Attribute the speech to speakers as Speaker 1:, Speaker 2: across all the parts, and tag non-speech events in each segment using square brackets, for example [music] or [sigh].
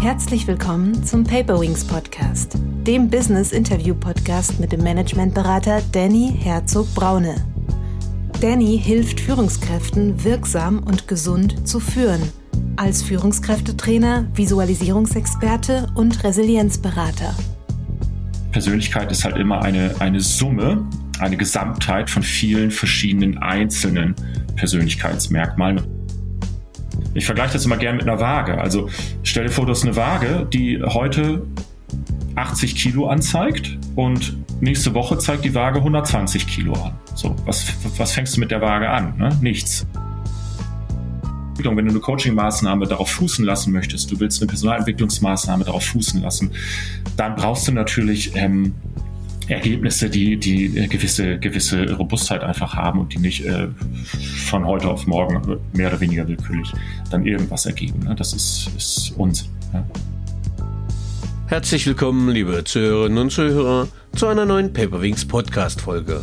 Speaker 1: Herzlich willkommen zum Paperwings Podcast, dem Business Interview Podcast mit dem Managementberater Danny Herzog Braune. Danny hilft Führungskräften wirksam und gesund zu führen, als Führungskräftetrainer, Visualisierungsexperte und Resilienzberater.
Speaker 2: Persönlichkeit ist halt immer eine, eine Summe, eine Gesamtheit von vielen verschiedenen einzelnen Persönlichkeitsmerkmalen. Ich vergleiche das immer gerne mit einer Waage. Also stell dir vor, du hast eine Waage, die heute 80 Kilo anzeigt und nächste Woche zeigt die Waage 120 Kilo an. So, was, was fängst du mit der Waage an? Ne? Nichts. Wenn du eine Coaching-Maßnahme darauf fußen lassen möchtest, du willst eine Personalentwicklungsmaßnahme darauf fußen lassen, dann brauchst du natürlich ähm, Ergebnisse, die, die gewisse, gewisse Robustheit einfach haben und die nicht äh, von heute auf morgen mehr oder weniger willkürlich dann irgendwas ergeben. Ne? Das ist, ist Unsinn. Ja?
Speaker 3: Herzlich willkommen, liebe Zuhörerinnen und Zuhörer, zu einer neuen Paperwings Podcast Folge.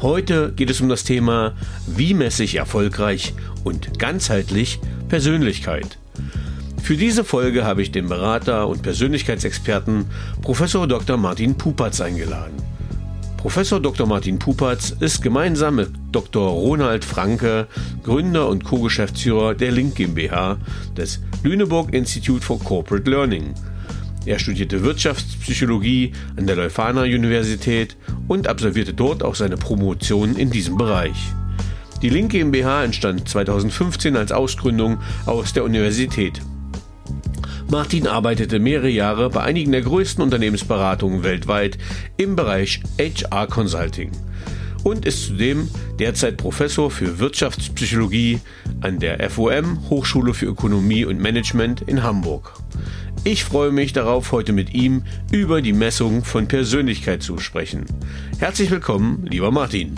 Speaker 3: Heute geht es um das Thema, wie messe ich erfolgreich und ganzheitlich Persönlichkeit. Für diese Folge habe ich den Berater und Persönlichkeitsexperten Professor Dr. Martin Pupatz eingeladen. Professor Dr. Martin Pupatz ist gemeinsam mit Dr. Ronald Franke Gründer und Co-Geschäftsführer der Link GmbH des Lüneburg Institute for Corporate Learning. Er studierte Wirtschaftspsychologie an der Leuphana Universität und absolvierte dort auch seine Promotion in diesem Bereich. Die Link GmbH entstand 2015 als Ausgründung aus der Universität. Martin arbeitete mehrere Jahre bei einigen der größten Unternehmensberatungen weltweit im Bereich HR Consulting und ist zudem derzeit Professor für Wirtschaftspsychologie an der FOM Hochschule für Ökonomie und Management in Hamburg. Ich freue mich darauf, heute mit ihm über die Messung von Persönlichkeit zu sprechen. Herzlich willkommen, lieber Martin.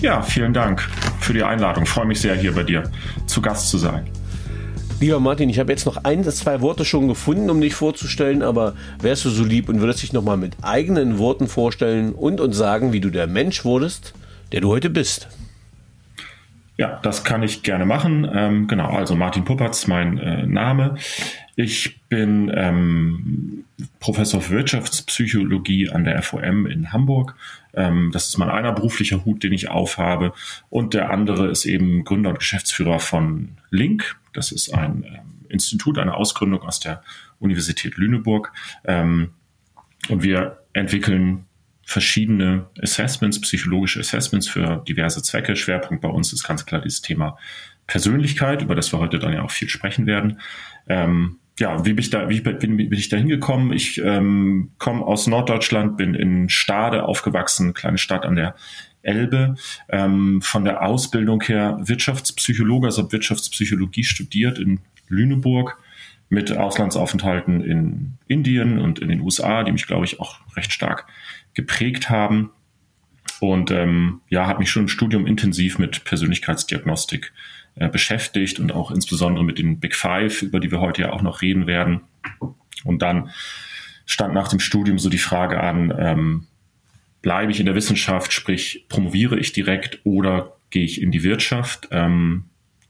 Speaker 2: Ja, vielen Dank für die Einladung. Ich freue mich sehr, hier bei dir zu Gast zu sein.
Speaker 3: Lieber Martin, ich habe jetzt noch ein, zwei Worte schon gefunden, um dich vorzustellen, aber wärst du so lieb und würdest dich nochmal mit eigenen Worten vorstellen und uns sagen, wie du der Mensch wurdest, der du heute bist?
Speaker 2: Ja, das kann ich gerne machen. Ähm, genau, also Martin Puppatz, mein äh, Name. Ich bin ähm, Professor für Wirtschaftspsychologie an der FOM in Hamburg. Ähm, das ist mein einer beruflicher Hut, den ich aufhabe. Und der andere ist eben Gründer und Geschäftsführer von Link. Das ist ein ähm, Institut, eine Ausgründung aus der Universität Lüneburg. Ähm, und wir entwickeln verschiedene Assessments, psychologische Assessments für diverse Zwecke. Schwerpunkt bei uns ist ganz klar dieses Thema Persönlichkeit, über das wir heute dann ja auch viel sprechen werden. Ähm, ja, wie bin ich da, wie bin, bin ich da hingekommen? Ich ähm, komme aus Norddeutschland, bin in Stade aufgewachsen, kleine Stadt an der Elbe, ähm, von der Ausbildung her Wirtschaftspsychologe, also Wirtschaftspsychologie studiert in Lüneburg mit Auslandsaufenthalten in Indien und in den USA, die mich, glaube ich, auch recht stark geprägt haben. Und ähm, ja, habe mich schon im Studium intensiv mit Persönlichkeitsdiagnostik äh, beschäftigt und auch insbesondere mit den Big Five, über die wir heute ja auch noch reden werden. Und dann stand nach dem Studium so die Frage an, ähm, bleibe ich in der Wissenschaft, sprich promoviere ich direkt oder gehe ich in die Wirtschaft? Ähm,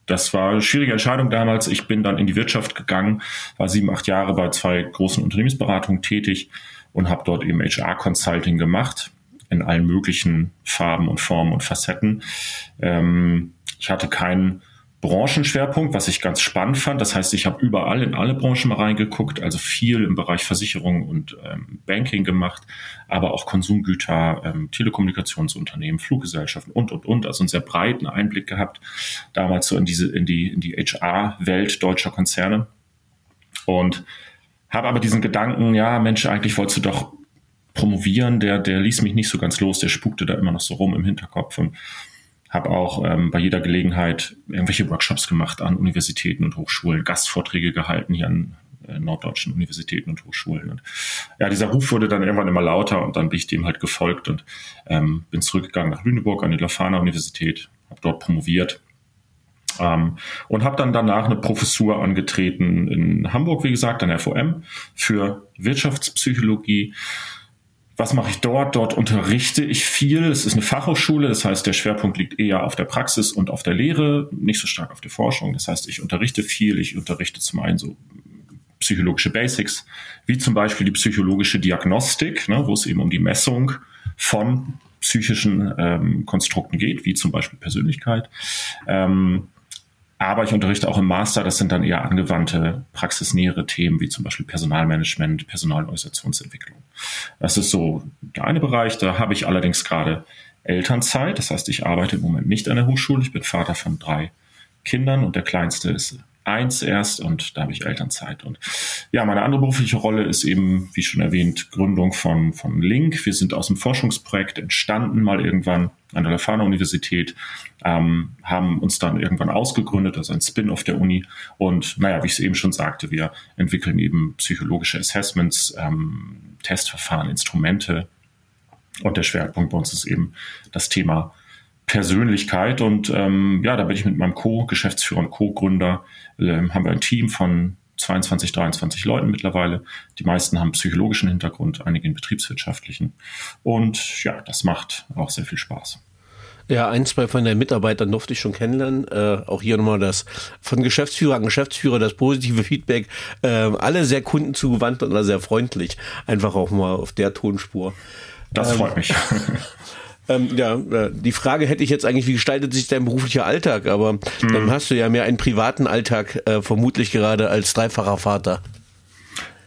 Speaker 2: das war eine schwierige Entscheidung damals. Ich bin dann in die Wirtschaft gegangen, war sieben, acht Jahre bei zwei großen Unternehmensberatungen tätig und habe dort eben HR-Consulting gemacht in allen möglichen Farben und Formen und Facetten. Ähm, ich hatte keinen Branchenschwerpunkt, was ich ganz spannend fand. Das heißt, ich habe überall in alle Branchen mal reingeguckt, also viel im Bereich Versicherung und ähm, Banking gemacht, aber auch Konsumgüter, ähm, Telekommunikationsunternehmen, Fluggesellschaften und und und. Also einen sehr breiten Einblick gehabt damals so in diese in die in die HR-Welt deutscher Konzerne und habe aber diesen Gedanken, ja Mensch, eigentlich wolltest du doch promovieren, der der ließ mich nicht so ganz los, der spukte da immer noch so rum im Hinterkopf und habe auch ähm, bei jeder Gelegenheit irgendwelche Workshops gemacht an Universitäten und Hochschulen, Gastvorträge gehalten hier an äh, norddeutschen Universitäten und Hochschulen. Und ja, dieser Ruf wurde dann irgendwann immer lauter und dann bin ich dem halt gefolgt und ähm, bin zurückgegangen nach Lüneburg an die Lafana Universität, habe dort promoviert ähm, und habe dann danach eine Professur angetreten in Hamburg, wie gesagt, an der FOM für Wirtschaftspsychologie was mache ich dort? Dort unterrichte ich viel. Es ist eine Fachhochschule, das heißt, der Schwerpunkt liegt eher auf der Praxis und auf der Lehre, nicht so stark auf der Forschung. Das heißt, ich unterrichte viel. Ich unterrichte zum einen so psychologische Basics, wie zum Beispiel die psychologische Diagnostik, ne, wo es eben um die Messung von psychischen ähm, Konstrukten geht, wie zum Beispiel Persönlichkeit. Ähm, aber ich unterrichte auch im Master, das sind dann eher angewandte, praxisnähere Themen, wie zum Beispiel Personalmanagement, Personalorganisationsentwicklung. Das ist so der eine Bereich. Da habe ich allerdings gerade Elternzeit. Das heißt, ich arbeite im Moment nicht an der Hochschule. Ich bin Vater von drei Kindern und der kleinste ist eins erst und da habe ich Elternzeit. Und ja, meine andere berufliche Rolle ist eben, wie schon erwähnt, Gründung von, von Link. Wir sind aus dem Forschungsprojekt entstanden, mal irgendwann an der Lefana Universität, ähm, haben uns dann irgendwann ausgegründet, also ein Spin-off der Uni. Und naja, wie ich es eben schon sagte, wir entwickeln eben psychologische Assessments, ähm, Testverfahren, Instrumente. Und der Schwerpunkt bei uns ist eben das Thema Persönlichkeit. Und ähm, ja, da bin ich mit meinem Co-Geschäftsführer und Co-Gründer, äh, haben wir ein Team von 22, 23 Leuten mittlerweile. Die meisten haben psychologischen Hintergrund, einige in betriebswirtschaftlichen. Und ja, das macht auch sehr viel Spaß.
Speaker 3: Ja, ein, zwei von den Mitarbeitern durfte ich schon kennenlernen. Äh, auch hier nochmal das von Geschäftsführer an Geschäftsführer das positive Feedback. Äh, alle sehr kundenzugewandt und sehr freundlich. Einfach auch mal auf der Tonspur.
Speaker 2: Das ähm, freut mich. [laughs]
Speaker 3: Ähm, ja, äh, die Frage hätte ich jetzt eigentlich, wie gestaltet sich dein beruflicher Alltag? Aber mhm. dann hast du ja mehr einen privaten Alltag, äh, vermutlich gerade als dreifacher Vater.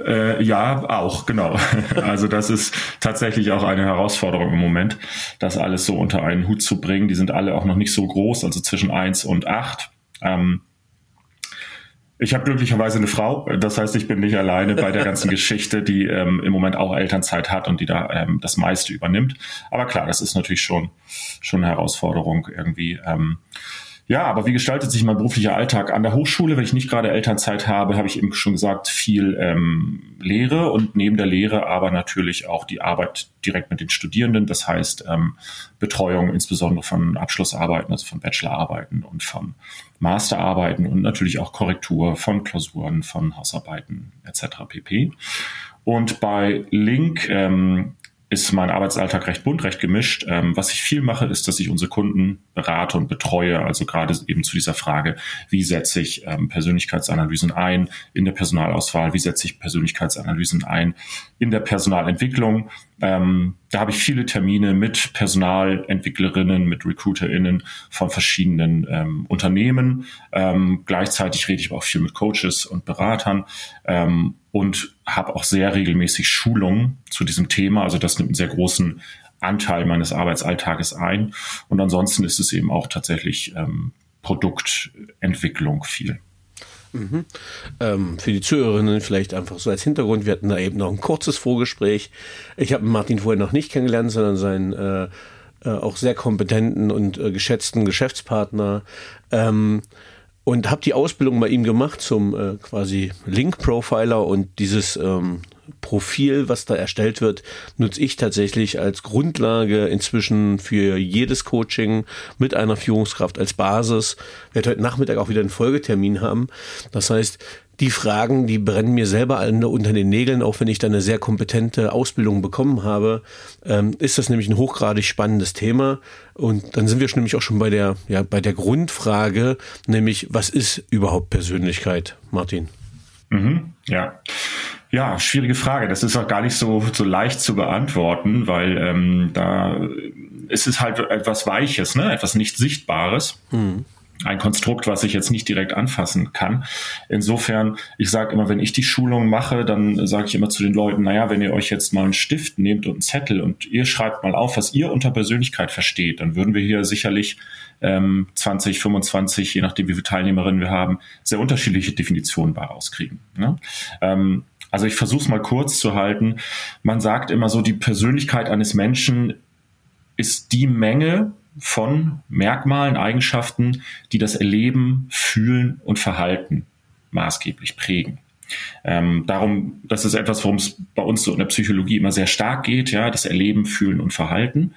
Speaker 2: Äh, ja, auch, genau. [laughs] Also das ist tatsächlich auch eine Herausforderung im Moment, das alles so unter einen Hut zu bringen. Die sind alle auch noch nicht so groß, also zwischen eins und acht. Ähm, ich habe glücklicherweise eine Frau, das heißt, ich bin nicht alleine bei der ganzen [laughs] Geschichte, die ähm, im Moment auch Elternzeit hat und die da ähm, das meiste übernimmt. Aber klar, das ist natürlich schon schon eine Herausforderung irgendwie. Ähm, ja, aber wie gestaltet sich mein beruflicher Alltag an der Hochschule? Wenn ich nicht gerade Elternzeit habe, habe ich eben schon gesagt, viel ähm, Lehre und neben der Lehre aber natürlich auch die Arbeit direkt mit den Studierenden. Das heißt ähm, Betreuung insbesondere von Abschlussarbeiten, also von Bachelorarbeiten und von Masterarbeiten und natürlich auch Korrektur von Klausuren, von Hausarbeiten etc. pp. Und bei Link ähm, ist mein Arbeitsalltag recht bunt, recht gemischt. Ähm, was ich viel mache, ist, dass ich unsere Kunden berate und betreue. Also gerade eben zu dieser Frage, wie setze ich ähm, Persönlichkeitsanalysen ein in der Personalauswahl, wie setze ich Persönlichkeitsanalysen ein in der Personalentwicklung. Ähm, da habe ich viele Termine mit Personalentwicklerinnen, mit RecruiterInnen von verschiedenen ähm, Unternehmen. Ähm, gleichzeitig rede ich aber auch viel mit Coaches und Beratern ähm, und habe auch sehr regelmäßig Schulungen zu diesem Thema. Also das nimmt einen sehr großen Anteil meines Arbeitsalltages ein. Und ansonsten ist es eben auch tatsächlich ähm, Produktentwicklung viel.
Speaker 3: Mhm. Ähm, für die Zuhörerinnen vielleicht einfach so als Hintergrund, wir hatten da eben noch ein kurzes Vorgespräch. Ich habe Martin vorher noch nicht kennengelernt, sondern seinen äh, äh, auch sehr kompetenten und äh, geschätzten Geschäftspartner. Ähm, und habe die Ausbildung bei ihm gemacht zum äh, quasi Link-Profiler und dieses ähm, Profil, was da erstellt wird, nutze ich tatsächlich als Grundlage inzwischen für jedes Coaching mit einer Führungskraft als Basis. Ich werde heute Nachmittag auch wieder einen Folgetermin haben. Das heißt, die Fragen, die brennen mir selber unter den Nägeln, auch wenn ich da eine sehr kompetente Ausbildung bekommen habe, ähm, ist das nämlich ein hochgradig spannendes Thema. Und dann sind wir schon nämlich auch schon bei der, ja, bei der Grundfrage, nämlich was ist überhaupt Persönlichkeit, Martin?
Speaker 2: Mhm, ja. Ja, schwierige Frage. Das ist auch gar nicht so, so leicht zu beantworten, weil ähm, da ist es halt etwas Weiches, ne? etwas nicht Sichtbares. Mhm ein Konstrukt, was ich jetzt nicht direkt anfassen kann. Insofern, ich sage immer, wenn ich die Schulung mache, dann sage ich immer zu den Leuten, naja, wenn ihr euch jetzt mal einen Stift nehmt und einen Zettel und ihr schreibt mal auf, was ihr unter Persönlichkeit versteht, dann würden wir hier sicherlich ähm, 20, 25, je nachdem wie viele Teilnehmerinnen wir haben, sehr unterschiedliche Definitionen bei rauskriegen. Ne? Ähm, also ich versuche es mal kurz zu halten. Man sagt immer so, die Persönlichkeit eines Menschen ist die Menge von Merkmalen, Eigenschaften, die das Erleben, Fühlen und Verhalten maßgeblich prägen. Ähm, darum, das ist etwas, worum es bei uns so in der Psychologie immer sehr stark geht, ja, das Erleben, Fühlen und Verhalten.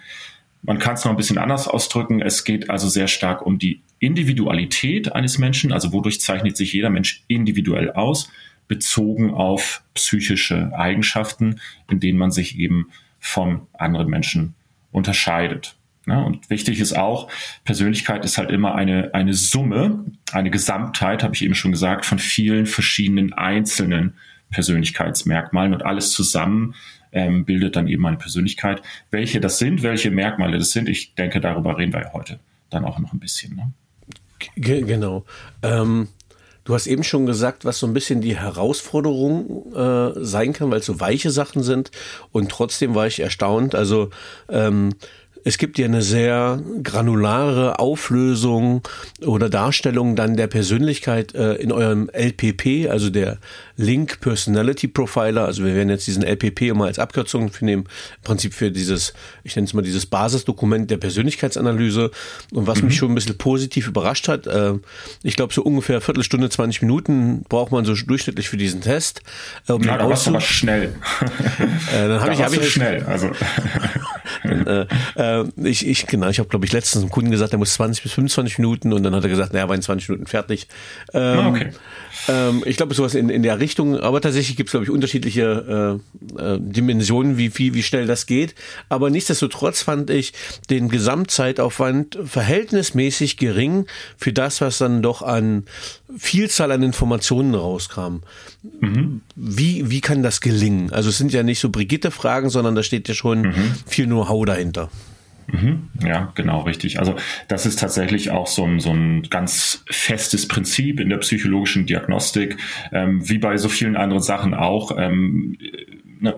Speaker 2: Man kann es noch ein bisschen anders ausdrücken. Es geht also sehr stark um die Individualität eines Menschen, also wodurch zeichnet sich jeder Mensch individuell aus, bezogen auf psychische Eigenschaften, in denen man sich eben von anderen Menschen unterscheidet. Ja, und wichtig ist auch, Persönlichkeit ist halt immer eine, eine Summe, eine Gesamtheit, habe ich eben schon gesagt, von vielen verschiedenen einzelnen Persönlichkeitsmerkmalen und alles zusammen ähm, bildet dann eben eine Persönlichkeit. Welche das sind, welche Merkmale das sind, ich denke, darüber reden wir ja heute dann auch noch ein bisschen. Ne?
Speaker 3: Genau. Ähm, du hast eben schon gesagt, was so ein bisschen die Herausforderung äh, sein kann, weil es so weiche Sachen sind. Und trotzdem war ich erstaunt. Also ähm, es gibt ja eine sehr granulare Auflösung oder Darstellung dann der Persönlichkeit äh, in eurem LPP, also der Link Personality Profiler. Also wir werden jetzt diesen LPP immer als Abkürzung für nehmen, im Prinzip für dieses, ich nenne es mal dieses Basisdokument der Persönlichkeitsanalyse. Und was mhm. mich schon ein bisschen positiv überrascht hat, äh, ich glaube so ungefähr Viertelstunde, 20 Minuten braucht man so durchschnittlich für diesen Test.
Speaker 2: Äh, um ja, da warst du aber schnell. [laughs]
Speaker 3: äh, dann habe ich, hab ich
Speaker 2: schnell. Also [laughs]
Speaker 3: äh, äh, ich, ich, genau, ich habe, glaube ich, letztens einem Kunden gesagt, er muss 20 bis 25 Minuten und dann hat er gesagt, naja, war in 20 Minuten fertig. Ähm, ah, okay. Ähm, ich glaube, sowas in, in der Richtung, aber tatsächlich gibt es, glaube ich, unterschiedliche äh, äh, Dimensionen, wie, wie, wie schnell das geht. Aber nichtsdestotrotz fand ich den Gesamtzeitaufwand verhältnismäßig gering für das, was dann doch an Vielzahl an Informationen rauskam. Mhm. Wie, wie kann das gelingen? Also es sind ja nicht so Brigitte-Fragen, sondern da steht ja schon mhm. viel Know-how dahinter.
Speaker 2: Mhm. Ja, genau, richtig. Also das ist tatsächlich auch so ein, so ein ganz festes Prinzip in der psychologischen Diagnostik, ähm, wie bei so vielen anderen Sachen auch. Ähm,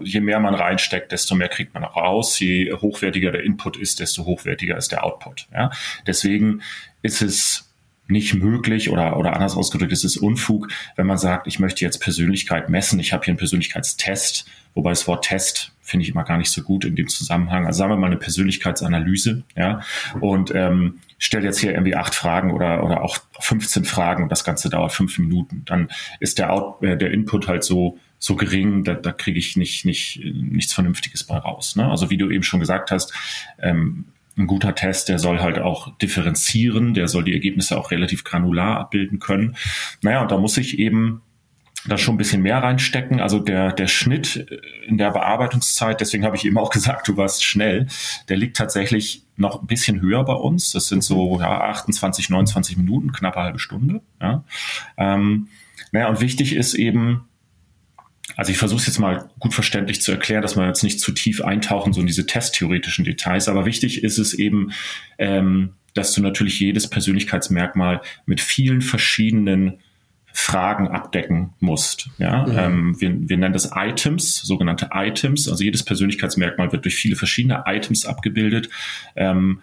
Speaker 2: je mehr man reinsteckt, desto mehr kriegt man auch raus. Je hochwertiger der Input ist, desto hochwertiger ist der Output. Ja? Deswegen ist es nicht möglich oder, oder anders ausgedrückt, es ist Unfug, wenn man sagt, ich möchte jetzt Persönlichkeit messen, ich habe hier einen Persönlichkeitstest, wobei das Wort Test finde ich immer gar nicht so gut in dem Zusammenhang. Also sagen wir mal eine Persönlichkeitsanalyse, ja, und ähm, stell jetzt hier irgendwie acht Fragen oder, oder auch 15 Fragen und das Ganze dauert fünf Minuten. Dann ist der, Out, äh, der Input halt so, so gering, da, da kriege ich nicht, nicht, nichts Vernünftiges bei raus. Ne? Also wie du eben schon gesagt hast, ähm, ein guter Test, der soll halt auch differenzieren, der soll die Ergebnisse auch relativ granular abbilden können. Naja, und da muss ich eben da schon ein bisschen mehr reinstecken. Also der, der Schnitt in der Bearbeitungszeit, deswegen habe ich eben auch [laughs] gesagt, du warst schnell, der liegt tatsächlich noch ein bisschen höher bei uns. Das sind so ja, 28, 29 Minuten, knappe halbe Stunde. Ja. Ähm, naja, und wichtig ist eben, also ich versuche es jetzt mal gut verständlich zu erklären, dass wir jetzt nicht zu tief eintauchen, so in diese testtheoretischen Details, aber wichtig ist es eben, ähm, dass du natürlich jedes Persönlichkeitsmerkmal mit vielen verschiedenen Fragen abdecken musst. Ja, mhm. ähm, wir, wir nennen das Items, sogenannte Items. Also jedes Persönlichkeitsmerkmal wird durch viele verschiedene Items abgebildet. Ähm,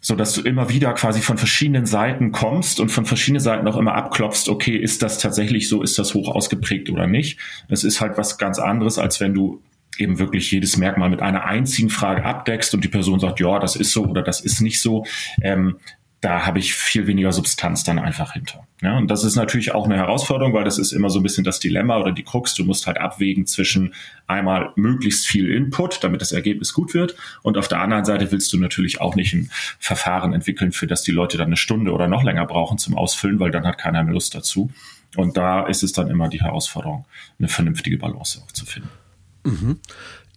Speaker 2: so dass du immer wieder quasi von verschiedenen Seiten kommst und von verschiedenen Seiten auch immer abklopfst, okay, ist das tatsächlich so, ist das hoch ausgeprägt oder nicht? Es ist halt was ganz anderes, als wenn du eben wirklich jedes Merkmal mit einer einzigen Frage abdeckst und die Person sagt, ja, das ist so oder das ist nicht so. Ähm, da habe ich viel weniger Substanz dann einfach hinter. Ja, und das ist natürlich auch eine Herausforderung, weil das ist immer so ein bisschen das Dilemma oder die Krux. Du musst halt abwägen zwischen einmal möglichst viel Input, damit das Ergebnis gut wird. Und auf der anderen Seite willst du natürlich auch nicht ein Verfahren entwickeln, für das die Leute dann eine Stunde oder noch länger brauchen zum Ausfüllen, weil dann hat keiner mehr Lust dazu. Und da ist es dann immer die Herausforderung, eine vernünftige Balance auch zu finden.
Speaker 3: Mhm.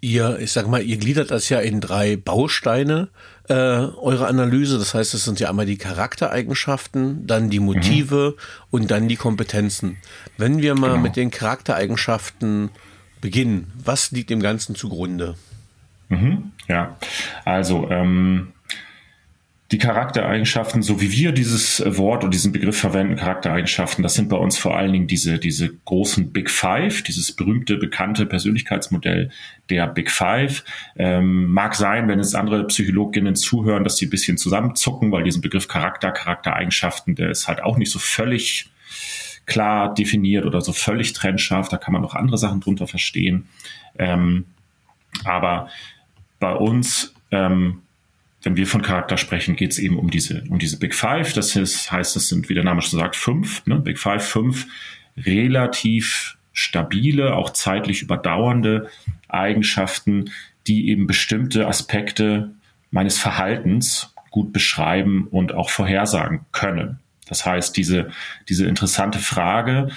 Speaker 3: Ihr, ich sag mal, ihr gliedert das ja in drei Bausteine, äh, eure Analyse. Das heißt, es sind ja einmal die Charaktereigenschaften, dann die Motive mhm. und dann die Kompetenzen. Wenn wir mal genau. mit den Charaktereigenschaften beginnen, was liegt dem Ganzen zugrunde?
Speaker 2: Mhm. Ja, also ähm, die Charaktereigenschaften, so wie wir dieses Wort und diesen Begriff verwenden, Charaktereigenschaften, das sind bei uns vor allen Dingen diese, diese großen Big Five, dieses berühmte, bekannte Persönlichkeitsmodell der Big Five. Ähm, mag sein, wenn es andere Psychologinnen zuhören, dass die ein bisschen zusammenzucken, weil diesen Begriff Charakter, Charaktereigenschaften, der ist halt auch nicht so völlig klar definiert oder so völlig trennscharf. Da kann man noch andere Sachen drunter verstehen. Ähm, aber bei uns ähm, wenn wir von Charakter sprechen, geht es eben um diese, um diese Big Five. Das heißt, das sind, wie der Name schon sagt, fünf, ne? Big Five, fünf relativ stabile, auch zeitlich überdauernde Eigenschaften, die eben bestimmte Aspekte meines Verhaltens gut beschreiben und auch vorhersagen können. Das heißt, diese, diese interessante Frage,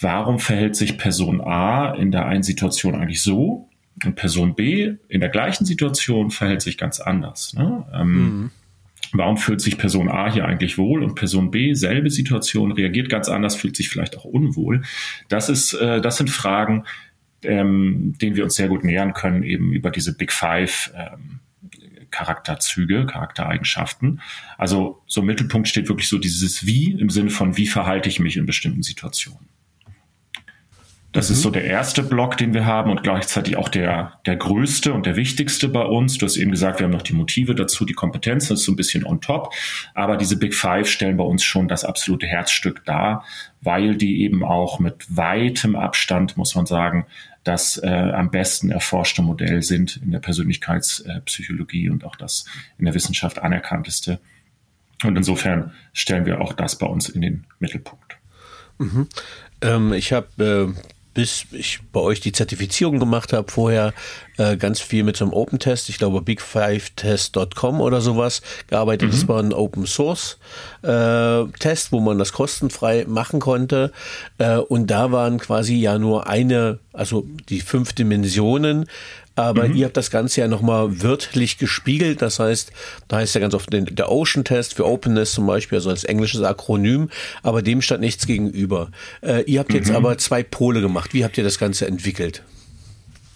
Speaker 2: warum verhält sich Person A in der einen Situation eigentlich so Und Person B in der gleichen Situation verhält sich ganz anders. Ne? Ähm, mhm. Warum fühlt sich Person A hier eigentlich wohl und Person B, selbe Situation, reagiert ganz anders, fühlt sich vielleicht auch unwohl? Das ist, äh, das sind Fragen, ähm, denen wir uns sehr gut nähern können, eben über diese Big Five ähm, Charakterzüge, Charaktereigenschaften. Also so im Mittelpunkt steht wirklich so dieses Wie im Sinne von, wie verhalte ich mich in bestimmten Situationen. Das mhm. ist so der erste Block, den wir haben und gleichzeitig auch der, der größte und der wichtigste bei uns. Du hast eben gesagt, wir haben noch die Motive dazu, die Kompetenzen, das ist so ein bisschen on top. Aber diese Big Five stellen bei uns schon das absolute Herzstück dar, weil die eben auch mit weitem Abstand, muss man sagen, das äh, am besten erforschte Modell sind in der Persönlichkeitspsychologie und auch das in der Wissenschaft anerkannteste. Und insofern stellen wir auch das bei uns in den Mittelpunkt.
Speaker 3: Mhm. Ähm, ich habe äh bis ich bei euch die Zertifizierung gemacht habe, vorher äh, ganz viel mit so einem Open Test, ich glaube big5test.com oder sowas gearbeitet. Mhm. Das war ein Open Source äh, Test, wo man das kostenfrei machen konnte. Äh, und da waren quasi ja nur eine, also die fünf Dimensionen aber mhm. ihr habt das Ganze ja nochmal wörtlich gespiegelt. Das heißt, da heißt ja ganz oft der Ocean Test für Openness zum Beispiel, also als englisches Akronym, aber dem stand nichts gegenüber. Äh, ihr habt jetzt mhm. aber zwei Pole gemacht. Wie habt ihr das Ganze entwickelt?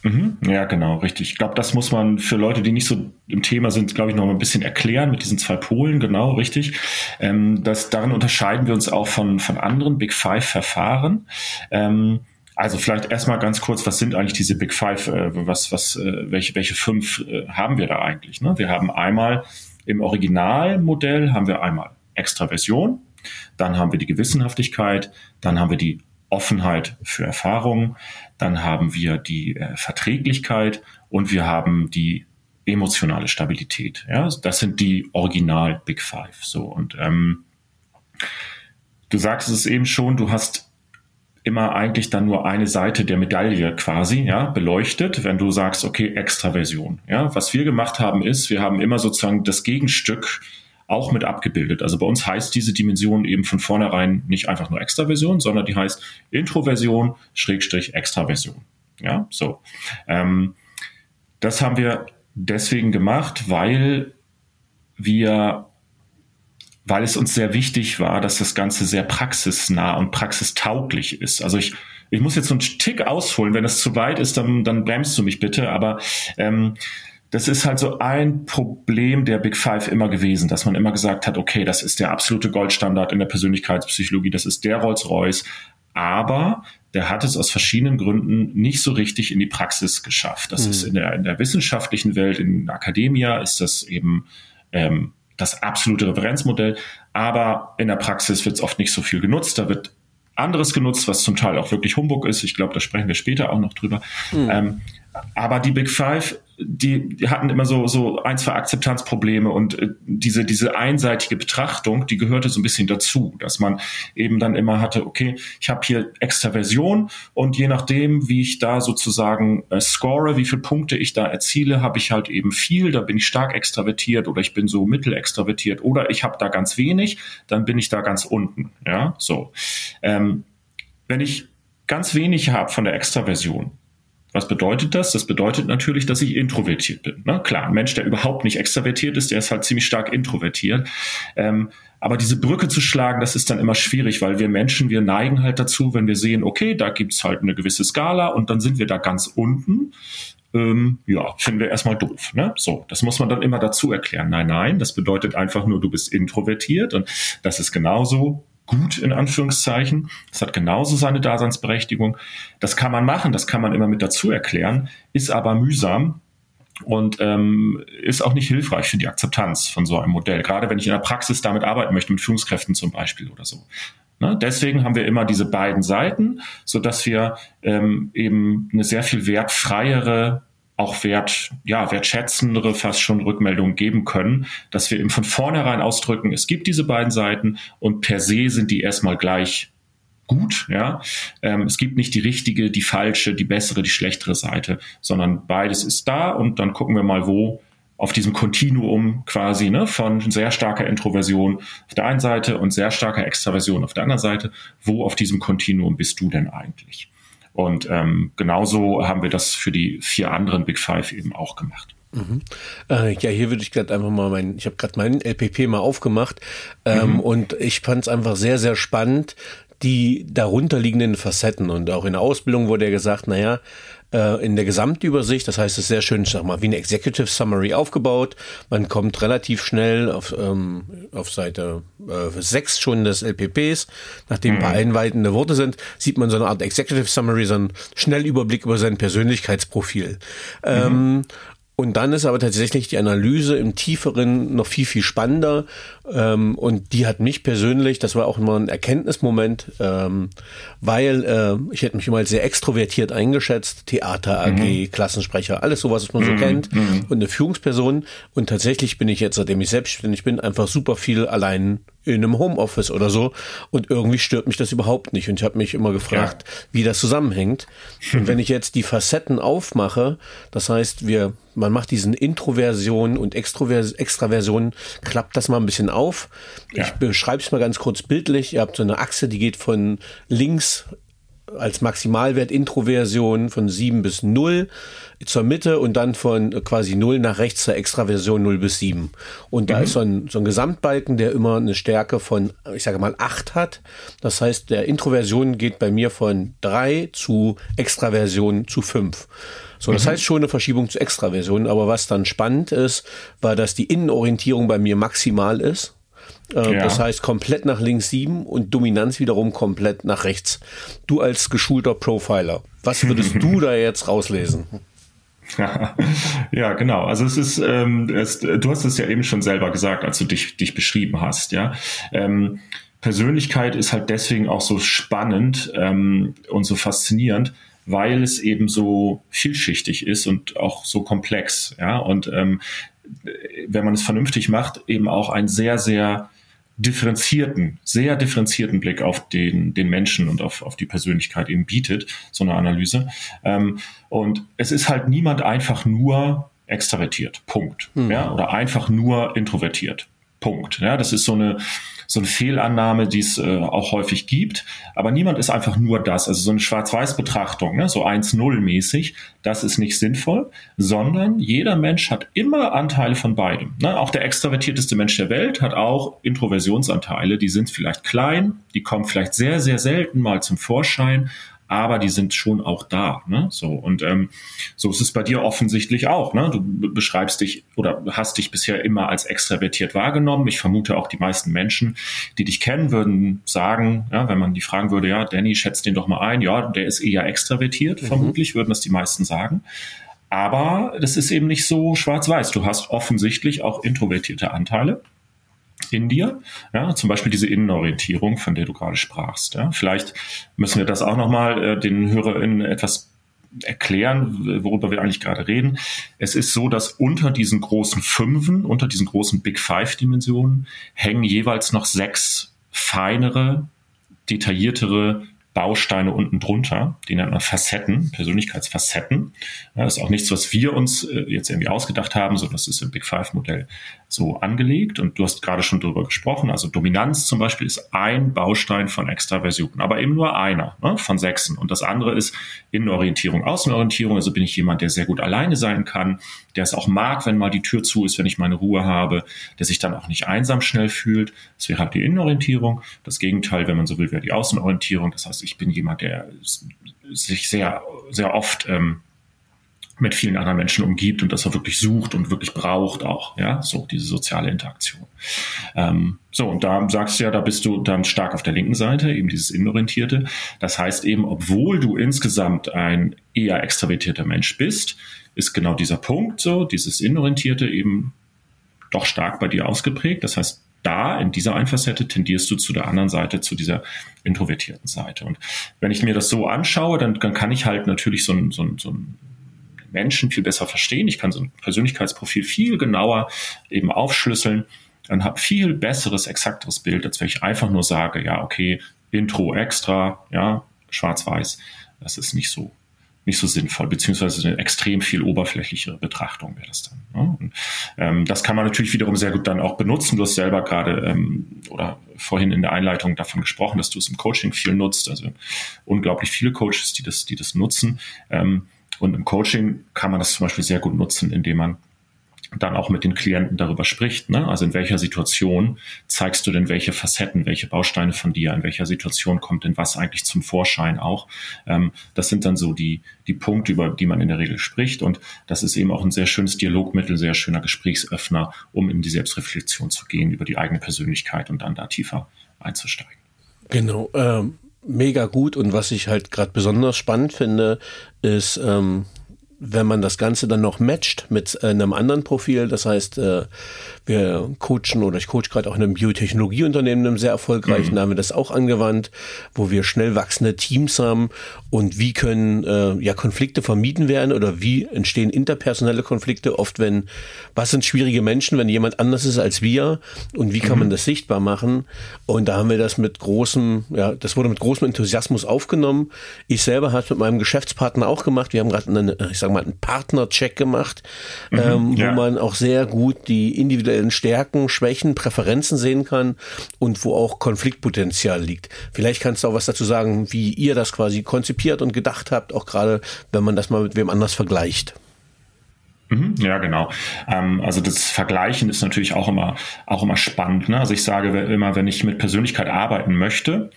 Speaker 2: Mhm. Ja, genau, richtig. Ich glaube, das muss man für Leute, die nicht so im Thema sind, glaube ich, noch mal ein bisschen erklären mit diesen zwei Polen, genau, richtig. Ähm, das, darin unterscheiden wir uns auch von, von anderen Big Five-Verfahren. Ähm, also vielleicht erstmal ganz kurz, was sind eigentlich diese Big Five? Äh, was, was, äh, welche, welche fünf äh, haben wir da eigentlich? Ne? Wir haben einmal im Originalmodell haben wir einmal Extraversion, dann haben wir die Gewissenhaftigkeit, dann haben wir die Offenheit für Erfahrungen, dann haben wir die Verträglichkeit und wir haben die emotionale Stabilität. Ja, das sind die Original Big Five. So und ähm, du sagst es eben schon, du hast immer eigentlich dann nur eine Seite der Medaille quasi, ja, beleuchtet, wenn du sagst, okay, Extraversion. Ja, was wir gemacht haben ist, wir haben immer sozusagen das Gegenstück auch mit abgebildet. Also bei uns heißt diese Dimension eben von vornherein nicht einfach nur Extraversion, sondern die heißt Introversion Schrägstrich Extraversion. Ja, so. Ähm, das haben wir deswegen gemacht, weil wir weil es uns sehr wichtig war, dass das Ganze sehr praxisnah und praxistauglich ist. Also ich, ich muss jetzt so einen Tick ausholen. Wenn es zu weit ist, dann, dann bremst du mich bitte. Aber ähm, das ist halt so ein Problem der Big Five immer gewesen, dass man immer gesagt hat, okay, das ist der absolute Goldstandard in der Persönlichkeitspsychologie, das ist der Rolls-Royce. Aber der hat es aus verschiedenen Gründen nicht so richtig in die Praxis geschafft. Das mhm. ist in der, in der wissenschaftlichen Welt, in der Akademie ist das eben ähm, das absolute Referenzmodell, aber in der Praxis wird es oft nicht so viel genutzt. Da wird anderes genutzt, was zum Teil auch wirklich Humbug ist. Ich glaube, da sprechen wir später auch noch drüber. Mhm. Ähm, aber die Big Five, die, die hatten immer so, so ein, zwei Akzeptanzprobleme und äh, diese, diese einseitige Betrachtung, die gehörte so ein bisschen dazu, dass man eben dann immer hatte, okay, ich habe hier Extraversion und je nachdem, wie ich da sozusagen äh, score, wie viele Punkte ich da erziele, habe ich halt eben viel, da bin ich stark extravertiert oder ich bin so mittelextravertiert oder ich habe da ganz wenig, dann bin ich da ganz unten. Ja, so. Ähm, wenn ich ganz wenig habe von der Extraversion, was bedeutet das? Das bedeutet natürlich, dass ich introvertiert bin. Ne? Klar, ein Mensch, der überhaupt nicht extravertiert ist, der ist halt ziemlich stark introvertiert. Ähm, aber diese Brücke zu schlagen, das ist dann immer schwierig, weil wir Menschen, wir neigen halt dazu, wenn wir sehen, okay, da gibt's halt eine gewisse Skala und dann sind wir da ganz unten. Ähm, ja, finden wir erstmal doof. Ne? So, das muss man dann immer dazu erklären. Nein, nein, das bedeutet einfach nur, du bist introvertiert und das ist genauso gut in Anführungszeichen. Das hat genauso seine Daseinsberechtigung. Das kann man machen, das kann man immer mit dazu erklären, ist aber mühsam und ähm, ist auch nicht hilfreich für die Akzeptanz von so einem Modell. Gerade wenn ich in der Praxis damit arbeiten möchte, mit Führungskräften zum Beispiel oder so. Ne? Deswegen haben wir immer diese beiden Seiten, so dass wir ähm, eben eine sehr viel wertfreiere auch wert, ja, wertschätzendere fast schon Rückmeldungen geben können, dass wir eben von vornherein ausdrücken, es gibt diese beiden Seiten und per se sind die erstmal gleich gut, ja. Ähm, es gibt nicht die richtige, die falsche, die bessere, die schlechtere Seite, sondern beides ist da und dann gucken wir mal, wo auf diesem Kontinuum quasi ne, von sehr starker Introversion auf der einen Seite und sehr starker Extraversion auf der anderen Seite, wo auf diesem Kontinuum bist du denn eigentlich? Und ähm, genauso haben wir das für die vier anderen Big Five eben auch gemacht.
Speaker 3: Mhm. Äh, ja, hier würde ich gerade einfach mal mein, ich habe gerade meinen LPP mal aufgemacht ähm, mhm. und ich fand es einfach sehr, sehr spannend, die darunterliegenden Facetten. Und auch in der Ausbildung wurde ja gesagt, naja, äh, in der Gesamtübersicht, das heißt, es ist sehr schön, sag mal, wie eine Executive Summary aufgebaut. Man kommt relativ schnell auf, ähm, auf Seite äh, 6 schon des LPPs. Nachdem ein paar mhm. einweitende Worte sind, sieht man so eine Art Executive Summary, so einen Schnellüberblick über sein Persönlichkeitsprofil. Ähm, mhm. Und dann ist aber tatsächlich die Analyse im Tieferen noch viel, viel spannender. Ähm, und die hat mich persönlich, das war auch immer ein Erkenntnismoment, ähm, weil äh, ich hätte mich immer als sehr extrovertiert eingeschätzt, Theater AG, mhm. Klassensprecher, alles sowas, was man so mhm. kennt mhm. und eine Führungsperson. Und tatsächlich bin ich jetzt, seitdem ich selbstständig bin, einfach super viel allein in einem Homeoffice oder so und irgendwie stört mich das überhaupt nicht und ich habe mich immer gefragt, ja. wie das zusammenhängt. Und wenn ich jetzt die Facetten aufmache, das heißt, wir man macht diesen Introversion und Extrovers Extraversion, klappt das mal ein bisschen auf. Ja. Ich beschreibe es mal ganz kurz bildlich. Ihr habt so eine Achse, die geht von links als Maximalwert Introversion von 7 bis 0 zur Mitte und dann von quasi 0 nach rechts zur Extraversion 0 bis 7. Und da mhm. ist so ein, so ein Gesamtbalken, der immer eine Stärke von, ich sage mal, 8 hat. Das heißt, der Introversion geht bei mir von 3 zu Extraversion zu 5. So, das mhm. heißt schon eine Verschiebung zu Extraversion. Aber was dann spannend ist, war, dass die Innenorientierung bei mir maximal ist. Äh, ja. Das heißt komplett nach links sieben und Dominanz wiederum komplett nach rechts. Du als geschulter Profiler, was würdest du [laughs] da jetzt rauslesen? [laughs]
Speaker 2: ja, genau. Also es ist, ähm, es, du hast es ja eben schon selber gesagt, als du dich, dich beschrieben hast, ja. Ähm, Persönlichkeit ist halt deswegen auch so spannend ähm, und so faszinierend, weil es eben so vielschichtig ist und auch so komplex, ja. Und ähm, wenn man es vernünftig macht, eben auch ein sehr, sehr differenzierten, sehr differenzierten Blick auf den, den Menschen und auf, auf die Persönlichkeit eben bietet, so eine Analyse. Ähm, und es ist halt niemand einfach nur extravertiert, Punkt. Mhm. Ja, oder einfach nur introvertiert, Punkt. Ja, das ist so eine, so eine Fehlannahme, die es äh, auch häufig gibt. Aber niemand ist einfach nur das. Also so eine Schwarz-Weiß-Betrachtung, ne? so 1-0-mäßig, das ist nicht sinnvoll, sondern jeder Mensch hat immer Anteile von beidem. Ne? Auch der extravertierteste Mensch der Welt hat auch Introversionsanteile. Die sind vielleicht klein, die kommen vielleicht sehr, sehr selten mal zum Vorschein, aber die sind schon auch da. Ne? So und ähm, so ist es bei dir offensichtlich auch. Ne? Du beschreibst dich oder hast dich bisher immer als extravertiert wahrgenommen. Ich vermute auch die meisten Menschen, die dich kennen, würden sagen, ja, wenn man die fragen würde, ja, Danny, schätzt den doch mal ein, ja, der ist eher extravertiert. Mhm. Vermutlich würden das die meisten sagen. Aber das ist eben nicht so schwarz-weiß. Du hast offensichtlich auch introvertierte Anteile in dir. Ja, zum Beispiel diese Innenorientierung, von der du gerade sprachst. Ja. Vielleicht müssen wir das auch nochmal äh, den HörerInnen etwas erklären, worüber wir eigentlich gerade reden. Es ist so, dass unter diesen großen Fünfen, unter diesen großen Big Five Dimensionen hängen jeweils noch sechs feinere, detailliertere Bausteine unten drunter, die nennt man Facetten, Persönlichkeitsfacetten. das ist auch nichts, was wir uns äh, jetzt irgendwie ausgedacht haben, sondern das ist im Big Five Modell so angelegt. Und du hast gerade schon darüber gesprochen. Also Dominanz zum Beispiel ist ein Baustein von Extraversion, aber eben nur einer ne, von sechsen. Und das andere ist Innenorientierung, Außenorientierung. Also bin ich jemand, der sehr gut alleine sein kann, der es auch mag, wenn mal die Tür zu ist, wenn ich meine Ruhe habe, der sich dann auch nicht einsam schnell fühlt. Das wäre halt die Innenorientierung. Das Gegenteil, wenn man so will, wäre die Außenorientierung. Das heißt, ich bin jemand, der sich sehr, sehr oft ähm, mit vielen anderen Menschen umgibt und das er wirklich sucht und wirklich braucht auch, ja, so diese soziale Interaktion. Ähm, so, und da sagst du ja, da bist du dann stark auf der linken Seite, eben dieses Innenorientierte. Das heißt eben, obwohl du insgesamt ein eher extravertierter Mensch bist, ist genau dieser Punkt so, dieses Innenorientierte eben doch stark bei dir ausgeprägt. Das heißt, da in dieser Einfachseite tendierst du zu der anderen Seite, zu dieser introvertierten Seite. Und wenn ich mir das so anschaue, dann, dann kann ich halt natürlich so ein, so ein, so ein Menschen viel besser verstehen. Ich kann so ein Persönlichkeitsprofil viel genauer eben aufschlüsseln und habe viel besseres, exakteres Bild, als wenn ich einfach nur sage, ja, okay, Intro extra, ja, schwarz-weiß. Das ist nicht so nicht so sinnvoll, beziehungsweise eine extrem viel oberflächlichere Betrachtung wäre das dann. Ne? Und, ähm, das kann man natürlich wiederum sehr gut dann auch benutzen. Du hast selber gerade ähm, oder vorhin in der Einleitung davon gesprochen, dass du es im Coaching viel nutzt. Also unglaublich viele Coaches, die das, die das nutzen. Ähm, und im Coaching kann man das zum Beispiel sehr gut nutzen, indem man dann auch mit den Klienten darüber spricht. Ne? Also in welcher Situation zeigst du denn welche Facetten, welche Bausteine von dir, in welcher Situation kommt denn was eigentlich zum Vorschein auch. Ähm, das sind dann so die, die Punkte, über die man in der Regel spricht. Und das ist eben auch ein sehr schönes Dialogmittel, sehr schöner Gesprächsöffner, um in die Selbstreflexion zu gehen über die eigene Persönlichkeit und dann da tiefer einzusteigen.
Speaker 3: Genau. Ähm, mega gut. Und was ich halt gerade besonders spannend finde, ist, ähm, wenn man das Ganze dann noch matcht mit äh, einem anderen Profil, das heißt, äh, wir coachen oder ich coach gerade auch in einem Biotechnologieunternehmen, einem sehr erfolgreichen, mhm. da haben wir das auch angewandt, wo wir schnell wachsende Teams haben und wie können äh, ja Konflikte vermieden werden oder wie entstehen interpersonelle Konflikte oft, wenn was sind schwierige Menschen, wenn jemand anders ist als wir und wie kann mhm. man das sichtbar machen und da haben wir das mit großem, ja, das wurde mit großem Enthusiasmus aufgenommen. Ich selber habe es mit meinem Geschäftspartner auch gemacht. Wir haben gerade einen, ich sag mal, einen Partnercheck gemacht, mhm, ähm, ja. wo man auch sehr gut die individuellen Stärken, Schwächen, Präferenzen sehen kann und wo auch Konfliktpotenzial liegt. Vielleicht kannst du auch was dazu sagen, wie ihr das quasi konzipiert und gedacht habt, auch gerade wenn man das mal mit wem anders vergleicht.
Speaker 2: Mhm, ja, genau. Ähm, also das Vergleichen ist natürlich auch immer, auch immer spannend. Ne? Also ich sage immer, wenn ich mit Persönlichkeit arbeiten möchte,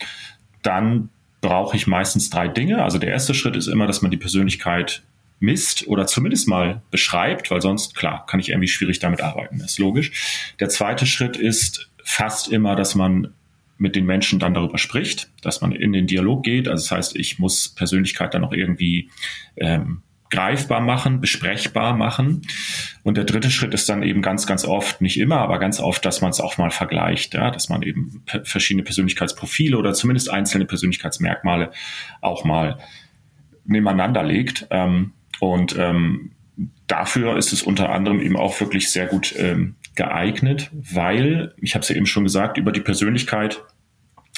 Speaker 2: dann brauche ich meistens drei Dinge. Also der erste Schritt ist immer, dass man die Persönlichkeit misst oder zumindest mal beschreibt, weil sonst, klar, kann ich irgendwie schwierig damit arbeiten, ist logisch. Der zweite Schritt ist fast immer, dass man mit den Menschen dann darüber spricht, dass man in den Dialog geht. Also das heißt, ich muss Persönlichkeit dann noch irgendwie ähm, greifbar machen, besprechbar machen. Und der dritte Schritt ist dann eben ganz, ganz oft, nicht immer, aber ganz oft, dass man es auch mal vergleicht, ja, dass man eben verschiedene Persönlichkeitsprofile oder zumindest einzelne Persönlichkeitsmerkmale auch mal nebeneinander legt. Ähm, und ähm, dafür ist es unter anderem eben auch wirklich sehr gut ähm, geeignet, weil, ich habe es ja eben schon gesagt, über die Persönlichkeit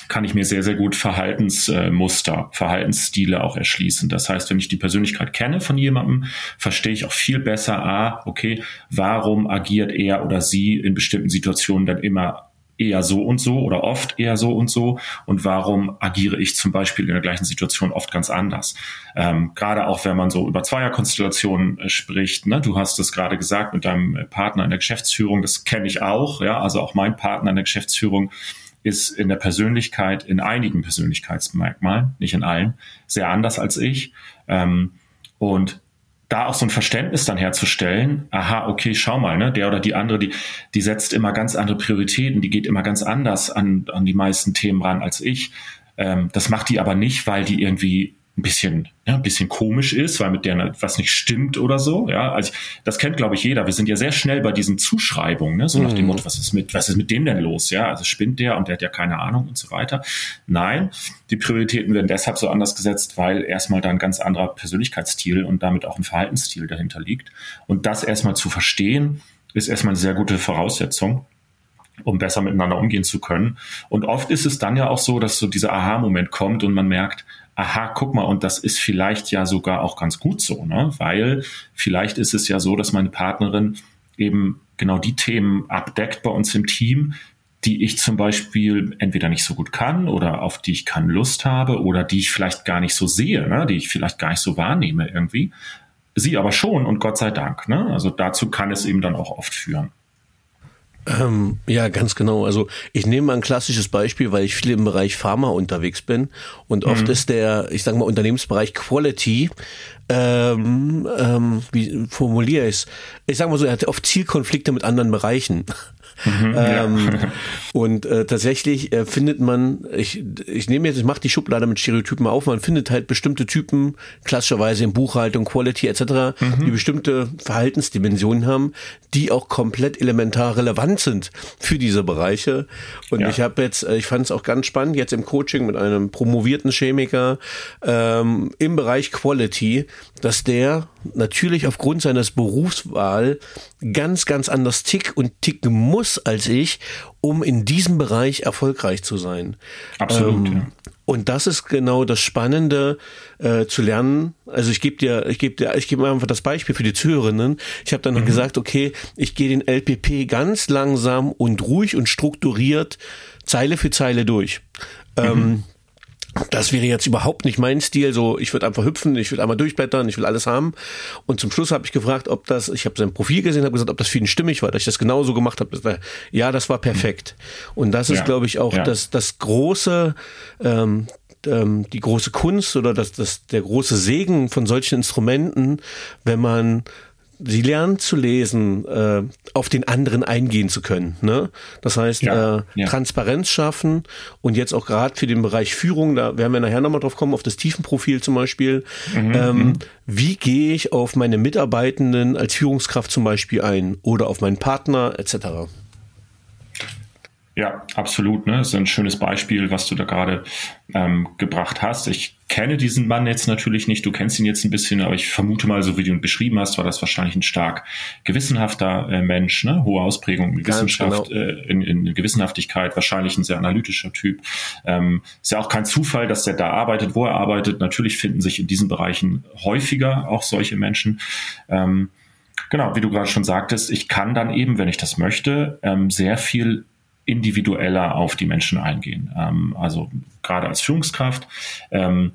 Speaker 2: kann ich mir sehr, sehr gut Verhaltensmuster, Verhaltensstile auch erschließen. Das heißt, wenn ich die Persönlichkeit kenne von jemandem, verstehe ich auch viel besser, ah, okay, warum agiert er oder sie in bestimmten Situationen dann immer eher so und so oder oft eher so und so und warum agiere ich zum Beispiel in der gleichen Situation oft ganz anders. Ähm, gerade auch wenn man so über Zweierkonstellationen äh, spricht, ne? du hast es gerade gesagt mit deinem äh, Partner in der Geschäftsführung, das kenne ich auch, ja, also auch mein Partner in der Geschäftsführung ist in der Persönlichkeit, in einigen Persönlichkeitsmerkmalen, nicht in allen, sehr anders als ich. Ähm, und da auch so ein Verständnis dann herzustellen, aha, okay, schau mal, ne, der oder die andere, die, die setzt immer ganz andere Prioritäten, die geht immer ganz anders an, an die meisten Themen ran als ich. Ähm, das macht die aber nicht, weil die irgendwie ein bisschen, ja, ein bisschen komisch ist, weil mit der was nicht stimmt oder so. Ja, also das kennt, glaube ich, jeder. Wir sind ja sehr schnell bei diesen Zuschreibungen, ne? so nach dem mhm. Motto, was ist mit, was ist mit dem denn los? Ja, also spinnt der und der hat ja keine Ahnung und so weiter. Nein, die Prioritäten werden deshalb so anders gesetzt, weil erstmal da ein ganz anderer Persönlichkeitsstil und damit auch ein Verhaltensstil dahinter liegt. Und das erstmal zu verstehen, ist erstmal eine sehr gute Voraussetzung um besser miteinander umgehen zu können. Und oft ist es dann ja auch so, dass so dieser Aha-Moment kommt und man merkt, aha, guck mal, und das ist vielleicht ja sogar auch ganz gut so, ne? Weil vielleicht ist es ja so, dass meine Partnerin eben genau die Themen abdeckt bei uns im Team, die ich zum Beispiel entweder nicht so gut kann oder auf die ich keine Lust habe oder die ich vielleicht gar nicht so sehe, ne? die ich vielleicht gar nicht so wahrnehme irgendwie. Sie aber schon und Gott sei Dank. Ne? Also dazu kann es eben dann auch oft führen.
Speaker 3: Ähm, ja, ganz genau. Also ich nehme mal ein klassisches Beispiel, weil ich viel im Bereich Pharma unterwegs bin und oft mhm. ist der, ich sage mal, Unternehmensbereich Quality, ähm, ähm, wie formuliere ich es? Ich sage mal so, er hat oft Zielkonflikte mit anderen Bereichen. Mhm, [laughs] ähm, ja. [laughs] Und äh, tatsächlich äh, findet man, ich, ich nehme jetzt, ich mache die Schublade mit Stereotypen auf, man findet halt bestimmte Typen, klassischerweise in Buchhaltung, Quality etc., mhm. die bestimmte Verhaltensdimensionen haben, die auch komplett elementar relevant sind für diese Bereiche. Und ja. ich habe jetzt, äh, ich fand es auch ganz spannend, jetzt im Coaching mit einem promovierten Chemiker ähm, im Bereich Quality, dass der natürlich aufgrund seines Berufswahl ganz, ganz anders tick und ticken muss als ich, um in diesem Bereich erfolgreich zu sein.
Speaker 2: Absolut. Ähm, ja.
Speaker 3: Und das ist genau das Spannende äh, zu lernen. Also ich gebe dir, ich gebe dir, ich gebe einfach das Beispiel für die Zuhörerinnen. Ich habe dann mhm. gesagt, okay, ich gehe den LPP ganz langsam und ruhig und strukturiert Zeile für Zeile durch. Mhm. Ähm, das wäre jetzt überhaupt nicht mein Stil. So, ich würde einfach hüpfen, ich will einmal durchblättern, ich will alles haben. Und zum Schluss habe ich gefragt, ob das, ich habe sein Profil gesehen, habe gesagt, ob das für ihn stimmig war, dass ich das genauso gemacht habe. Ja, das war perfekt. Und das ist, ja, glaube ich, auch ja. das, das große, ähm, ähm, die große Kunst oder das, das, der große Segen von solchen Instrumenten, wenn man sie lernen zu lesen, äh, auf den anderen eingehen zu können. Ne? Das heißt, ja, äh, ja. Transparenz schaffen und jetzt auch gerade für den Bereich Führung, da werden wir nachher nochmal drauf kommen, auf das Tiefenprofil zum Beispiel. Mhm, ähm, mhm. wie gehe ich auf meine Mitarbeitenden als Führungskraft zum Beispiel ein oder auf meinen Partner etc.?
Speaker 2: Ja, absolut. Ne? Das ist ein schönes Beispiel, was du da gerade ähm, gebracht hast. Ich kenne diesen Mann jetzt natürlich nicht. Du kennst ihn jetzt ein bisschen, aber ich vermute mal, so wie du ihn beschrieben hast, war das wahrscheinlich ein stark gewissenhafter äh, Mensch, ne? hohe Ausprägung in Wissenschaft, genau. äh, in, in Gewissenhaftigkeit, wahrscheinlich ein sehr analytischer Typ. Ähm, ist ja auch kein Zufall, dass der da arbeitet, wo er arbeitet. Natürlich finden sich in diesen Bereichen häufiger auch solche Menschen. Ähm, Genau, wie du gerade schon sagtest, ich kann dann eben, wenn ich das möchte, ähm, sehr viel individueller auf die Menschen eingehen. Ähm, also gerade als Führungskraft, ähm,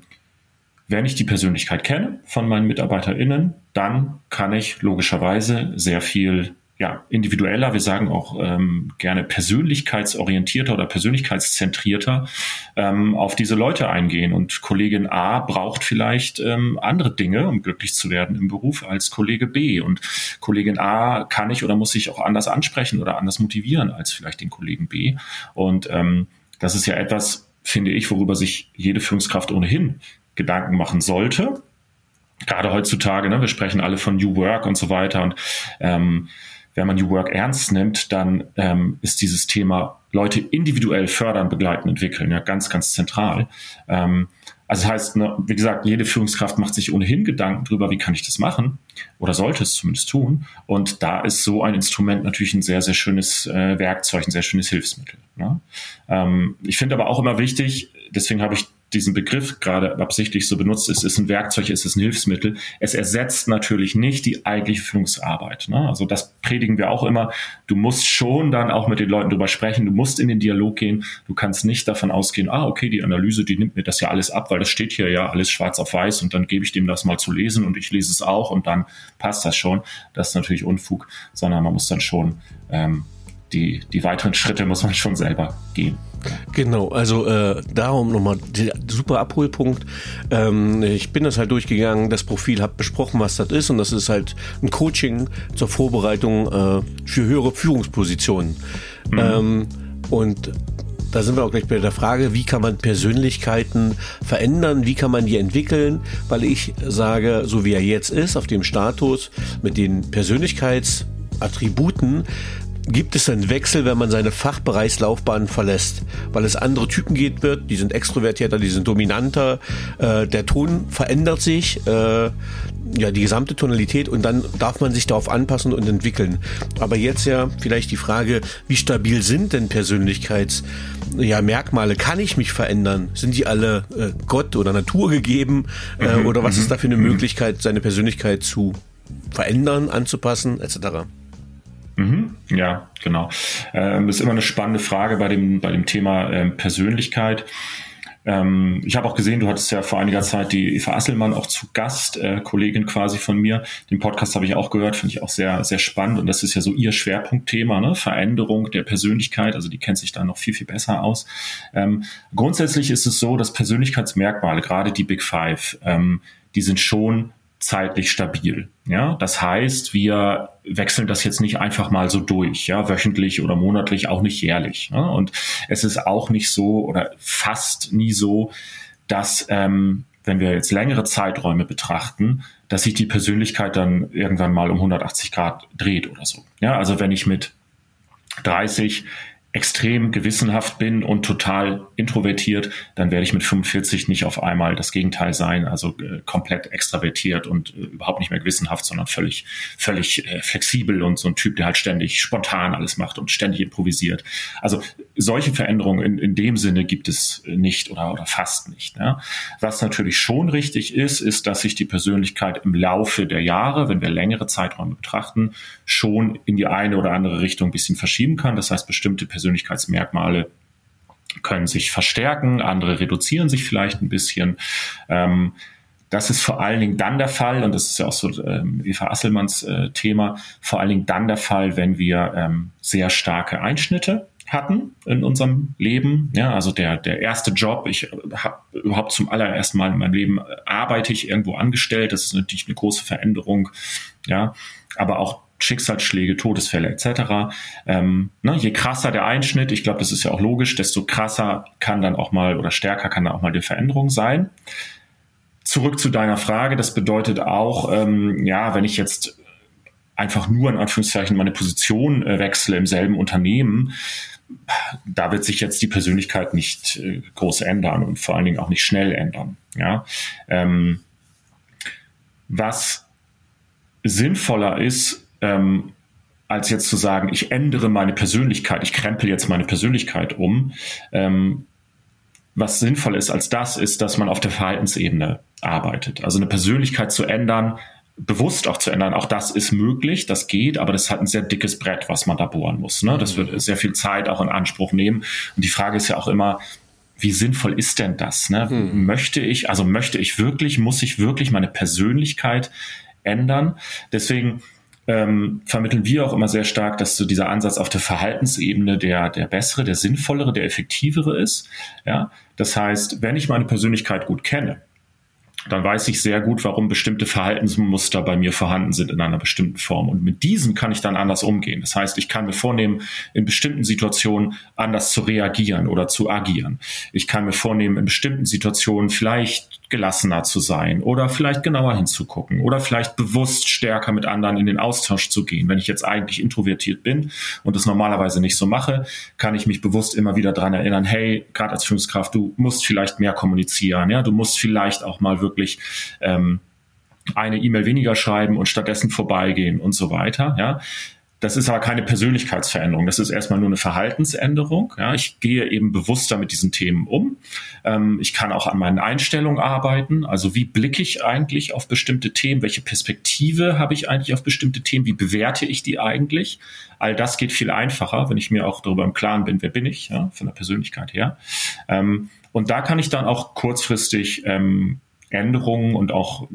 Speaker 2: wenn ich die Persönlichkeit kenne von meinen MitarbeiterInnen, dann kann ich logischerweise sehr viel ja, individueller, wir sagen auch ähm, gerne persönlichkeitsorientierter oder persönlichkeitszentrierter ähm, auf diese Leute eingehen. Und Kollegin A braucht vielleicht ähm, andere Dinge, um glücklich zu werden im Beruf, als Kollege B. Und Kollegin A kann ich oder muss ich auch anders ansprechen oder anders motivieren als vielleicht den Kollegen B. Und ähm, das ist ja etwas, finde ich, worüber sich jede Führungskraft ohnehin Gedanken machen sollte. Gerade heutzutage, ne, wir sprechen alle von New Work und so weiter. Und ähm, wenn man New Work ernst nimmt, dann ähm, ist dieses Thema Leute individuell fördern, begleiten, entwickeln ja ganz, ganz zentral. Ähm, also das heißt, ne, wie gesagt, jede Führungskraft macht sich ohnehin Gedanken darüber, wie kann ich das machen oder sollte es zumindest tun. Und da ist so ein Instrument natürlich ein sehr, sehr schönes äh, Werkzeug, ein sehr schönes Hilfsmittel. Ne? Ähm, ich finde aber auch immer wichtig, deswegen habe ich diesen Begriff gerade absichtlich so benutzt, es ist ein Werkzeug, es ist ein Hilfsmittel. Es ersetzt natürlich nicht die eigentliche Führungsarbeit. Ne? Also das predigen wir auch immer. Du musst schon dann auch mit den Leuten drüber sprechen, du musst in den Dialog gehen. Du kannst nicht davon ausgehen, ah, okay, die Analyse, die nimmt mir das ja alles ab, weil das steht hier ja alles schwarz auf weiß und dann gebe ich dem das mal zu lesen und ich lese es auch und dann passt das schon. Das ist natürlich Unfug, sondern man muss dann schon ähm, die, die weiteren Schritte muss man schon selber gehen.
Speaker 3: Genau, also äh, darum nochmal super Abholpunkt. Ähm, ich bin das halt durchgegangen, das Profil habe besprochen, was das ist und das ist halt ein Coaching zur Vorbereitung äh, für höhere Führungspositionen. Mhm. Ähm, und da sind wir auch gleich bei der Frage, wie kann man Persönlichkeiten verändern, wie kann man die entwickeln, weil ich sage, so wie er jetzt ist, auf dem Status mit den Persönlichkeitsattributen, gibt es einen Wechsel, wenn man seine Fachbereichslaufbahn verlässt, weil es andere Typen geht wird, die sind extrovertierter, die sind dominanter, äh, der Ton verändert sich, äh, ja, die gesamte Tonalität und dann darf man sich darauf anpassen und entwickeln. Aber jetzt ja vielleicht die Frage, wie stabil sind denn Persönlichkeits ja, Merkmale? Kann ich mich verändern? Sind die alle äh, Gott oder Natur gegeben? Äh, mhm, oder was ist mhm, da für eine mhm. Möglichkeit, seine Persönlichkeit zu verändern, anzupassen, etc.?
Speaker 2: Mhm, ja, genau. Ähm, ist immer eine spannende Frage bei dem, bei dem Thema ähm, Persönlichkeit. Ähm, ich habe auch gesehen, du hattest ja vor einiger Zeit die Eva Asselmann auch zu Gast, äh, Kollegin quasi von mir. Den Podcast habe ich auch gehört, finde ich auch sehr, sehr spannend. Und das ist ja so ihr Schwerpunktthema, ne? Veränderung der Persönlichkeit. Also die kennt sich da noch viel, viel besser aus. Ähm, grundsätzlich ist es so, dass Persönlichkeitsmerkmale, gerade die Big Five, ähm, die sind schon zeitlich stabil. Ja, das heißt, wir wechseln das jetzt nicht einfach mal so durch, ja, wöchentlich oder monatlich, auch nicht jährlich. Ne? Und es ist auch nicht so oder fast nie so, dass ähm, wenn wir jetzt längere Zeiträume betrachten, dass sich die Persönlichkeit dann irgendwann mal um 180 Grad dreht oder so. Ja, also wenn ich mit 30 extrem gewissenhaft bin und total introvertiert, dann werde ich mit 45 nicht auf einmal das Gegenteil sein, also äh, komplett extravertiert und äh, überhaupt nicht mehr gewissenhaft, sondern völlig, völlig äh, flexibel und so ein Typ, der halt ständig spontan alles macht und ständig improvisiert. Also solche Veränderungen in, in dem Sinne gibt es nicht oder, oder fast nicht. Ne? Was natürlich schon richtig ist, ist, dass sich die Persönlichkeit im Laufe der Jahre, wenn wir längere Zeiträume betrachten, schon in die eine oder andere Richtung ein bisschen verschieben kann. Das heißt, bestimmte Persönlichkeitsmerkmale können sich verstärken, andere reduzieren sich vielleicht ein bisschen. Ähm, das ist vor allen Dingen dann der Fall, und das ist ja auch so ähm, Eva Asselmanns äh, Thema, vor allen Dingen dann der Fall, wenn wir ähm, sehr starke Einschnitte hatten in unserem Leben. Ja, also der, der erste Job, ich habe überhaupt zum allerersten Mal in meinem Leben äh, arbeite ich irgendwo angestellt. Das ist natürlich eine große Veränderung. Ja, aber auch Schicksalsschläge, Todesfälle etc. Ähm, ne, je krasser der Einschnitt, ich glaube, das ist ja auch logisch, desto krasser kann dann auch mal oder stärker kann dann auch mal die Veränderung sein. Zurück zu deiner Frage, das bedeutet auch, ähm, ja, wenn ich jetzt einfach nur in Anführungszeichen meine Position äh, wechsle im selben Unternehmen, da wird sich jetzt die Persönlichkeit nicht äh, groß ändern und vor allen Dingen auch nicht schnell ändern. Ja, ähm, was sinnvoller ist, ähm, als jetzt zu sagen, ich ändere meine Persönlichkeit, ich krempel jetzt meine Persönlichkeit um. Ähm, was sinnvoll ist als das, ist, dass man auf der Verhaltensebene arbeitet. Also eine Persönlichkeit zu ändern, bewusst auch zu ändern, auch das ist möglich, das geht, aber das hat ein sehr dickes Brett, was man da bohren muss. Ne? Das wird sehr viel Zeit auch in Anspruch nehmen. Und die Frage ist ja auch immer, wie sinnvoll ist denn das? Ne? Hm. Möchte ich, also möchte ich wirklich, muss ich wirklich meine Persönlichkeit ändern? Deswegen ähm, vermitteln wir auch immer sehr stark, dass so dieser Ansatz auf der Verhaltensebene der, der bessere, der sinnvollere, der effektivere ist. Ja? Das heißt, wenn ich meine Persönlichkeit gut kenne, dann weiß ich sehr gut, warum bestimmte Verhaltensmuster bei mir vorhanden sind in einer bestimmten Form. Und mit diesen kann ich dann anders umgehen. Das heißt, ich kann mir vornehmen, in bestimmten Situationen anders zu reagieren oder zu agieren. Ich kann mir vornehmen, in bestimmten Situationen vielleicht gelassener zu sein oder vielleicht genauer hinzugucken oder vielleicht bewusst stärker mit anderen in den Austausch zu gehen. Wenn ich jetzt eigentlich introvertiert bin und das normalerweise nicht so mache, kann ich mich bewusst immer wieder dran erinnern, hey, gerade als Führungskraft, du musst vielleicht mehr kommunizieren, ja, du musst vielleicht auch mal wirklich ähm, eine E-Mail weniger schreiben und stattdessen vorbeigehen und so weiter. Ja, das ist aber keine Persönlichkeitsveränderung. Das ist erstmal nur eine Verhaltensänderung. Ja, ich gehe eben bewusster mit diesen Themen um. Ähm, ich kann auch an meinen Einstellungen arbeiten. Also wie blicke ich eigentlich auf bestimmte Themen? Welche Perspektive habe ich eigentlich auf bestimmte Themen? Wie bewerte ich die eigentlich? All das geht viel einfacher, wenn ich mir auch darüber im Klaren bin, wer bin ich, ja, von der Persönlichkeit her. Ähm, und da kann ich dann auch kurzfristig ähm, Änderungen und auch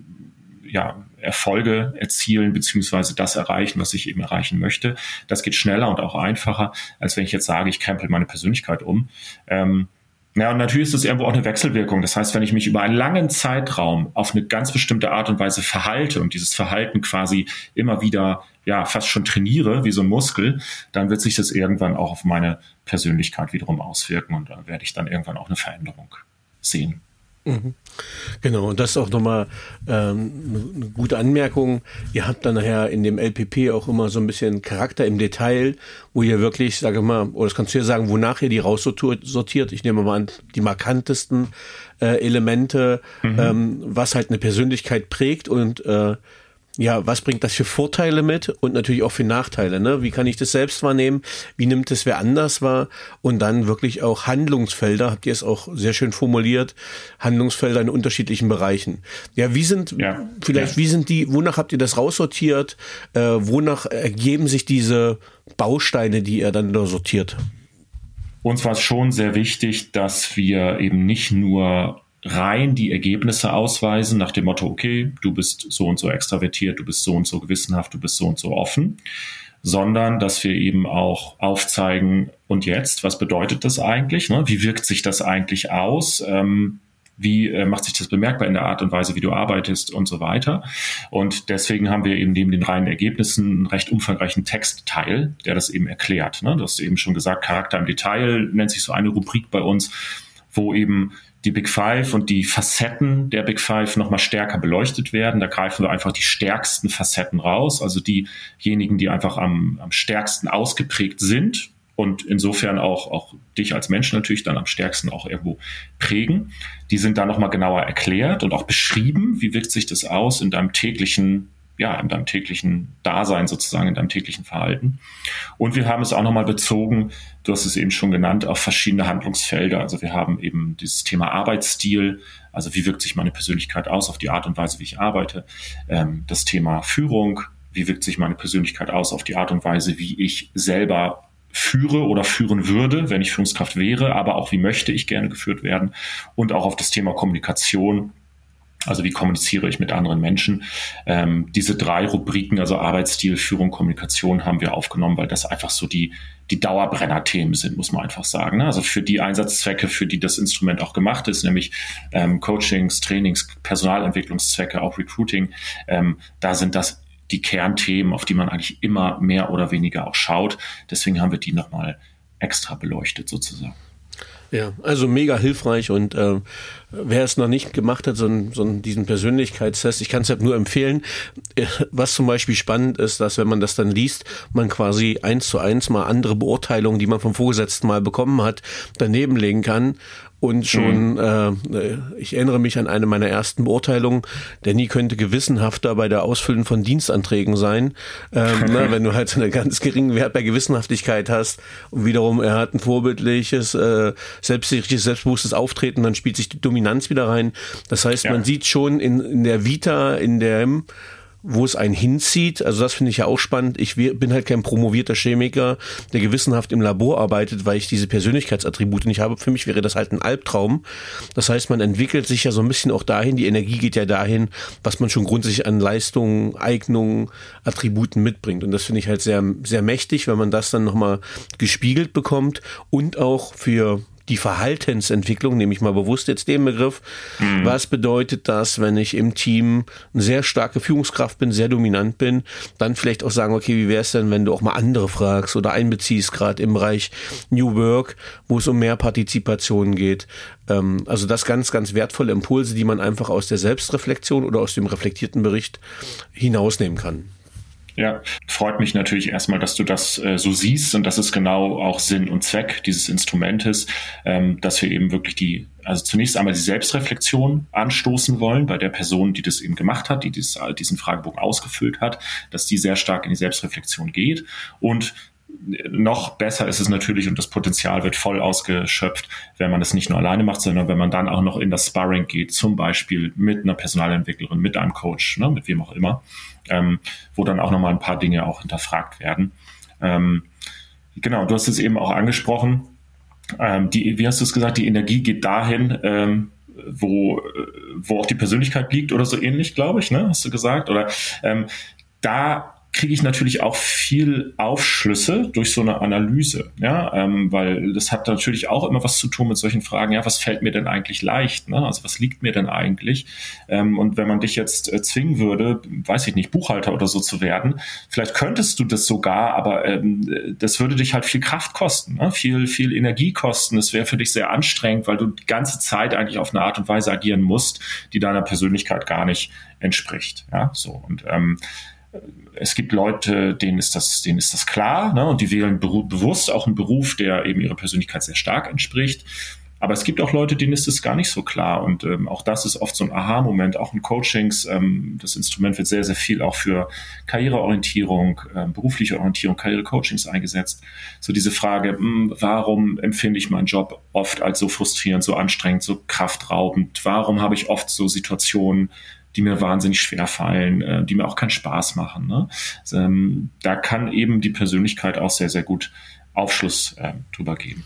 Speaker 2: ja, Erfolge erzielen beziehungsweise das erreichen, was ich eben erreichen möchte. Das geht schneller und auch einfacher, als wenn ich jetzt sage, ich krempel meine Persönlichkeit um. Ähm, ja, und natürlich ist das irgendwo auch eine Wechselwirkung. Das heißt, wenn ich mich über einen langen Zeitraum auf eine ganz bestimmte Art und Weise verhalte und dieses Verhalten quasi immer wieder, ja, fast schon trainiere, wie so ein Muskel, dann wird sich das irgendwann auch auf meine Persönlichkeit wiederum auswirken und da werde ich dann irgendwann auch eine Veränderung sehen.
Speaker 3: Mhm. Genau, und das ist auch nochmal ähm, eine gute Anmerkung. Ihr habt dann nachher in dem LPP auch immer so ein bisschen Charakter im Detail, wo ihr wirklich, sage mal, oder das kannst du ja sagen, wonach ihr die raussortiert. Ich nehme mal an, die markantesten äh, Elemente, mhm. ähm, was halt eine Persönlichkeit prägt und äh, ja, was bringt das für Vorteile mit und natürlich auch für Nachteile? Ne? Wie kann ich das selbst wahrnehmen? Wie nimmt es wer anders wahr? Und dann wirklich auch Handlungsfelder, habt ihr es auch sehr schön formuliert, Handlungsfelder in unterschiedlichen Bereichen. Ja, wie sind, ja, vielleicht, ja. wie sind die, wonach habt ihr das raussortiert? Äh, wonach ergeben sich diese Bausteine, die ihr dann da sortiert?
Speaker 2: Uns war es schon sehr wichtig, dass wir eben nicht nur rein die Ergebnisse ausweisen nach dem Motto, okay, du bist so und so extravertiert, du bist so und so gewissenhaft, du bist so und so offen, sondern dass wir eben auch aufzeigen, und jetzt, was bedeutet das eigentlich? Ne? Wie wirkt sich das eigentlich aus? Ähm, wie äh, macht sich das bemerkbar in der Art und Weise, wie du arbeitest und so weiter. Und deswegen haben wir eben neben den reinen Ergebnissen einen recht umfangreichen Textteil, der das eben erklärt. Ne? Du hast eben schon gesagt, Charakter im Detail nennt sich so eine Rubrik bei uns, wo eben die Big Five und die Facetten der Big Five nochmal stärker beleuchtet werden. Da greifen wir einfach die stärksten Facetten raus, also diejenigen, die einfach am, am stärksten ausgeprägt sind und insofern auch, auch dich als Mensch natürlich dann am stärksten auch irgendwo prägen. Die sind da nochmal genauer erklärt und auch beschrieben, wie wirkt sich das aus in deinem täglichen ja, in deinem täglichen Dasein sozusagen, in deinem täglichen Verhalten. Und wir haben es auch nochmal bezogen, du hast es eben schon genannt, auf verschiedene Handlungsfelder. Also wir haben eben dieses Thema Arbeitsstil, also wie wirkt sich meine Persönlichkeit aus auf die Art und Weise, wie ich arbeite. Ähm, das Thema Führung, wie wirkt sich meine Persönlichkeit aus auf die Art und Weise, wie ich selber führe oder führen würde, wenn ich Führungskraft wäre, aber auch wie möchte ich gerne geführt werden und auch auf das Thema Kommunikation, also wie kommuniziere ich mit anderen Menschen? Ähm, diese drei Rubriken, also Arbeitsstil, Führung, Kommunikation, haben wir aufgenommen, weil das einfach so die, die Dauerbrenner-Themen sind, muss man einfach sagen. Ne? Also für die Einsatzzwecke, für die das Instrument auch gemacht ist, nämlich ähm, Coachings, Trainings, Personalentwicklungszwecke, auch Recruiting, ähm, da sind das die Kernthemen, auf die man eigentlich immer mehr oder weniger auch schaut. Deswegen haben wir die nochmal extra beleuchtet sozusagen.
Speaker 3: Ja, also mega hilfreich und äh, wer es noch nicht gemacht hat, so, ein, so ein, diesen Persönlichkeitstest, ich kann es halt nur empfehlen. Äh, was zum Beispiel spannend ist, dass wenn man das dann liest, man quasi eins zu eins mal andere Beurteilungen, die man vom Vorgesetzten mal bekommen hat, daneben legen kann und schon, mhm. äh, ich erinnere mich an eine meiner ersten Beurteilungen, der nie könnte gewissenhafter bei der Ausfüllen von Dienstanträgen sein, ähm, ne, [laughs] wenn du halt einen ganz geringen Wert bei Gewissenhaftigkeit hast und wiederum er hat ein vorbildliches, äh, selbstsicheres, selbstbewusstes Auftreten, dann spielt sich die Dominanz wieder rein. Das heißt, ja. man sieht schon in, in der Vita, in dem wo es einen hinzieht. Also das finde ich ja auch spannend. Ich bin halt kein promovierter Chemiker, der gewissenhaft im Labor arbeitet, weil ich diese Persönlichkeitsattribute nicht habe. Für mich wäre das halt ein Albtraum. Das heißt, man entwickelt sich ja so ein bisschen auch dahin, die Energie geht ja dahin, was man schon grundsätzlich an Leistungen, Eignungen, Attributen mitbringt. Und das finde ich halt sehr, sehr mächtig, wenn man das dann nochmal gespiegelt bekommt und auch für die Verhaltensentwicklung, nehme ich mal bewusst jetzt den Begriff. Mhm. Was bedeutet das, wenn ich im Team eine sehr starke Führungskraft bin, sehr dominant bin, dann vielleicht auch sagen, okay, wie wäre es denn, wenn du auch mal andere fragst oder einbeziehst, gerade im Bereich New Work, wo es um mehr Partizipation geht. Ähm, also das ganz, ganz wertvolle Impulse, die man einfach aus der Selbstreflexion oder aus dem reflektierten Bericht hinausnehmen kann.
Speaker 2: Ja, freut mich natürlich erstmal, dass du das äh, so siehst und das ist genau auch Sinn und Zweck dieses Instrumentes, ähm, dass wir eben wirklich die, also zunächst einmal die Selbstreflexion anstoßen wollen bei der Person, die das eben gemacht hat, die dieses, diesen Fragebogen ausgefüllt hat, dass die sehr stark in die Selbstreflexion geht. Und noch besser ist es natürlich und das Potenzial wird voll ausgeschöpft, wenn man das nicht nur alleine macht, sondern wenn man dann auch noch in das Sparring geht, zum Beispiel mit einer Personalentwicklerin, mit einem Coach, ne, mit wem auch immer, ähm, wo dann auch nochmal ein paar Dinge auch hinterfragt werden. Ähm, genau, du hast es eben auch angesprochen. Ähm, die, wie hast du es gesagt, die Energie geht dahin, ähm, wo, wo auch die Persönlichkeit liegt oder so ähnlich, glaube ich, ne? Hast du gesagt? Oder ähm, da kriege ich natürlich auch viel Aufschlüsse durch so eine Analyse, ja, ähm, weil das hat natürlich auch immer was zu tun mit solchen Fragen, ja, was fällt mir denn eigentlich leicht, ne? also was liegt mir denn eigentlich? Ähm, und wenn man dich jetzt äh, zwingen würde, weiß ich nicht, Buchhalter oder so zu werden, vielleicht könntest du das sogar, aber ähm, das würde dich halt viel Kraft kosten, ne? viel, viel Energie kosten, es wäre für dich sehr anstrengend, weil du die ganze Zeit eigentlich auf eine Art und Weise agieren musst, die deiner Persönlichkeit gar nicht entspricht, ja, so und ähm, es gibt Leute, denen ist das, denen ist das klar, ne? und die wählen bewusst auch einen Beruf, der eben ihrer Persönlichkeit sehr stark entspricht. Aber es gibt auch Leute, denen ist es gar nicht so klar. Und ähm, auch das ist oft so ein Aha-Moment, auch in Coachings. Ähm, das Instrument wird sehr, sehr viel auch für Karriereorientierung, ähm, berufliche Orientierung, Karrierecoachings eingesetzt. So diese Frage, mh, hm, warum empfinde ich meinen Job oft als so frustrierend, so anstrengend, so kraftraubend? Warum habe ich oft so Situationen, die mir wahnsinnig schwer fallen, äh, die mir auch keinen Spaß machen. Ne? Ähm, da kann eben die Persönlichkeit auch sehr, sehr gut Aufschluss äh, drüber geben.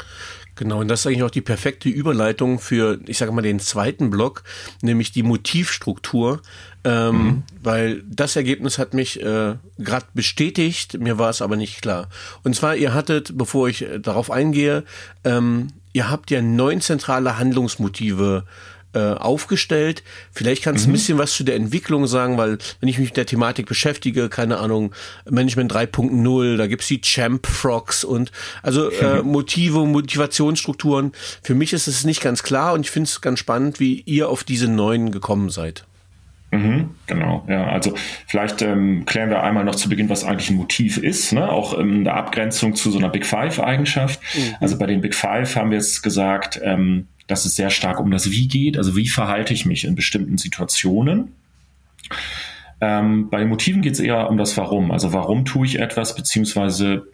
Speaker 3: Genau, und das ist eigentlich auch die perfekte Überleitung für, ich sage mal, den zweiten Block, nämlich die Motivstruktur, ähm, mhm. weil das Ergebnis hat mich äh, gerade bestätigt, mir war es aber nicht klar. Und zwar, ihr hattet, bevor ich äh, darauf eingehe, ähm, ihr habt ja neun zentrale Handlungsmotive äh, aufgestellt. Vielleicht kannst du mhm. ein bisschen was zu der Entwicklung sagen, weil wenn ich mich mit der Thematik beschäftige, keine Ahnung, Management 3.0, da gibt's die Champ Frogs und also äh, Motive, Motivationsstrukturen. Für mich ist es nicht ganz klar und ich finde es ganz spannend, wie ihr auf diese neuen gekommen seid.
Speaker 2: Mhm. Genau, ja. Also vielleicht ähm, klären wir einmal noch zu Beginn, was eigentlich ein Motiv ist, ne? auch in der Abgrenzung zu so einer Big Five-Eigenschaft. Mhm. Also bei den Big Five haben wir jetzt gesagt, ähm, dass es sehr stark um das Wie geht, also wie verhalte ich mich in bestimmten Situationen. Ähm, bei Motiven geht es eher um das Warum. Also warum tue ich etwas, beziehungsweise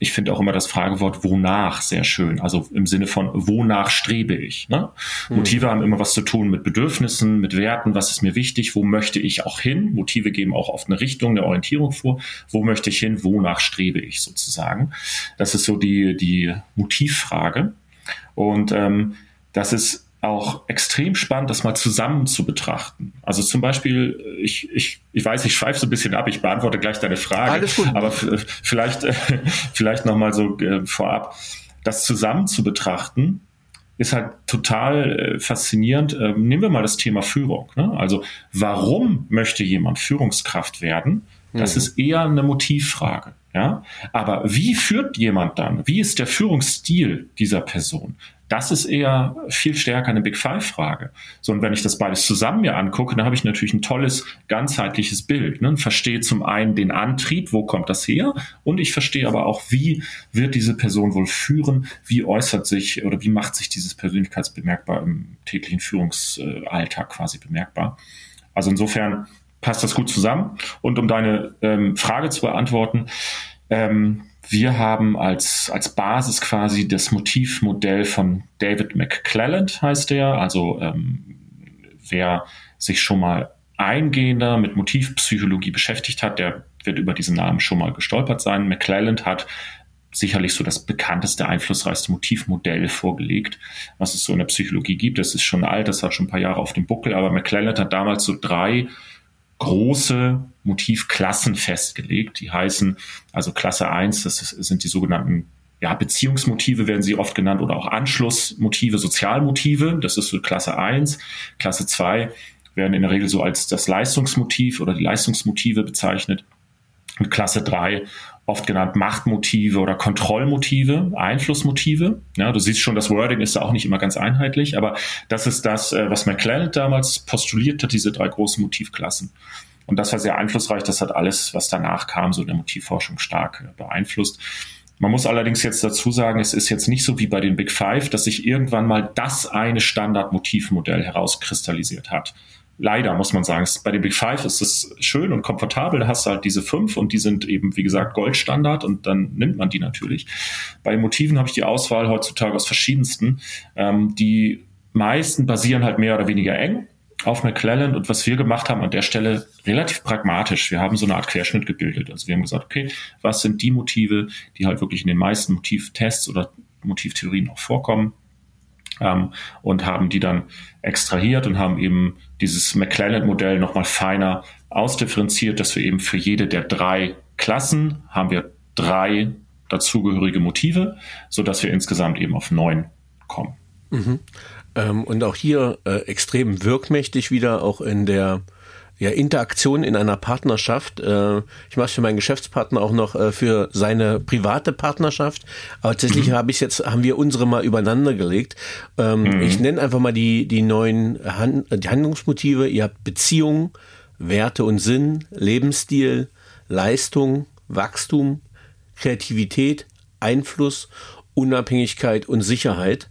Speaker 2: ich finde auch immer das Fragewort wonach sehr schön. Also im Sinne von wonach strebe ich. Ne? Mhm. Motive haben immer was zu tun mit Bedürfnissen, mit Werten. Was ist mir wichtig? Wo möchte ich auch hin? Motive geben auch oft eine Richtung, eine Orientierung vor. Wo möchte ich hin? Wonach strebe ich sozusagen? Das ist so die, die Motivfrage. Und ähm, das ist auch extrem spannend, das mal zusammen zu betrachten. Also zum Beispiel, ich, ich, ich weiß, ich schweife so ein bisschen ab, ich beantworte gleich deine Frage, Alles gut. aber vielleicht, vielleicht nochmal so äh, vorab, das zusammen zu betrachten, ist halt total äh, faszinierend. Ähm, nehmen wir mal das Thema Führung. Ne? Also warum möchte jemand Führungskraft werden? Das mhm. ist eher eine Motivfrage. Ja, aber wie führt jemand dann? Wie ist der Führungsstil dieser Person? Das ist eher viel stärker eine Big Five-Frage. So, und wenn ich das beides zusammen mir angucke, dann habe ich natürlich ein tolles, ganzheitliches Bild. Ne? Verstehe zum einen den Antrieb, wo kommt das her? Und ich verstehe aber auch, wie wird diese Person wohl führen? Wie äußert sich oder wie macht sich dieses Persönlichkeitsbemerkbar im täglichen Führungsalltag quasi bemerkbar? Also insofern passt das gut zusammen. Und um deine ähm, Frage zu beantworten, ähm, wir haben als, als Basis quasi das Motivmodell von David McClelland, heißt der. Also ähm, wer sich schon mal eingehender mit Motivpsychologie beschäftigt hat, der wird über diesen Namen schon mal gestolpert sein. McClelland hat sicherlich so das bekannteste, einflussreichste Motivmodell vorgelegt, was es so in der Psychologie gibt. Das ist schon alt, das hat schon ein paar Jahre auf dem Buckel, aber McClelland hat damals so drei große Motivklassen festgelegt. Die heißen also Klasse 1, das sind die sogenannten ja, Beziehungsmotive werden sie oft genannt oder auch Anschlussmotive, Sozialmotive. Das ist so Klasse 1. Klasse 2 werden in der Regel so als das Leistungsmotiv oder die Leistungsmotive bezeichnet. Und Klasse 3 oft genannt Machtmotive oder Kontrollmotive, Einflussmotive. Ja, du siehst schon, das Wording ist da auch nicht immer ganz einheitlich, aber das ist das, äh, was McLaren damals postuliert hat, diese drei großen Motivklassen. Und das war sehr einflussreich. Das hat alles, was danach kam, so in der Motivforschung stark äh, beeinflusst. Man muss allerdings jetzt dazu sagen, es ist jetzt nicht so wie bei den Big Five, dass sich irgendwann mal das eine Standardmotivmodell herauskristallisiert hat leider muss man sagen, bei den Big Five ist es schön und komfortabel. Da hast du halt diese fünf und die sind eben, wie gesagt, Goldstandard und dann nimmt man die natürlich. Bei Motiven habe ich die Auswahl heutzutage aus verschiedensten. Ähm, die meisten basieren halt mehr oder weniger eng auf McClellan und was wir gemacht haben an der Stelle relativ pragmatisch. Wir haben so eine Art Querschnitt gebildet. Also wir haben gesagt, okay, was sind die Motive, die halt wirklich in den meisten Motivtests oder Motivtheorien auch vorkommen? Ähm, und haben die dann extrahiert und haben eben dieses McClelland-Modell nochmal feiner ausdifferenziert, dass wir eben für jede der drei Klassen haben wir drei dazugehörige Motive, so dass wir insgesamt eben auf neun kommen.
Speaker 3: Mhm. Ähm, und auch hier äh, extrem wirkmächtig wieder auch in der ja, Interaktion in einer Partnerschaft. Äh, ich mache für meinen Geschäftspartner auch noch äh, für seine private Partnerschaft. Aber tatsächlich mhm. habe ich jetzt, haben wir unsere mal übereinander gelegt. Ähm, mhm. Ich nenne einfach mal die, die neuen Hand, die Handlungsmotive. Ihr habt Beziehung, Werte und Sinn, Lebensstil, Leistung, Wachstum, Kreativität, Einfluss, Unabhängigkeit und Sicherheit.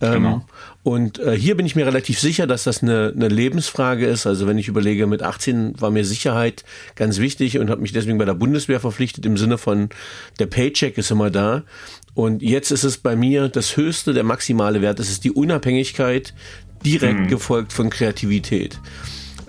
Speaker 3: Ähm, genau. Und äh, hier bin ich mir relativ sicher, dass das eine, eine Lebensfrage ist. Also wenn ich überlege, mit 18 war mir Sicherheit ganz wichtig und habe mich deswegen bei der Bundeswehr verpflichtet im Sinne von der Paycheck ist immer da. Und jetzt ist es bei mir das höchste, der maximale Wert. Das ist die Unabhängigkeit, direkt mhm. gefolgt von Kreativität